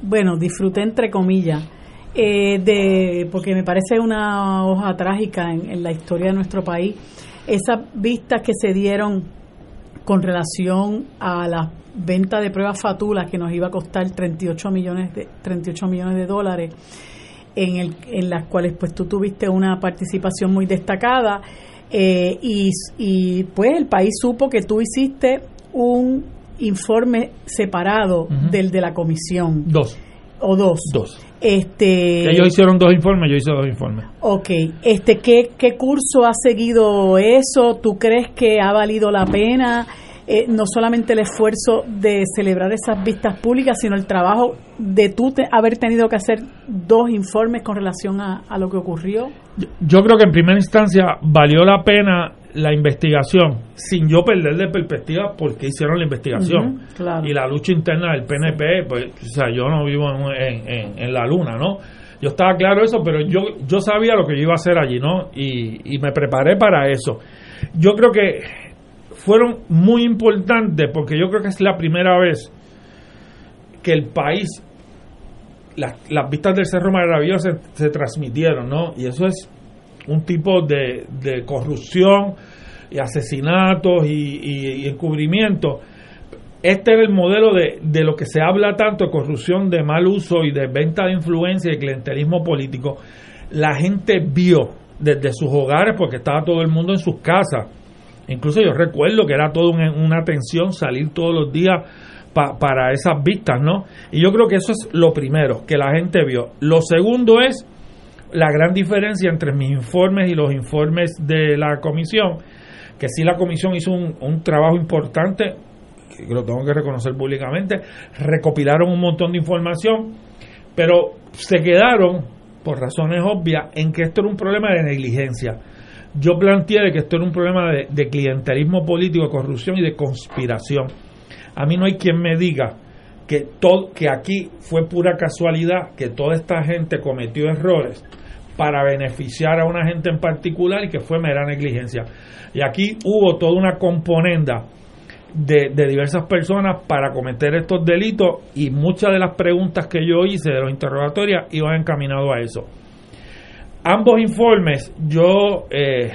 S9: bueno, disfruté entre comillas, eh, de porque me parece una hoja trágica en, en la historia de nuestro país. Esas vistas que se dieron con relación a la venta de pruebas fatulas que nos iba a costar 38 millones de, 38 millones de dólares, en, el, en las cuales pues tú tuviste una participación muy destacada eh, y, y pues el país supo que tú hiciste un informe separado del de la comisión.
S10: Dos.
S9: O dos.
S10: Dos.
S9: Este,
S10: Ellos hicieron dos informes, yo hice dos informes.
S9: Ok, este, ¿qué, ¿qué curso ha seguido eso? ¿Tú crees que ha valido la pena? eh, no solamente el esfuerzo de celebrar esas vistas públicas, sino el trabajo de tú haber tenido que hacer dos informes con relación a, lo que ocurrió?
S10: Yo, creo que en primera instancia valió la pena la investigación, sin yo perder de perspectiva por qué hicieron la investigación. Y la lucha interna del PNP, pues, o sea, yo no vivo en, en, la luna, ¿no? Yo estaba claro eso, pero yo, yo sabía lo que yo iba a hacer allí, ¿no? Y, y me preparé para eso. Yo creo que fueron muy importantes porque yo creo que es la primera vez que el país, las, vistas del Cerro Maravilloso se, transmitieron, ¿no? Y eso es un tipo de, corrupción y asesinatos y, encubrimiento. Este es el modelo de, de lo que se habla tanto de corrupción, de mal uso y de venta de influencia y clientelismo político. La gente vio desde sus hogares, porque estaba todo el mundo en sus casas, Incluso yo recuerdo que era todo una tensión salir todos los días para esas vistas, ¿no? Y yo creo que eso es lo primero que la gente vio. Lo segundo es la gran diferencia entre mis informes y los informes de la comisión, que sí la comisión hizo un, un trabajo importante, que lo tengo que reconocer públicamente, recopilaron un montón de información, pero se quedaron, por razones obvias, en que esto era un problema de negligencia yo planteé que esto era un problema de, clientelismo político, de corrupción y de conspiración. A mí no hay quien me diga que, todo, que aquí fue pura casualidad, que toda esta gente cometió errores para beneficiar a una gente en particular y que fue mera negligencia. Y aquí hubo toda una componenda de, de, diversas personas para cometer estos delitos y muchas de las preguntas que yo hice de los interrogatorios iban encaminados a eso ambos informes, yo, eh,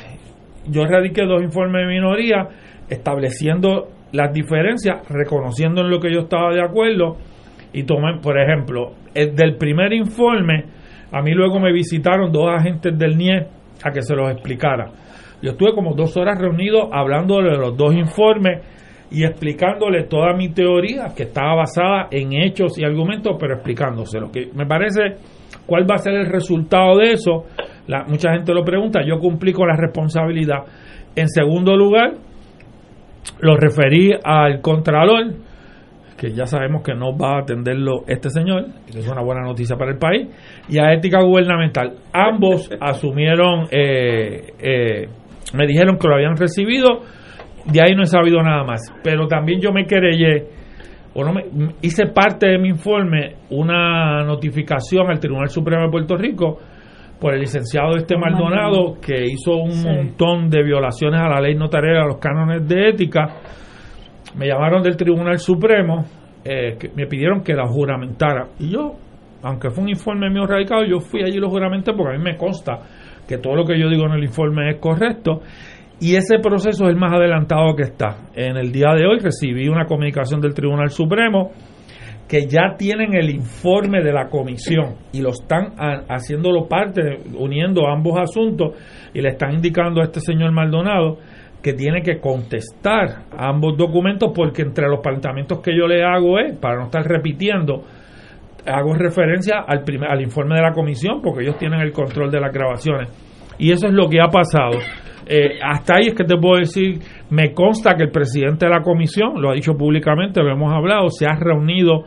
S10: yo radiqué dos informes de minoría estableciendo las diferencias, reconociendo en lo que yo estaba de acuerdo y tomé, por ejemplo, el del primer informe, a mí luego me visitaron dos agentes del NIE a que se los explicara. Yo estuve como dos horas reunido hablando de los dos informes y explicándole toda mi teoría que estaba basada en hechos y argumentos, pero explicándose. Lo que me parece cuál va a ser el resultado de eso. La, mucha gente lo pregunta, yo cumplí con la responsabilidad. En segundo lugar, lo referí al Contralor, que ya sabemos que no va a atenderlo este señor, que es una buena noticia para el país, y a Ética Gubernamental. Ambos asumieron, eh, eh, me dijeron que lo habían recibido de ahí no he sabido nada más. Pero también yo me querellé, o no me, hice parte de mi informe una notificación al Tribunal Supremo de Puerto Rico por el licenciado este Maldonado que hizo un montón de violaciones a la ley notarial, a los cánones de ética. Me llamaron del Tribunal Supremo, eh, me pidieron que la juramentara. Y yo, aunque fue un informe mío radicado, yo fui allí y lo juramenté porque a mí me consta que todo lo que yo digo en el informe es correcto y ese proceso es el más adelantado que está. En el día de hoy recibí una comunicación del Tribunal Supremo que ya tienen el informe de la comisión y lo están haciéndolo parte, uniendo ambos asuntos y le están indicando a este señor Maldonado que tiene que contestar ambos documentos porque entre los planteamientos que yo le hago es, para no estar repitiendo, hago referencia al, primer, al informe de la comisión porque ellos tienen el control de las grabaciones. Y eso es lo que ha pasado. Eh, hasta ahí es que te puedo decir, me consta que el presidente de la comisión, lo ha dicho públicamente, lo hemos hablado, se ha reunido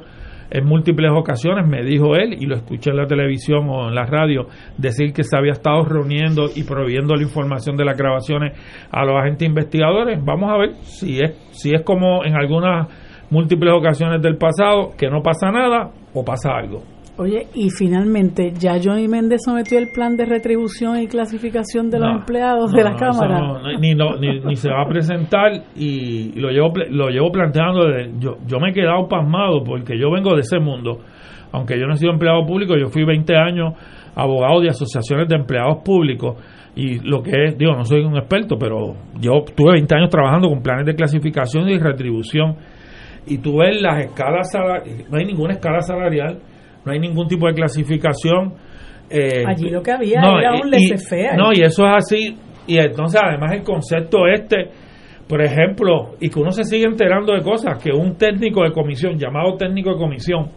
S10: en múltiples ocasiones, me dijo él, y lo escuché en la televisión o en la radio, decir que se había estado reuniendo y proveyendo la información de las grabaciones a los agentes investigadores. Vamos a ver si es, si es como en algunas múltiples ocasiones del pasado, que no pasa nada o pasa algo.
S9: Oye, y finalmente, ¿ya Johnny Méndez sometió el plan de retribución y clasificación de los empleados de la Cámara?
S10: No, ni, ni, se va a presentar y lo llevo, lo llevo planteando. yo, yo me he quedado pasmado porque yo vengo de ese mundo. Aunque yo no he sido empleado público, yo fui 20 años abogado de asociaciones de empleados públicos y lo que es, digo, no soy un experto, pero yo tuve 20 años trabajando con planes de clasificación y retribución y tú ves las escalas salariales, no hay ninguna escala salarial no hay ningún tipo de clasificación.
S9: Eh, Allí lo que había era un laissez
S10: No, y eso es así. Y entonces, además, el concepto este, por ejemplo, y que uno se sigue enterando de cosas, que un técnico de comisión, llamado técnico de comisión,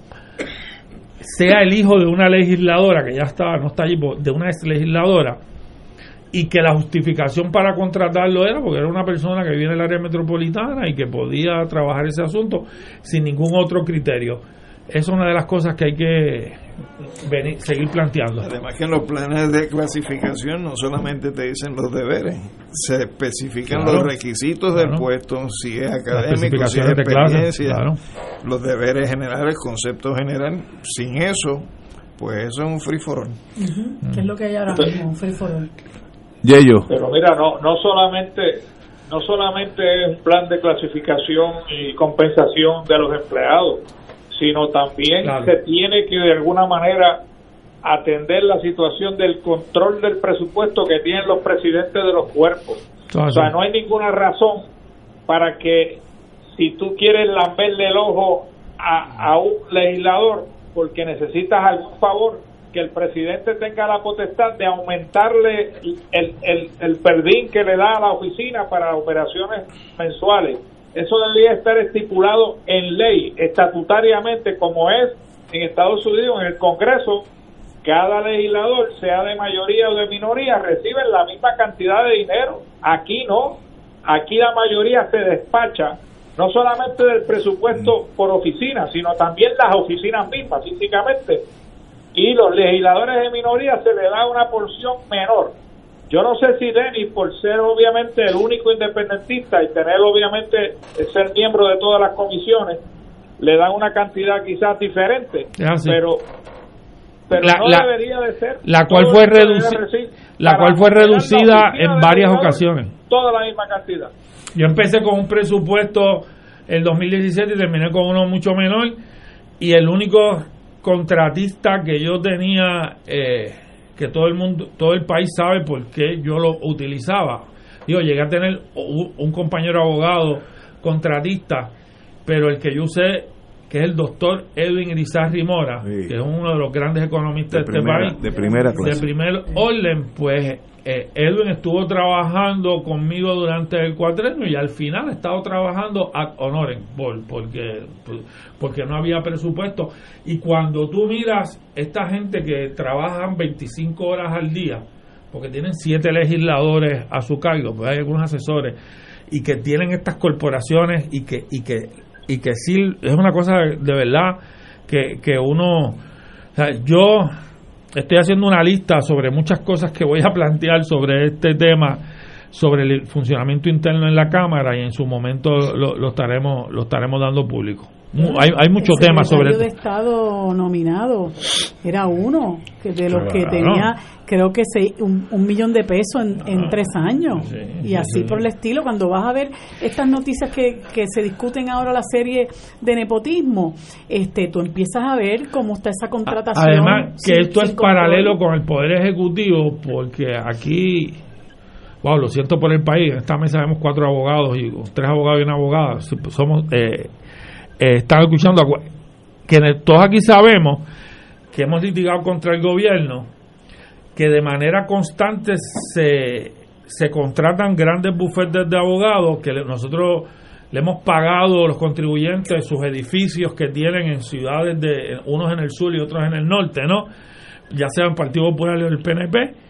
S10: sea el hijo de una legisladora, que ya está, no está allí, de una ex legisladora, y que la justificación para contratarlo era porque era una persona que viene del área metropolitana y que podía trabajar ese asunto sin ningún otro criterio. Es una de las cosas que hay que venir, seguir planteando.
S5: Además que en los planes de clasificación no solamente te dicen los deberes, se especifican
S10: Claro.
S5: los requisitos del puesto, si es académico, si es
S10: especificaciones de clase,
S5: experiencia,
S10: claro.
S5: los deberes generales, concepto general. Sin eso, pues eso es un free for all.
S9: Ujú, que es lo que hay ahora mismo, un free for all.
S2: Yello.
S3: Pero mira, no, no solamente no solamente es un plan de clasificación y compensación de los empleados, sino también
S10: Claro.
S3: se tiene que de alguna manera atender la situación del control del presupuesto que tienen los presidentes de los cuerpos. O sea, no hay ninguna razón para que si tú quieres lamberle el ojo a, a un legislador porque necesitas algún favor, que el presidente tenga la potestad de aumentarle el, el, el perdín que le da a la oficina para operaciones mensuales. Eso debería estar estipulado en ley, estatutariamente, como es en Estados Unidos, en el Congreso, cada legislador, sea de mayoría o de minoría, reciben la misma cantidad de dinero. Aquí no. Aquí la mayoría se despacha no solamente del presupuesto por oficina, sino también las oficinas mismas, físicamente. Y los legisladores de minoría se le da una porción menor. Yo no sé si Denis, por ser obviamente el único independentista y tener obviamente ser miembro de todas las comisiones, le dan una cantidad quizás diferente, pero pero
S10: La-
S3: no
S10: la-
S3: debería de ser.
S10: la cual fue
S3: el que debe
S10: reduci-
S3: recibir
S10: la cual fue reducida en varias ocasiones.
S3: toda la misma cantidad.
S10: Yo empecé con un presupuesto el 2017 y terminé con uno mucho menor y el único contratista que yo tenía eh, que todo el mundo todo el país sabe por qué yo lo utilizaba. Digo llegué a tener un compañero abogado contratista pero el que yo usé que es el doctor Edwin Irizarry Mora que es uno de los grandes economistas de,
S2: De
S10: este país.
S2: de primera clase.
S10: de primer orden pues eh, Edwin estuvo trabajando conmigo durante el cuatrenio y al final ha estado trabajando ad honorem por, porque, porque no había presupuesto. Y cuando tú miras esta gente que trabajan 25 horas al día, porque tienen siete legisladores a su cargo, pues hay algunos asesores, y que tienen estas corporaciones y que, y que, y que sí es una cosa de, de verdad que, que uno, o sea, yo estoy haciendo una lista sobre muchas cosas que voy a plantear sobre este tema sobre el funcionamiento interno en la cámara y en su momento lo, lo estaremos lo estaremos dando público hay, hay muchos
S9: El
S10: temas sobre
S9: secretario de Estado nominado. Era uno que de los que tenía creo que se, un, un millón de pesos en, en tres años. Y así
S10: sí.
S9: por el estilo cuando vas a ver estas noticias que, que se discuten ahora la serie de nepotismo este tú empiezas a ver cómo está esa contratación.
S10: Además, que
S9: sin-
S10: esto es
S9: control.
S10: paralelo con el Poder Ejecutivo, porque aquí, wow, lo siento por el país, en esta mesa vemos cuatro abogados y tres abogados y una abogada, somos, eh, eh, están escuchando, que todos aquí sabemos que hemos litigado contra el gobierno, que de manera constante se, se contratan grandes bufetes de abogados que nosotros le hemos pagado a los contribuyentes sus edificios que tienen en ciudades de unos en el sur y otros en el norte, ¿no? Ya sea en Partido Popular o el PNP.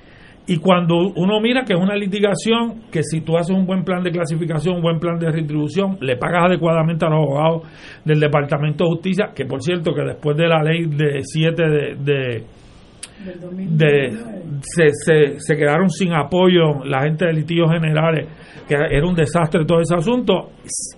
S10: Y cuando uno mira que es una litigación, que si tú haces un buen plan de clasificación, un buen plan de retribución, le pagas adecuadamente a los abogados del Departamento de Justicia, que por cierto que después de la ley de 7 de, de de se, se, se quedaron sin apoyo la gente de litigios generales que era un desastre todo ese asunto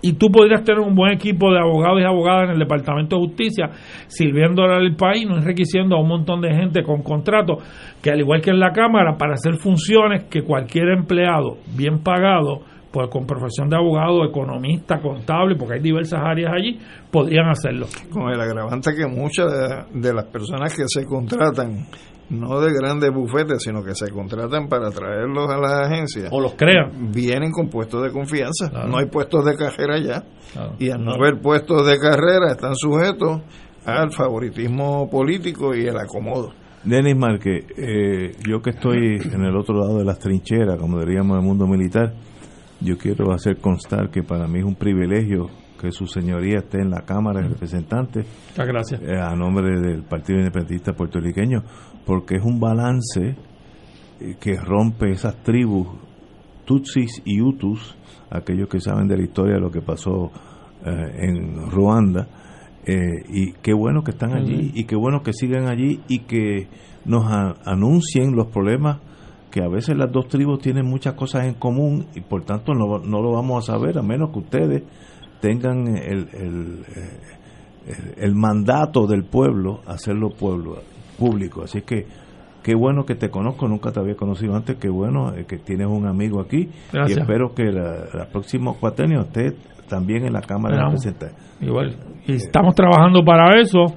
S10: y tú podrías tener un buen equipo de abogados y abogadas en el Departamento de Justicia sirviéndole al país no enriqueciendo a un montón de gente con contratos que al igual que en la Cámara para hacer funciones que cualquier empleado bien pagado pues con profesión de abogado, economista, contable, porque hay diversas áreas allí, podrían hacerlo.
S5: Con el agravante que muchas de, de las personas que se contratan, no de grandes bufetes, sino que se contratan para traerlos a las agencias,
S10: O los crean.
S5: vienen con puestos de confianza.
S10: Claro.
S5: No hay puestos de carrera ya.
S10: Claro.
S5: Y al no haber puestos de carrera, están sujetos al favoritismo político y el acomodo.
S2: Denis Marque, eh, yo que estoy en el otro lado de las trincheras, como diríamos en el mundo militar, yo quiero hacer constar que para mí es un privilegio que su señoría esté en la Cámara de Representantes
S10: Muchas gracias.
S2: eh, a nombre del Partido Independentista Puertorriqueño, porque es un balance que rompe esas tribus Tutsis y Hutus, aquellos que saben de la historia de lo que pasó eh, en Ruanda, eh, y qué bueno que están allí y qué bueno que sigan allí y que nos anuncien los problemas que a veces las dos tribus tienen muchas cosas en común y por tanto no, no lo vamos a saber a menos que ustedes tengan el, el, el, mandato del pueblo hacerlo pueblo público. Así que qué bueno que te conozco nunca te había conocido antes qué bueno eh, que tienes un amigo aquí. Y espero que la, la próxima cuatrenio esté también en la Cámara de Representantes.
S10: Igual. Y estamos trabajando para eso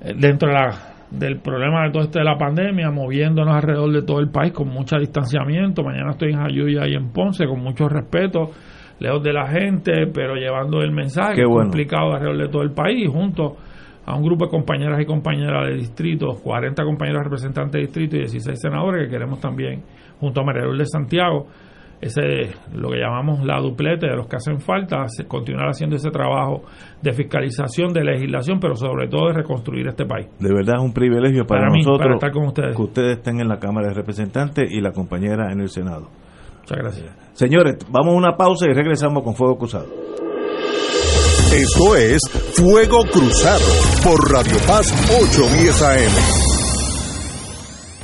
S10: eh, dentro de la del problema de todo este de la pandemia, moviéndonos alrededor de todo el país con mucho distanciamiento. Mañana estoy en Ayuya y en Ponce con mucho respeto, lejos de la gente, pero llevando el mensaje complicado alrededor de todo el país, junto a un grupo de compañeras y compañeras de distrito, 40 compañeros representantes de distrito y 16 senadores que queremos también, junto a María de Santiago, ese lo que llamamos la duplete de los que hacen falta, continuar haciendo ese trabajo de fiscalización, de legislación, pero sobre todo de reconstruir este país.
S2: De verdad es un privilegio para, nosotros estar con ustedes. que ustedes estén en la Cámara de Representantes y la compañera en el Senado.
S10: Muchas gracias.
S2: Señores, vamos a una pausa y regresamos con Fuego Cruzado.
S1: Esto es Fuego Cruzado por Radio Paz 810 AM.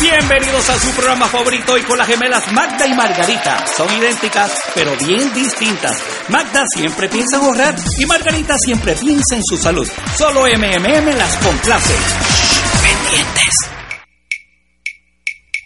S11: Bienvenidos a su programa favorito y con las gemelas Magda y Margarita. Son idénticas, pero bien distintas. Magda siempre piensa en ahorrar y Margarita siempre piensa en su salud. Solo MMM las complace. Pendientes.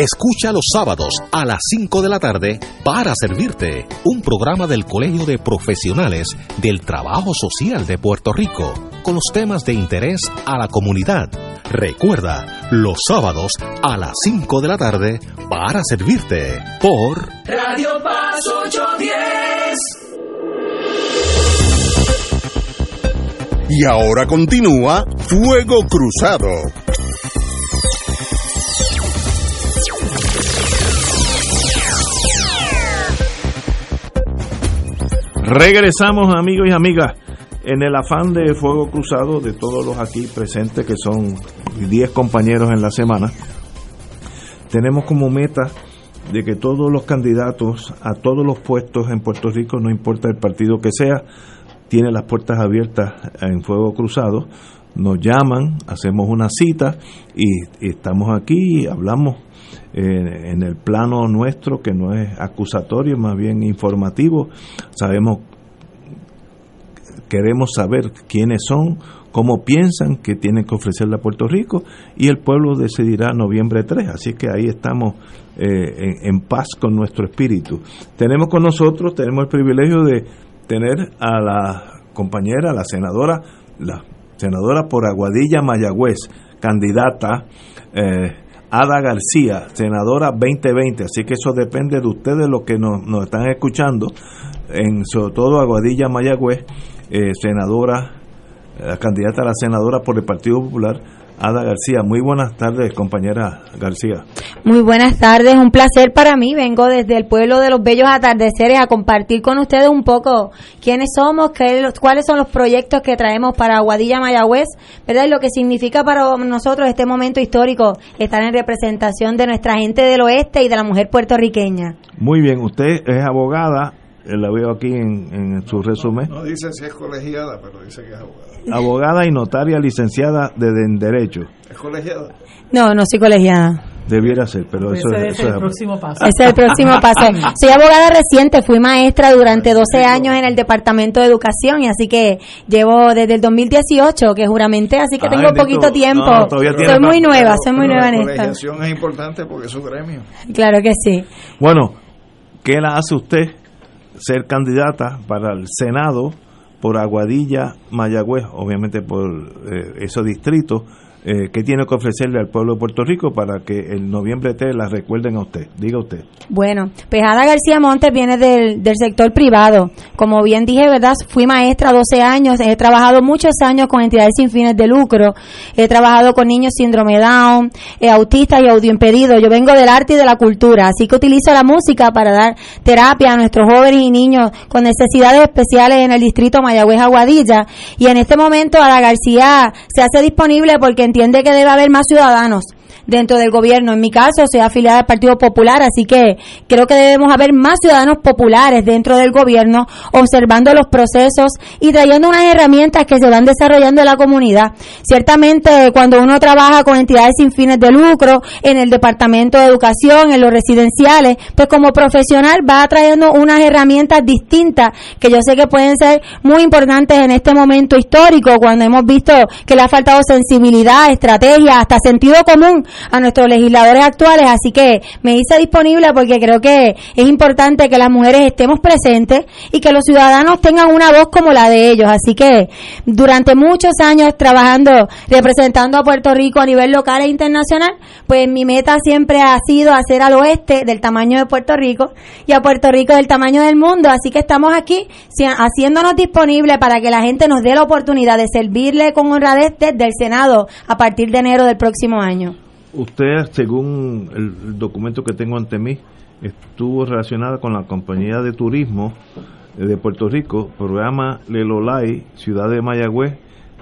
S12: Escucha los sábados a las 5 de la tarde para servirte un programa del Colegio de Profesionales del Trabajo Social de Puerto Rico con los temas de interés a la comunidad. Recuerda, los sábados a las 5 de la tarde para servirte por
S13: Radio Paz 810.
S1: Y ahora continúa Fuego Cruzado.
S2: Regresamos amigos y amigas en el afán de fuego cruzado de todos los aquí presentes que son 10 compañeros en la semana. Tenemos como meta de que todos los candidatos a todos los puestos en Puerto Rico, no importa el partido que sea, tiene las puertas abiertas en fuego cruzado. Nos llaman, hacemos una cita y, estamos aquí y hablamos en el plano nuestro, que no es acusatorio, más bien informativo. Sabemos, queremos saber quiénes son, cómo piensan que tienen que ofrecerle a Puerto Rico y el pueblo decidirá noviembre 3. Así que ahí estamos eh, en, en, paz con nuestro espíritu. Tenemos con nosotros, tenemos el privilegio de tener a la compañera, la senadora, la senadora por Aguadilla Mayagüez, candidata. Eh, Ada García, senadora 2020, así que eso depende de ustedes los que nos, están escuchando, en sobre todo Aguadilla Mayagüez, eh, senadora, la candidata a la senadora por el Partido Popular, Ada García. Muy buenas tardes, compañera García.
S14: Muy buenas tardes, un placer para mí. Vengo desde el pueblo de los bellos atardeceres a compartir con ustedes un poco quiénes somos, qué, cuáles son los proyectos que traemos para Aguadilla Mayagüez, ¿verdad? Y lo que significa para nosotros este momento histórico estar en representación de nuestra gente del oeste y de la mujer puertorriqueña.
S2: Muy bien, usted es abogada, eh, la veo aquí en, en su resumen.
S5: No dice si es colegiada, pero dice que es abogada.
S2: Abogada y notaria licenciada de, en Derecho.
S5: ¿Es colegiada?
S14: No, no soy colegiada.
S2: Debiera ser, pero eso,
S9: Ese
S2: es-
S9: es
S2: eso
S9: el
S2: es-
S9: próximo paso.
S14: Ese es el próximo paso. Soy abogada reciente, fui maestra durante 12 años en el Departamento de Educación y así que llevo desde el 2018 que juramenté, así que
S5: Ah,
S14: tengo
S5: bendito.
S14: poquito tiempo.
S5: No,
S14: soy muy nueva,
S5: pero-
S14: soy muy nueva en
S5: La
S14: esto.
S5: colegiación es importante porque es su gremio.
S14: Claro que sí.
S2: Bueno, ¿qué la hace usted ser candidata para el Senado por Aguadilla, Mayagüez, obviamente por eh, esos distritos? Eh, ¿Qué tiene que ofrecerle al pueblo de Puerto Rico para que el noviembre 3 la recuerden a usted? Diga usted.
S14: Bueno, pues Ada García Montes viene del, del sector privado. Como bien dije, ¿verdad? Fui maestra 12 años, he trabajado muchos años con entidades sin fines de lucro, he trabajado con niños síndrome Down, autistas y audioimpedidos. Yo vengo del arte y de la cultura, así que utilizo la música para dar terapia a nuestros jóvenes y niños con necesidades especiales en el distrito Mayagüez Aguadilla. Y en este momento Ada García se hace disponible porque entiende que debe haber más ciudadanos dentro del gobierno. En mi caso, soy afiliada al Partido Popular, así que creo que debemos haber más ciudadanos populares dentro del gobierno, observando los procesos y trayendo unas herramientas que se van desarrollando en la comunidad. Ciertamente, cuando uno trabaja con entidades sin fines de lucro, en el Departamento de Educación, en los residenciales, pues como profesional va trayendo unas herramientas distintas que yo sé que pueden ser muy importantes en este momento histórico, cuando hemos visto que le ha faltado sensibilidad, estrategia, hasta sentido común a nuestros legisladores actuales, así que me hice disponible porque creo que es importante que las mujeres estemos presentes y que los ciudadanos tengan una voz como la de ellos, así que durante muchos años trabajando, representando a Puerto Rico a nivel local e internacional, pues mi meta siempre ha sido hacer al oeste del tamaño de Puerto Rico y a Puerto Rico del tamaño del mundo, así que estamos aquí haciéndonos disponibles para que la gente nos dé la oportunidad de servirle con honradez desde el Senado a partir de enero del próximo año.
S2: Usted, según el, documento que tengo ante mí, estuvo relacionada con la compañía de turismo eh, de Puerto Rico, programa Lelolai, Ciudad de Mayagüez,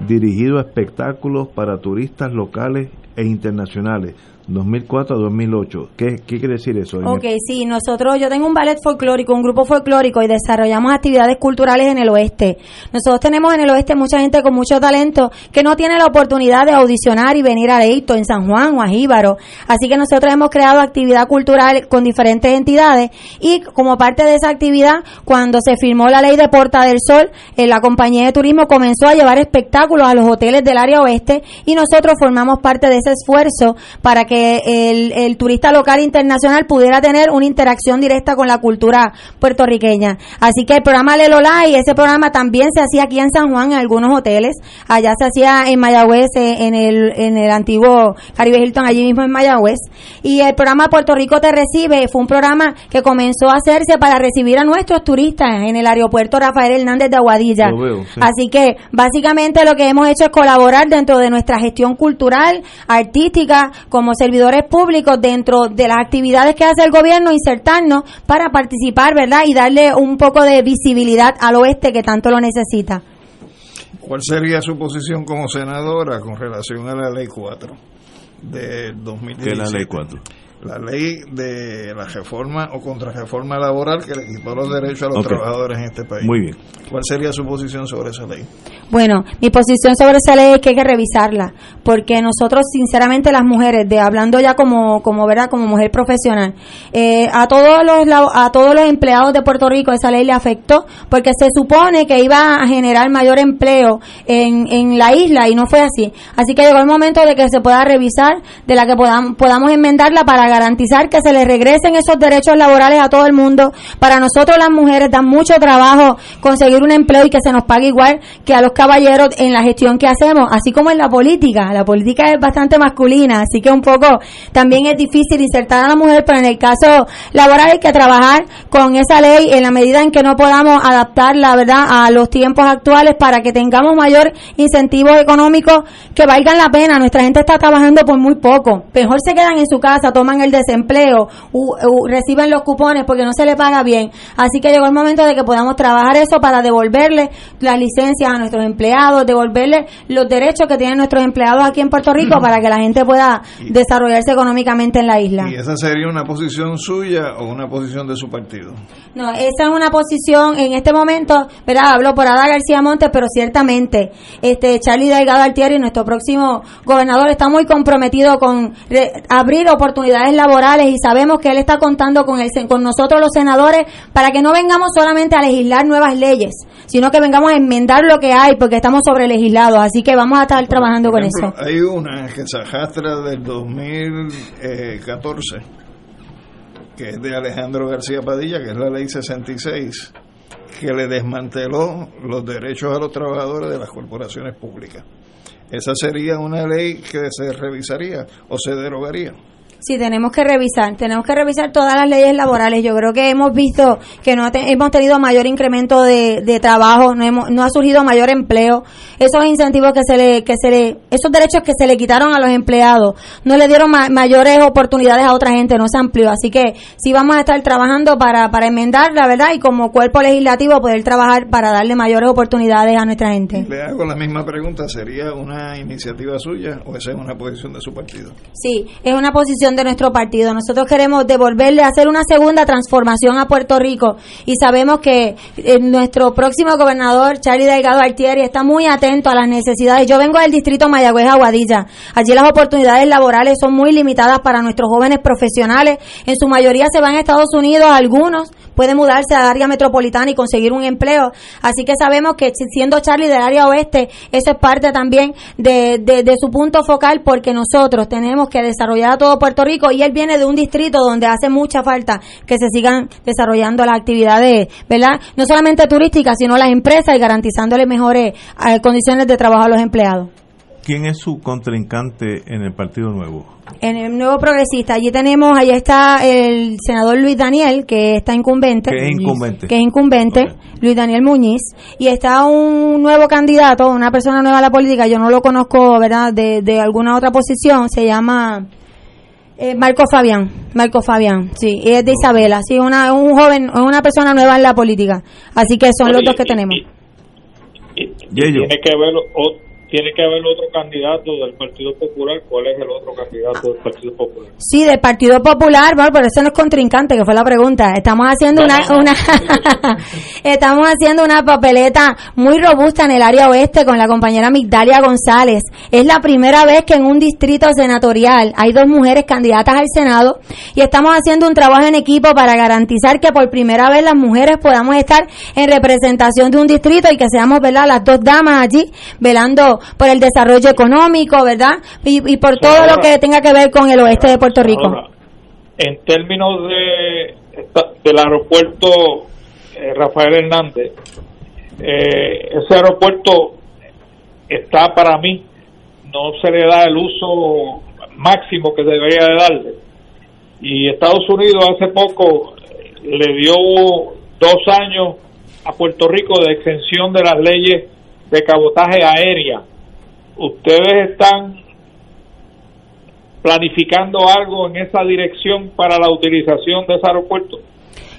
S2: dirigido a espectáculos para turistas locales e internacionales, 2004 a 2008. ¿Qué, qué quiere decir eso?
S14: Ok, sí, nosotros, yo tengo un ballet folclórico, un grupo folclórico y desarrollamos actividades culturales en el oeste. Nosotros tenemos en el oeste mucha gente con mucho talento que no tiene la oportunidad de audicionar y venir a Leito, en San Juan o a Jíbaro. Así que nosotros hemos creado actividad cultural con diferentes entidades y como parte de esa actividad, cuando se firmó la ley de Porta del Sol, eh, la compañía de turismo comenzó a llevar espectáculos a los hoteles del área oeste y nosotros formamos parte de ese esfuerzo para que el, el turista local internacional pudiera tener una interacción directa con la cultura puertorriqueña. Así que el programa Lelola y ese programa también se hacía aquí en San Juan en algunos hoteles. Allá se hacía en Mayagüez, eh, en el, en el antiguo Caribe Hilton, allí mismo en Mayagüez. Y el programa Puerto Rico te recibe fue un programa que comenzó a hacerse para recibir a nuestros turistas en el aeropuerto Rafael Hernández de Aguadilla.
S2: Lo veo, sí.
S14: Así que básicamente lo que hemos hecho es colaborar dentro de nuestra gestión cultural, artística, como servidores públicos dentro de las actividades que hace el gobierno, insertarnos para participar, ¿verdad? Y darle un poco de visibilidad al oeste que tanto lo necesita.
S5: ¿Cuál sería su posición como senadora con relación a la ley 4 de 2017?
S2: ¿Qué es la ley 4?
S5: La ley de la reforma o contrarreforma laboral que le quitó los derechos a los trabajadores en este país.
S2: Muy bien.
S5: ¿Cuál sería su posición sobre esa ley?
S14: Bueno, mi posición sobre esa ley es que hay que revisarla, porque nosotros, sinceramente, las mujeres, de hablando ya como, como verdad, como mujer profesional, eh, a todos los a todos los empleados de Puerto Rico esa ley le afectó, porque se supone que iba a generar mayor empleo en, en la isla y no fue así. Así que llegó el momento de que se pueda revisar, de la que podamos, podamos enmendarla para garantizar que se les regresen esos derechos laborales a todo el mundo. Para nosotros las mujeres dan mucho trabajo conseguir un empleo y que se nos pague igual que a los caballeros en la gestión que hacemos, así como en la política. La política es bastante masculina, así que un poco también es difícil insertar a la mujer, pero en el caso laboral hay que trabajar con esa ley en la medida en que no podamos adaptar la verdad a los tiempos actuales para que tengamos mayor incentivos económicos que valgan la pena. Nuestra gente está trabajando por muy poco. Mejor se quedan en su casa, toman el desempleo, reciben los cupones porque no se le paga bien. Así que llegó el momento de que podamos trabajar eso para devolverle las licencias a nuestros empleados, devolverle los derechos que tienen nuestros empleados aquí en Puerto Rico para que la gente pueda desarrollarse económicamente en la isla.
S5: ¿Y esa sería una posición suya o una posición de su partido?
S14: No, esa es una posición en este momento, ¿verdad? Hablo por Ada García Montes, pero ciertamente este Charlie Delgado Altieri, nuestro próximo gobernador, está muy comprometido con abrir oportunidades laborales y sabemos que él está contando con, el, con nosotros los senadores para que no vengamos solamente a legislar nuevas leyes, sino que vengamos a enmendar lo que hay porque estamos sobre legislados, así que vamos a estar trabajando con eso.
S5: Hay una que se arrastra del 2014 que es de Alejandro García Padilla, que es la ley 66, que le desmanteló los derechos a los trabajadores de las corporaciones públicas. Esa sería una ley que se revisaría o se derogaría.
S14: Sí, tenemos que revisar, tenemos que revisar todas las leyes laborales. Yo creo que hemos visto que no hemos tenido mayor incremento de, de trabajo, no, hemos, no ha surgido mayor empleo. Esos incentivos que se le, que se le, esos derechos que se le quitaron a los empleados, no le dieron mayores oportunidades a otra gente, no se amplió. Así que sí vamos a estar trabajando para, para enmendar, la verdad, y como cuerpo legislativo poder trabajar para darle mayores oportunidades a nuestra gente.
S5: Le hago la misma pregunta, ¿sería una iniciativa suya o esa es una posición de su partido?
S14: Sí, es una posición de nuestro partido. Nosotros queremos devolverle, hacer una segunda transformación a Puerto Rico y sabemos que eh, nuestro próximo gobernador, Charlie Delgado Altieri, está muy atento a las necesidades. Yo vengo del distrito Mayagüez, Aguadilla. Allí las oportunidades laborales son muy limitadas para nuestros jóvenes profesionales. En su mayoría se van a Estados Unidos, algunos puede mudarse al área metropolitana y conseguir un empleo. Así que sabemos que siendo Charlie del área oeste, eso es parte también de, de, su punto focal porque nosotros tenemos que desarrollar a todo Puerto Rico y él viene de un distrito donde hace mucha falta que se sigan desarrollando las actividades, ¿verdad? No solamente turísticas, sino las empresas y garantizándole mejores eh, condiciones de trabajo a los empleados.
S2: ¿Quién es su contrincante en el Partido Nuevo?
S14: En el Nuevo Progresista, allí tenemos, allá está el senador Luis Daniel, que está incumbente.
S2: Que es incumbente.
S14: Que es incumbente, Luis Daniel Muñiz. Y está un nuevo candidato, una persona nueva a la política, yo no lo conozco, ¿verdad?, de, de alguna otra posición, se llama eh, Marco Fabián. Marco Fabián, sí, es de Isabela, sí, una, un joven, una persona nueva en la política. Así que son los dos que tenemos.
S3: tiene que ver tiene que haber otro candidato del Partido Popular. ¿Cuál es el otro candidato del Partido Popular?
S14: Sí, del Partido Popular, bueno, pero eso no es contrincante, que fue la pregunta. Estamos haciendo una, una estamos haciendo una papeleta muy robusta en el área oeste con la compañera Migdalia González. Es la primera vez que en un distrito senatorial hay dos mujeres candidatas al Senado y estamos haciendo un trabajo en equipo para garantizar que por primera vez las mujeres podamos estar en representación de un distrito y que seamos, ¿verdad?, las dos damas allí velando por el desarrollo económico, ¿verdad? Y, por todo lo que tenga que ver con el oeste de Puerto Rico.
S3: en términos de del aeropuerto eh, Rafael Hernández, eh, ese aeropuerto está para mí, no se le da el uso máximo que debería de darle. Y Estados Unidos hace poco le dio dos años a Puerto Rico de exención de las leyes de cabotaje aérea. ¿Ustedes están planificando algo en esa dirección para la utilización de ese aeropuerto?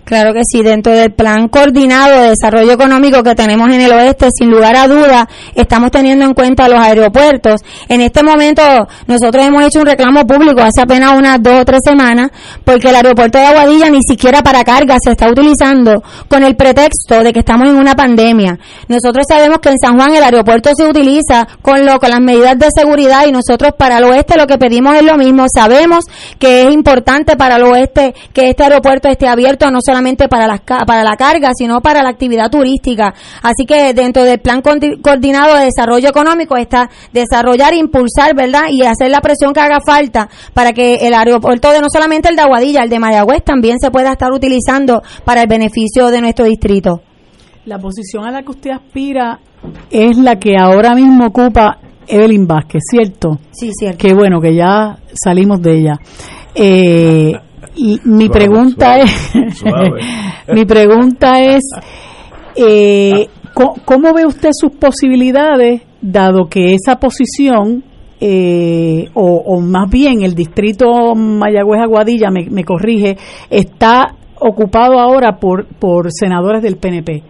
S14: Claro que sí, dentro del plan coordinado de desarrollo económico que tenemos en el oeste, sin lugar a duda, estamos teniendo en cuenta los aeropuertos. En este momento, nosotros hemos hecho un reclamo público hace apenas unas dos o tres semanas, porque el aeropuerto de Aguadilla ni siquiera para carga se está utilizando con el pretexto de que estamos en una pandemia. Nosotros sabemos que en San Juan el aeropuerto se utiliza con, lo, con las medidas de seguridad y nosotros para el oeste lo que pedimos es lo mismo. Sabemos que es importante para el oeste que este aeropuerto esté abierto, no solamente solamente para, las, para la carga, sino para la actividad turística. Así que dentro del plan coordinado de desarrollo económico está desarrollar, impulsar, ¿verdad? Y hacer la presión que haga falta para que el aeropuerto de no solamente el de Aguadilla, el de Mayagüez también se pueda estar utilizando para el beneficio de nuestro distrito.
S9: La posición a la que usted aspira es la que ahora mismo ocupa Evelyn Vázquez, ¿cierto?
S14: Sí, cierto.
S9: Qué bueno que ya salimos de ella. Eh, mi pregunta es, mi pregunta es, eh, ¿cómo, ve usted sus posibilidades, dado que esa posición eh, o, más bien el distrito Mayagüez Aguadilla, me, me corrige, está ocupado ahora por, por senadores del PNP.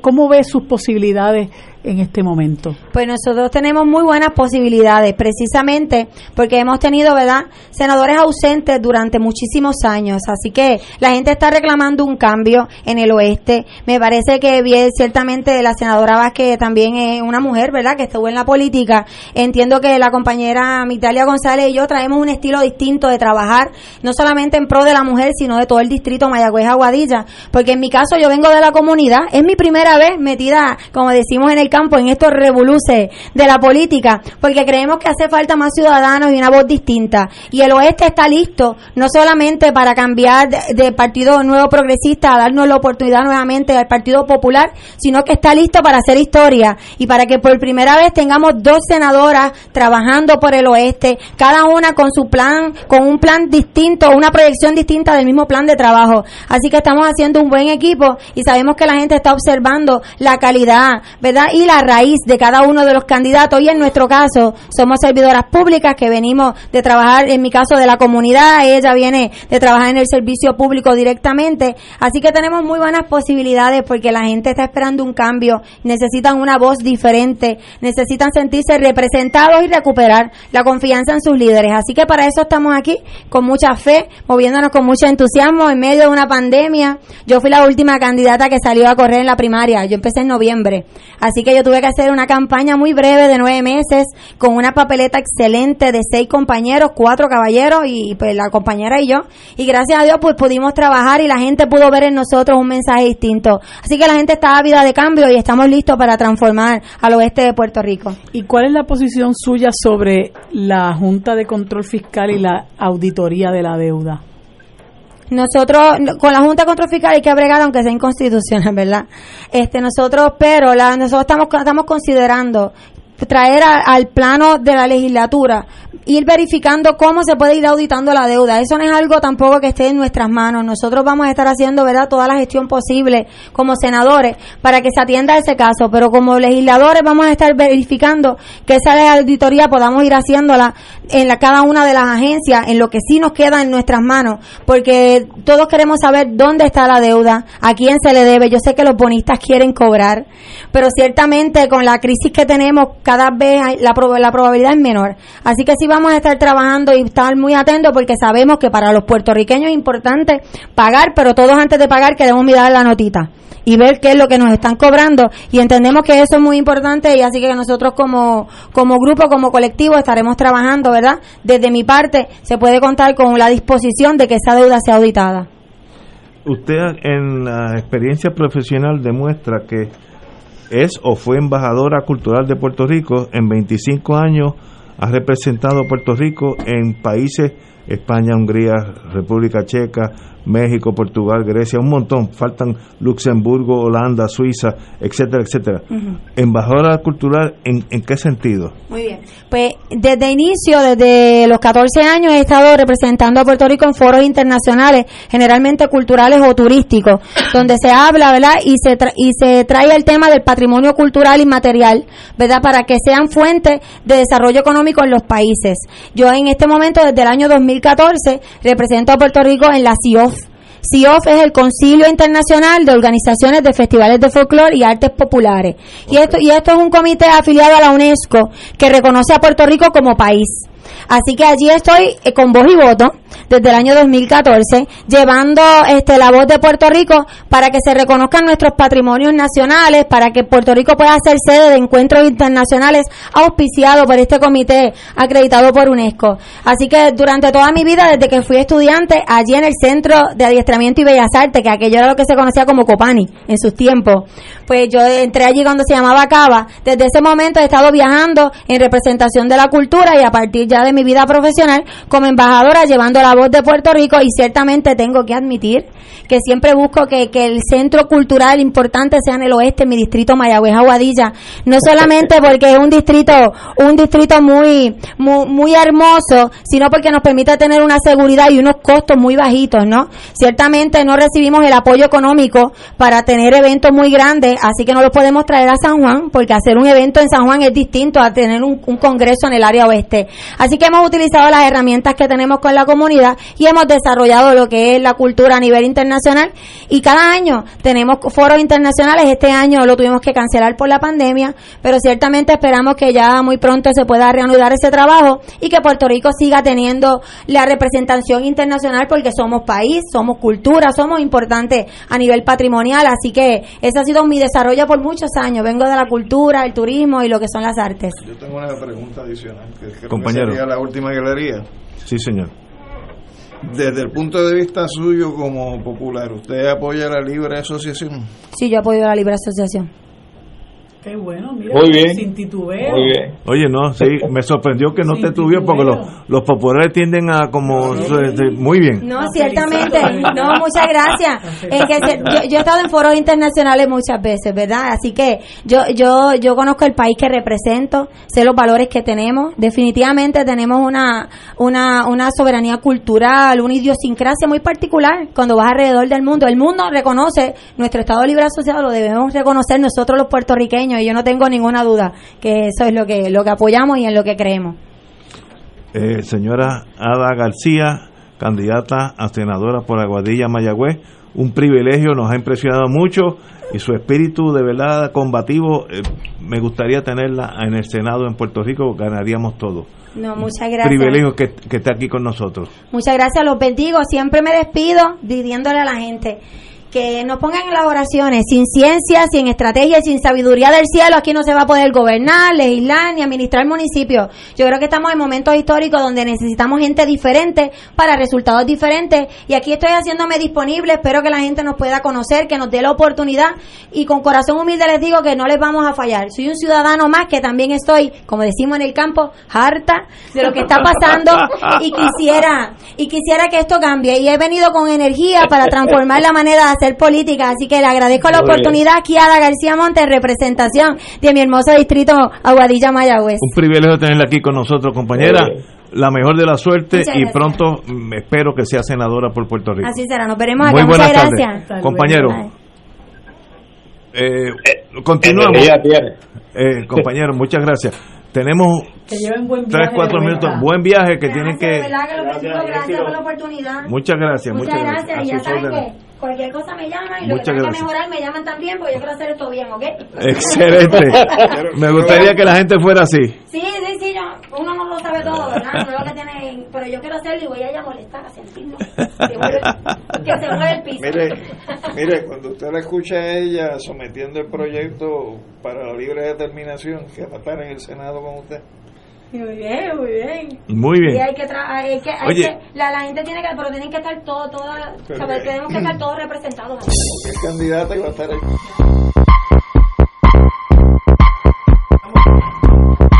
S9: ¿Cómo ve sus posibilidades en este momento?
S14: Pues nosotros tenemos muy buenas posibilidades, precisamente porque hemos tenido, ¿verdad?, senadores ausentes durante muchísimos años, así que la gente está reclamando un cambio en el oeste. Me parece que bien, ciertamente la senadora Vázquez también es una mujer, ¿verdad?, que estuvo en la política. Entiendo que la compañera Mitalia González y yo traemos un estilo distinto de trabajar, no solamente en pro de la mujer, sino de todo el distrito Mayagüez Aguadilla, porque en mi caso yo vengo de la comunidad, es mi primera vez metida, como decimos en el campo en estos revoluces de la política, porque creemos que hace falta más ciudadanos y una voz distinta. Y el oeste está listo, no solamente para cambiar de, Partido Nuevo Progresista a darnos la oportunidad nuevamente al Partido Popular, sino que está listo para hacer historia y para que por primera vez tengamos dos senadoras trabajando por el oeste, cada una con su plan, con un plan distinto, una proyección distinta del mismo plan de trabajo. Así que estamos haciendo un buen equipo y sabemos que la gente está observando la calidad, ¿verdad? Y la raíz de cada uno de los candidatos. Y en nuestro caso somos servidoras públicas que venimos de trabajar, en mi caso de la comunidad, ella viene de trabajar en el servicio público directamente, así que tenemos muy buenas posibilidades porque la gente está esperando un cambio, necesitan una voz diferente, necesitan sentirse representados y recuperar la confianza en sus líderes, así que para eso estamos aquí con mucha fe, moviéndonos con mucho entusiasmo en medio de una pandemia. Yo fui la última candidata que salió a correr en la primaria, yo empecé en noviembre, así que yo tuve que hacer una campaña muy breve de nueve meses con una papeleta excelente de seis compañeros, cuatro caballeros y pues la compañera y yo. Y gracias a Dios pues pudimos trabajar y la gente pudo ver en nosotros un mensaje distinto. Así que la gente está ávida de cambio y estamos listos para transformar al oeste de Puerto Rico.
S9: ¿Y cuál es la posición suya sobre la Junta de Control Fiscal y la auditoría de la deuda?
S14: Nosotros con la Junta Control Fiscal hay que bregar aunque sea inconstitucional, ¿verdad? Este nosotros, pero la, nosotros estamos estamos considerando traer al plano de la legislatura ir verificando cómo se puede ir auditando la deuda. Eso no es algo tampoco que esté en nuestras manos. Nosotros vamos a estar haciendo, ¿verdad?, toda la gestión posible como senadores para que se atienda ese caso, pero como legisladores vamos a estar verificando que esa auditoría podamos ir haciéndola en la, cada una de las agencias, en lo que sí nos queda en nuestras manos, porque todos queremos saber dónde está la deuda, a quién se le debe. Yo sé que los bonistas quieren cobrar, pero ciertamente con la crisis que tenemos cada vez la, la probabilidad es menor. Así que sí vamos a estar trabajando y estar muy atentos porque sabemos que para los puertorriqueños es importante pagar, pero todos antes de pagar queremos mirar la notita y ver qué es lo que nos están cobrando y entendemos que eso es muy importante y así que nosotros como, como grupo, como colectivo estaremos trabajando, ¿verdad? Desde mi parte se puede contar con la disposición de que esa deuda sea auditada.
S2: Usted en la experiencia profesional demuestra que es o fue embajadora cultural de Puerto Rico en 25 años ha representado a Puerto Rico en países España, Hungría, República Checa, México, Portugal, Grecia, un montón. Faltan Luxemburgo, Holanda, Suiza, etcétera, etcétera. Embajadora cultural, ¿en, ¿en qué sentido?
S14: Muy bien. Pues desde inicio, desde los 14 años, he estado representando a Puerto Rico en foros internacionales, generalmente culturales o turísticos, donde se habla, ¿verdad? Y se, y se trae el tema del patrimonio cultural inmaterial, ¿verdad? Para que sean fuentes de desarrollo económico en los países. Yo en este momento, desde el año 2014, represento a Puerto Rico en la CIOF, CIOF es el Concilio Internacional de Organizaciones de Festivales de Folclore y Artes Populares. Y, esto, y esto es un comité afiliado a la UNESCO que reconoce a Puerto Rico como país. Así que allí estoy eh, con voz y voto desde el año 2014, llevando este, la voz de Puerto Rico para que se reconozcan nuestros patrimonios nacionales, para que Puerto Rico pueda ser sede de encuentros internacionales auspiciados por este comité acreditado por UNESCO. Así que durante toda mi vida, desde que fui estudiante, allí en el Centro de Adiestramiento y Bellas Artes, que aquello era lo que se conocía como Copani en sus tiempos, pues yo entré allí cuando se llamaba Cava. Desde ese momento he estado viajando en representación de la cultura y a partir ya de mi vida profesional como embajadora llevando la voz de Puerto Rico y ciertamente tengo que admitir que siempre busco que, que el centro cultural importante sea en el oeste, en mi distrito Mayagüez Aguadilla, no solamente porque es un distrito un distrito muy, muy muy hermoso, sino porque nos permite tener una seguridad y unos costos muy bajitos, ¿no? Ciertamente no recibimos el apoyo económico para tener eventos muy grandes, así que no los podemos traer a San Juan, porque hacer un evento en San Juan es distinto a tener un, un congreso en el área oeste. Así que hemos utilizado las herramientas que tenemos con la comunidad y hemos desarrollado lo que es la cultura a nivel internacional y cada año tenemos foros internacionales. Este año lo tuvimos que cancelar por la pandemia, pero ciertamente esperamos que ya muy pronto se pueda reanudar ese trabajo y que Puerto Rico siga teniendo la representación internacional porque somos país, somos cultura, somos importantes a nivel patrimonial. Así que ese ha sido mi desarrollo por muchos años. Vengo de la cultura, el turismo y lo que son las artes.
S5: Yo tengo una pregunta adicional, que creo
S2: Compañero.
S5: que sería la última galería.
S2: Sí, señor.
S5: Desde el punto de vista suyo como popular, ¿usted apoya la libre asociación?
S14: Sí, yo apoyo la libre asociación.
S9: Qué bueno, mira,
S5: Muy bien.
S9: sin titubeo.
S2: Oye, no, sí, me sorprendió que no te tuviera porque los, los populares tienden a como... este, Muy bien.
S14: No, ciertamente. No, muchas gracias. Es que se- yo, yo he estado en foros internacionales muchas veces, ¿verdad? Así que yo, yo, yo conozco el país que represento, sé los valores que tenemos. Definitivamente tenemos una, una, una soberanía cultural, una idiosincrasia muy particular cuando vas alrededor del mundo. El mundo reconoce nuestro Estado Libre Asociado, lo debemos reconocer nosotros los puertorriqueños y yo no tengo ninguna duda que eso es lo que, lo que apoyamos y en lo que creemos.
S2: Eh, señora Ada García, candidata a senadora por Aguadilla Mayagüez, un privilegio, nos ha impresionado mucho y su espíritu de verdad combativo, eh, me gustaría tenerla en el Senado en Puerto Rico, ganaríamos todo.
S14: No, muchas gracias.
S2: Privilegio que, que esté aquí con nosotros.
S14: Muchas gracias, los bendigo. Siempre me despido pidiéndole a la gente que nos pongan en las oraciones, sin ciencia, sin estrategia, sin sabiduría del cielo, aquí no se va a poder gobernar, legislar ni administrar municipios. Yo creo que estamos en momentos históricos donde necesitamos gente diferente para resultados diferentes y aquí estoy haciéndome disponible, espero que la gente nos pueda conocer, que nos dé la oportunidad y con corazón humilde les digo que no les vamos a fallar. Soy un ciudadano más que también estoy, como decimos en el campo, harta de lo que está pasando y quisiera y quisiera que esto cambie y he venido con energía para transformar la manera hacer política, así que le agradezco la
S2: Muy bien.
S14: oportunidad aquí a Ada García Monte en representación de mi hermoso distrito Aguadilla Mayagüez.
S2: Un privilegio tenerla aquí con nosotros, compañera. La mejor de la suerte
S14: Muchas
S2: y
S14: gracias.
S2: pronto mm, espero que sea senadora por Puerto Rico.
S14: Así será, nos veremos
S2: Muy
S14: acá.
S2: buenas
S14: Muchas
S2: tardes.
S14: gracias.
S2: Compañero.
S14: Bye.
S2: Eh, continuamos.
S3: tiene.
S2: Eh, compañero, muchas gracias. Tenemos
S9: Que lleven buen viaje
S2: minutos. Buen viaje que tienen
S14: De
S2: que.
S14: bendigo, gracias por la oportunidad.
S2: Muchas gracias,
S14: Muchas,
S2: muchas
S14: gracias. Cualquier cosa me llaman y lo
S2: Muchas
S14: que tenga que mejorar me llaman también porque yo quiero hacer esto bien, ¿ok?
S2: Excelente. Me gustaría que la gente fuera así.
S14: Sí, sí, sí, yo, uno no lo sabe todo, ¿verdad? No es lo que tiene, pero yo quiero hacerlo y voy a ir a molestar, a sentirlo. Que se mueve el piso.
S5: Mire, mire, cuando usted la escucha a ella sometiendo el proyecto para la libre determinación, que va a estar en el Senado con usted.
S14: Muy bien, muy bien.
S2: Muy bien.
S14: Y hay que, tra- hay que, hay
S2: Oye.
S14: que la, la gente tiene que, pero tienen que estar todos, todas,
S5: Pero
S14: ¿sabes?
S5: que-
S14: tenemos que estar todos representados.
S5: es candidata va a estar ahí.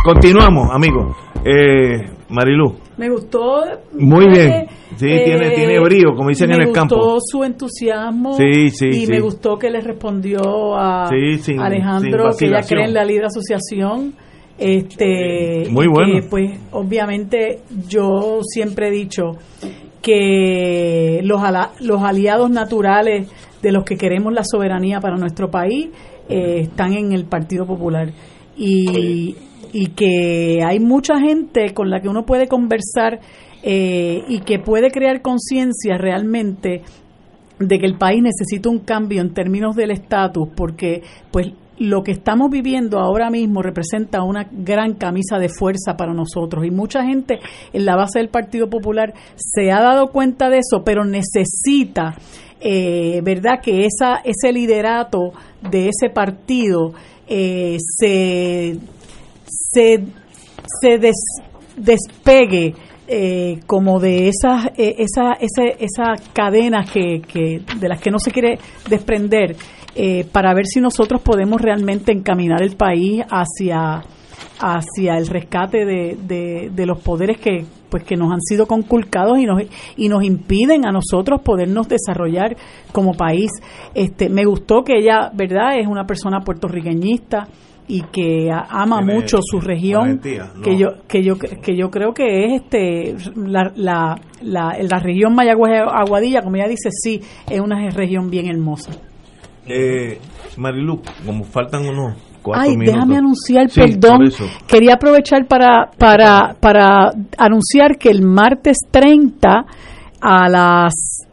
S2: Continuamos, amigos. Eh, Marilu.
S9: Me gustó.
S2: Muy
S9: eh,
S2: bien. Sí, tiene- tiene brío, como dicen
S9: me
S2: en el campo.
S9: Me gustó su entusiasmo.
S2: Sí, sí,
S9: Y
S2: sí.
S9: me gustó que le respondió a
S2: Sí, sin-
S9: Alejandro
S2: sin
S9: que ella cree en la libre asociación. Este,
S2: Muy bueno.
S9: que, pues, obviamente, yo siempre he dicho que los, ala- los aliados naturales de los que queremos la soberanía para nuestro país eh, están en el Partido Popular. Y, y que hay mucha gente con la que uno puede conversar eh, y que puede crear conciencia realmente de que el país necesita un cambio en términos del estatus porque pues lo que estamos viviendo ahora mismo representa una gran camisa de fuerza para nosotros y mucha gente en la base del Partido Popular se ha dado cuenta de eso, pero necesita, eh, ¿verdad?, que esa, ese liderato de ese partido eh, se, se, se despegue eh, como de esas eh, esa, esa, esa cadenas que, que, de las que no se quiere desprender eh, para ver si nosotros podemos realmente encaminar el país hacia hacia el rescate de, de, los poderes que pues que nos han sido conculcados y nos y nos impiden a nosotros podernos desarrollar como país. Este me gustó que ella verdad es una persona puertorriqueñista y que ama mucho su región que yo que yo que yo creo que es este la, la, la, la región Mayagüez Aguadilla como ella dice sí es una región bien hermosa
S2: eh, Marilu como faltan unos
S9: Ay, déjame anunciar, perdón. Quería aprovechar para, para, para anunciar que el martes 30 a las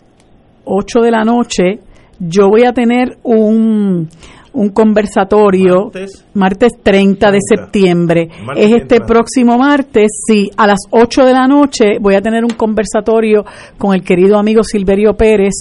S9: 8 de la noche yo voy a tener un, un conversatorio martes, 30 de septiembre. es este próximo martes, sí, a las 8 de la noche voy a tener un conversatorio con el querido amigo Silverio Pérez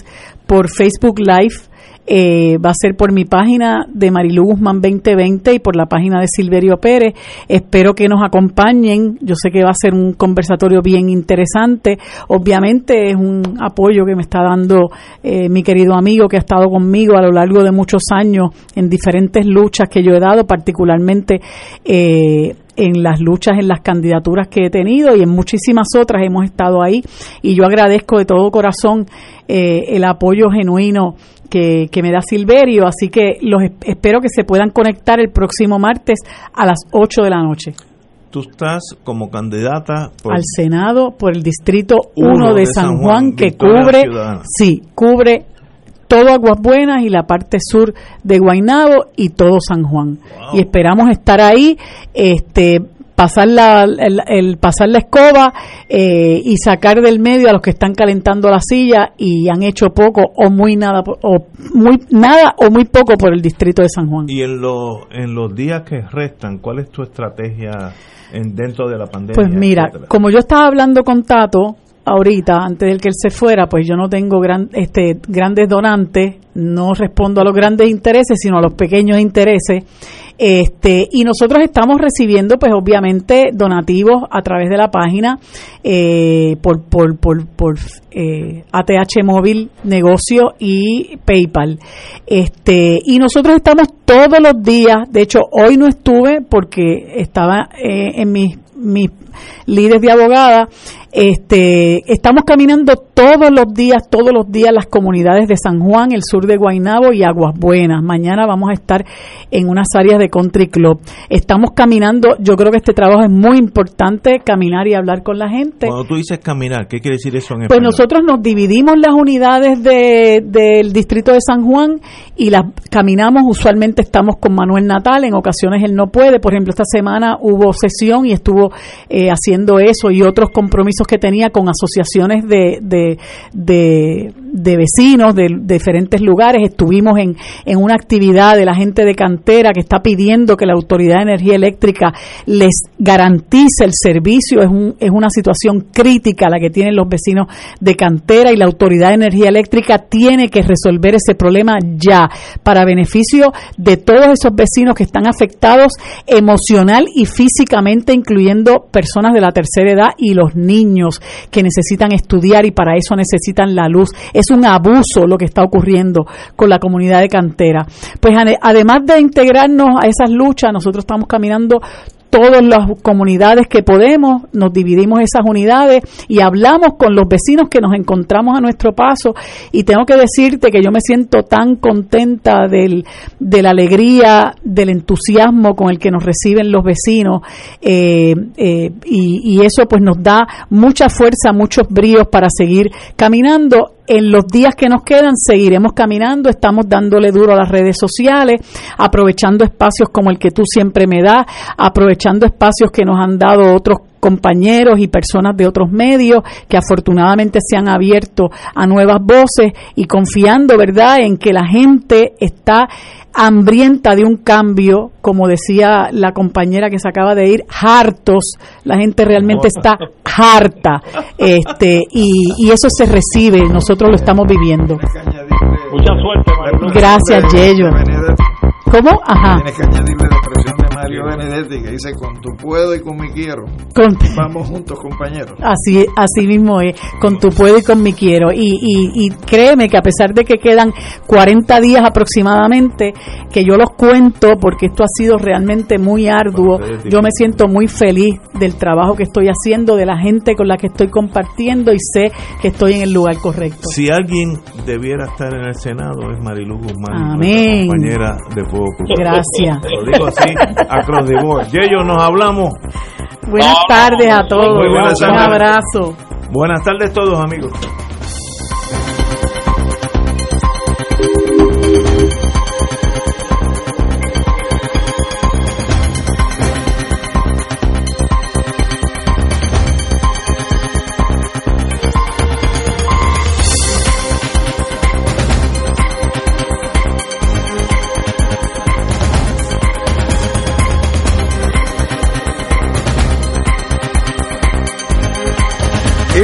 S9: por Facebook Live eh, va a ser por mi página de Marilu Guzmán 2020 y por la página de Silverio Pérez. Espero que nos acompañen. Yo sé que va a ser un conversatorio bien interesante. Obviamente es un apoyo que me está dando eh, mi querido amigo que ha estado conmigo a lo largo de muchos años en diferentes luchas que yo he dado, particularmente eh, en las luchas, en las candidaturas que he tenido y en muchísimas otras hemos estado ahí y yo agradezco de todo corazón el apoyo genuino que, me da Silverio, así que los espero que se puedan conectar el próximo martes a las 8 de la noche.
S2: Tú estás como candidata
S9: al Senado por el Distrito 1 de, San Juan, que cubre, sí, cubre todo Aguas Buenas y la parte sur de Guaynabo y todo San Juan. Y esperamos estar ahí. Este, pasar la, el, pasar la escoba eh, y sacar del medio a los que están calentando la silla y han hecho poco o muy nada o muy nada o muy poco por el distrito de San Juan.
S2: Y en los en los días que restan, ¿cuál es tu estrategia en, dentro de la pandemia?
S9: Pues mira, como yo estaba hablando con Tato ahorita antes de que él se fuera, pues yo no tengo gran, este grandes donantes, no respondo a los grandes intereses, sino a los pequeños intereses este, y nosotros estamos recibiendo, pues obviamente, donativos a través de la página eh, por, por, por, por eh, ATH Móvil Negocio y PayPal. Este, y nosotros estamos todos los días, de hecho, hoy no estuve porque estaba eh, en mis, mis líderes de abogada este, estamos caminando todos los días, todos los días las comunidades de San Juan, el sur de Guaynabo y Aguas Buenas. Mañana vamos a estar en unas áreas de Country Club. Estamos caminando, yo creo que este trabajo es muy importante, caminar y hablar con la gente.
S2: Cuando tú dices caminar, ¿qué quiere decir eso en
S9: Pues nosotros nos dividimos las unidades del distrito de San Juan y las caminamos, usualmente estamos con Manuel Natal, en ocasiones él no puede, por ejemplo, esta semana hubo sesión y estuvo eh, haciendo eso y otros compromisos que tenía con asociaciones de, de, de, vecinos de, diferentes lugares. Estuvimos en, en una actividad de la gente de cantera que está pidiendo que la Autoridad de Energía Eléctrica les garantice el servicio. Es, un, es una situación crítica la que tienen los vecinos de cantera y la Autoridad de Energía Eléctrica tiene que resolver ese problema ya para beneficio de todos esos vecinos que están afectados emocional y físicamente, incluyendo personas de la tercera edad y los niños que necesitan estudiar y para eso necesitan la luz. Es un abuso lo que está ocurriendo con la comunidad de cantera. Pues además de integrarnos a esas luchas, nosotros estamos caminando todas las comunidades que podemos, nos dividimos esas unidades y hablamos con los vecinos que nos encontramos a nuestro paso. Y tengo que decirte que yo me siento tan contenta del, de la alegría, del entusiasmo con el que nos reciben los vecinos. Eh, eh, y, y eso pues nos da mucha fuerza, muchos bríos para seguir caminando en los días que nos quedan seguiremos caminando, estamos dándole duro a las redes sociales, aprovechando espacios como el que tú siempre me das, aprovechando espacios que nos han dado otros compañeros y personas de otros medios que afortunadamente se han abierto a nuevas voces y confiando, ¿verdad?, en que la gente está hambrienta de un cambio, como decía la compañera que se acaba de ir, hartos, la gente realmente está harta, este, y, y eso se recibe, nosotros lo estamos viviendo.
S3: Mucha suerte.
S9: Gracias, Yello. ¿Cómo? Ajá.
S5: Tienes que añadirle la expresión de Mario Benedetti que dice con tu puedo y con mi quiero.
S9: Con-
S5: Vamos juntos, compañeros.
S9: Así, así mismo es, con tu puedo y con mi quiero. Y, y, y créeme que a pesar de que quedan 40 días aproximadamente, que yo los cuento porque esto ha sido realmente muy arduo, yo me siento muy feliz del trabajo que estoy haciendo, de la gente con la que estoy compartiendo y sé que estoy en el lugar correcto.
S2: Si alguien debiera estar en el Senado es Marilu Guzmán,
S9: Amén.
S2: compañera de Fuego Cruzado.
S9: Gracias.
S2: Lo digo así, across the board. Yello, nos hablamos.
S9: Buenas tardes a todos,
S2: Muy buenas
S9: un
S2: tardes.
S9: abrazo.
S2: Buenas tardes todos, amigos.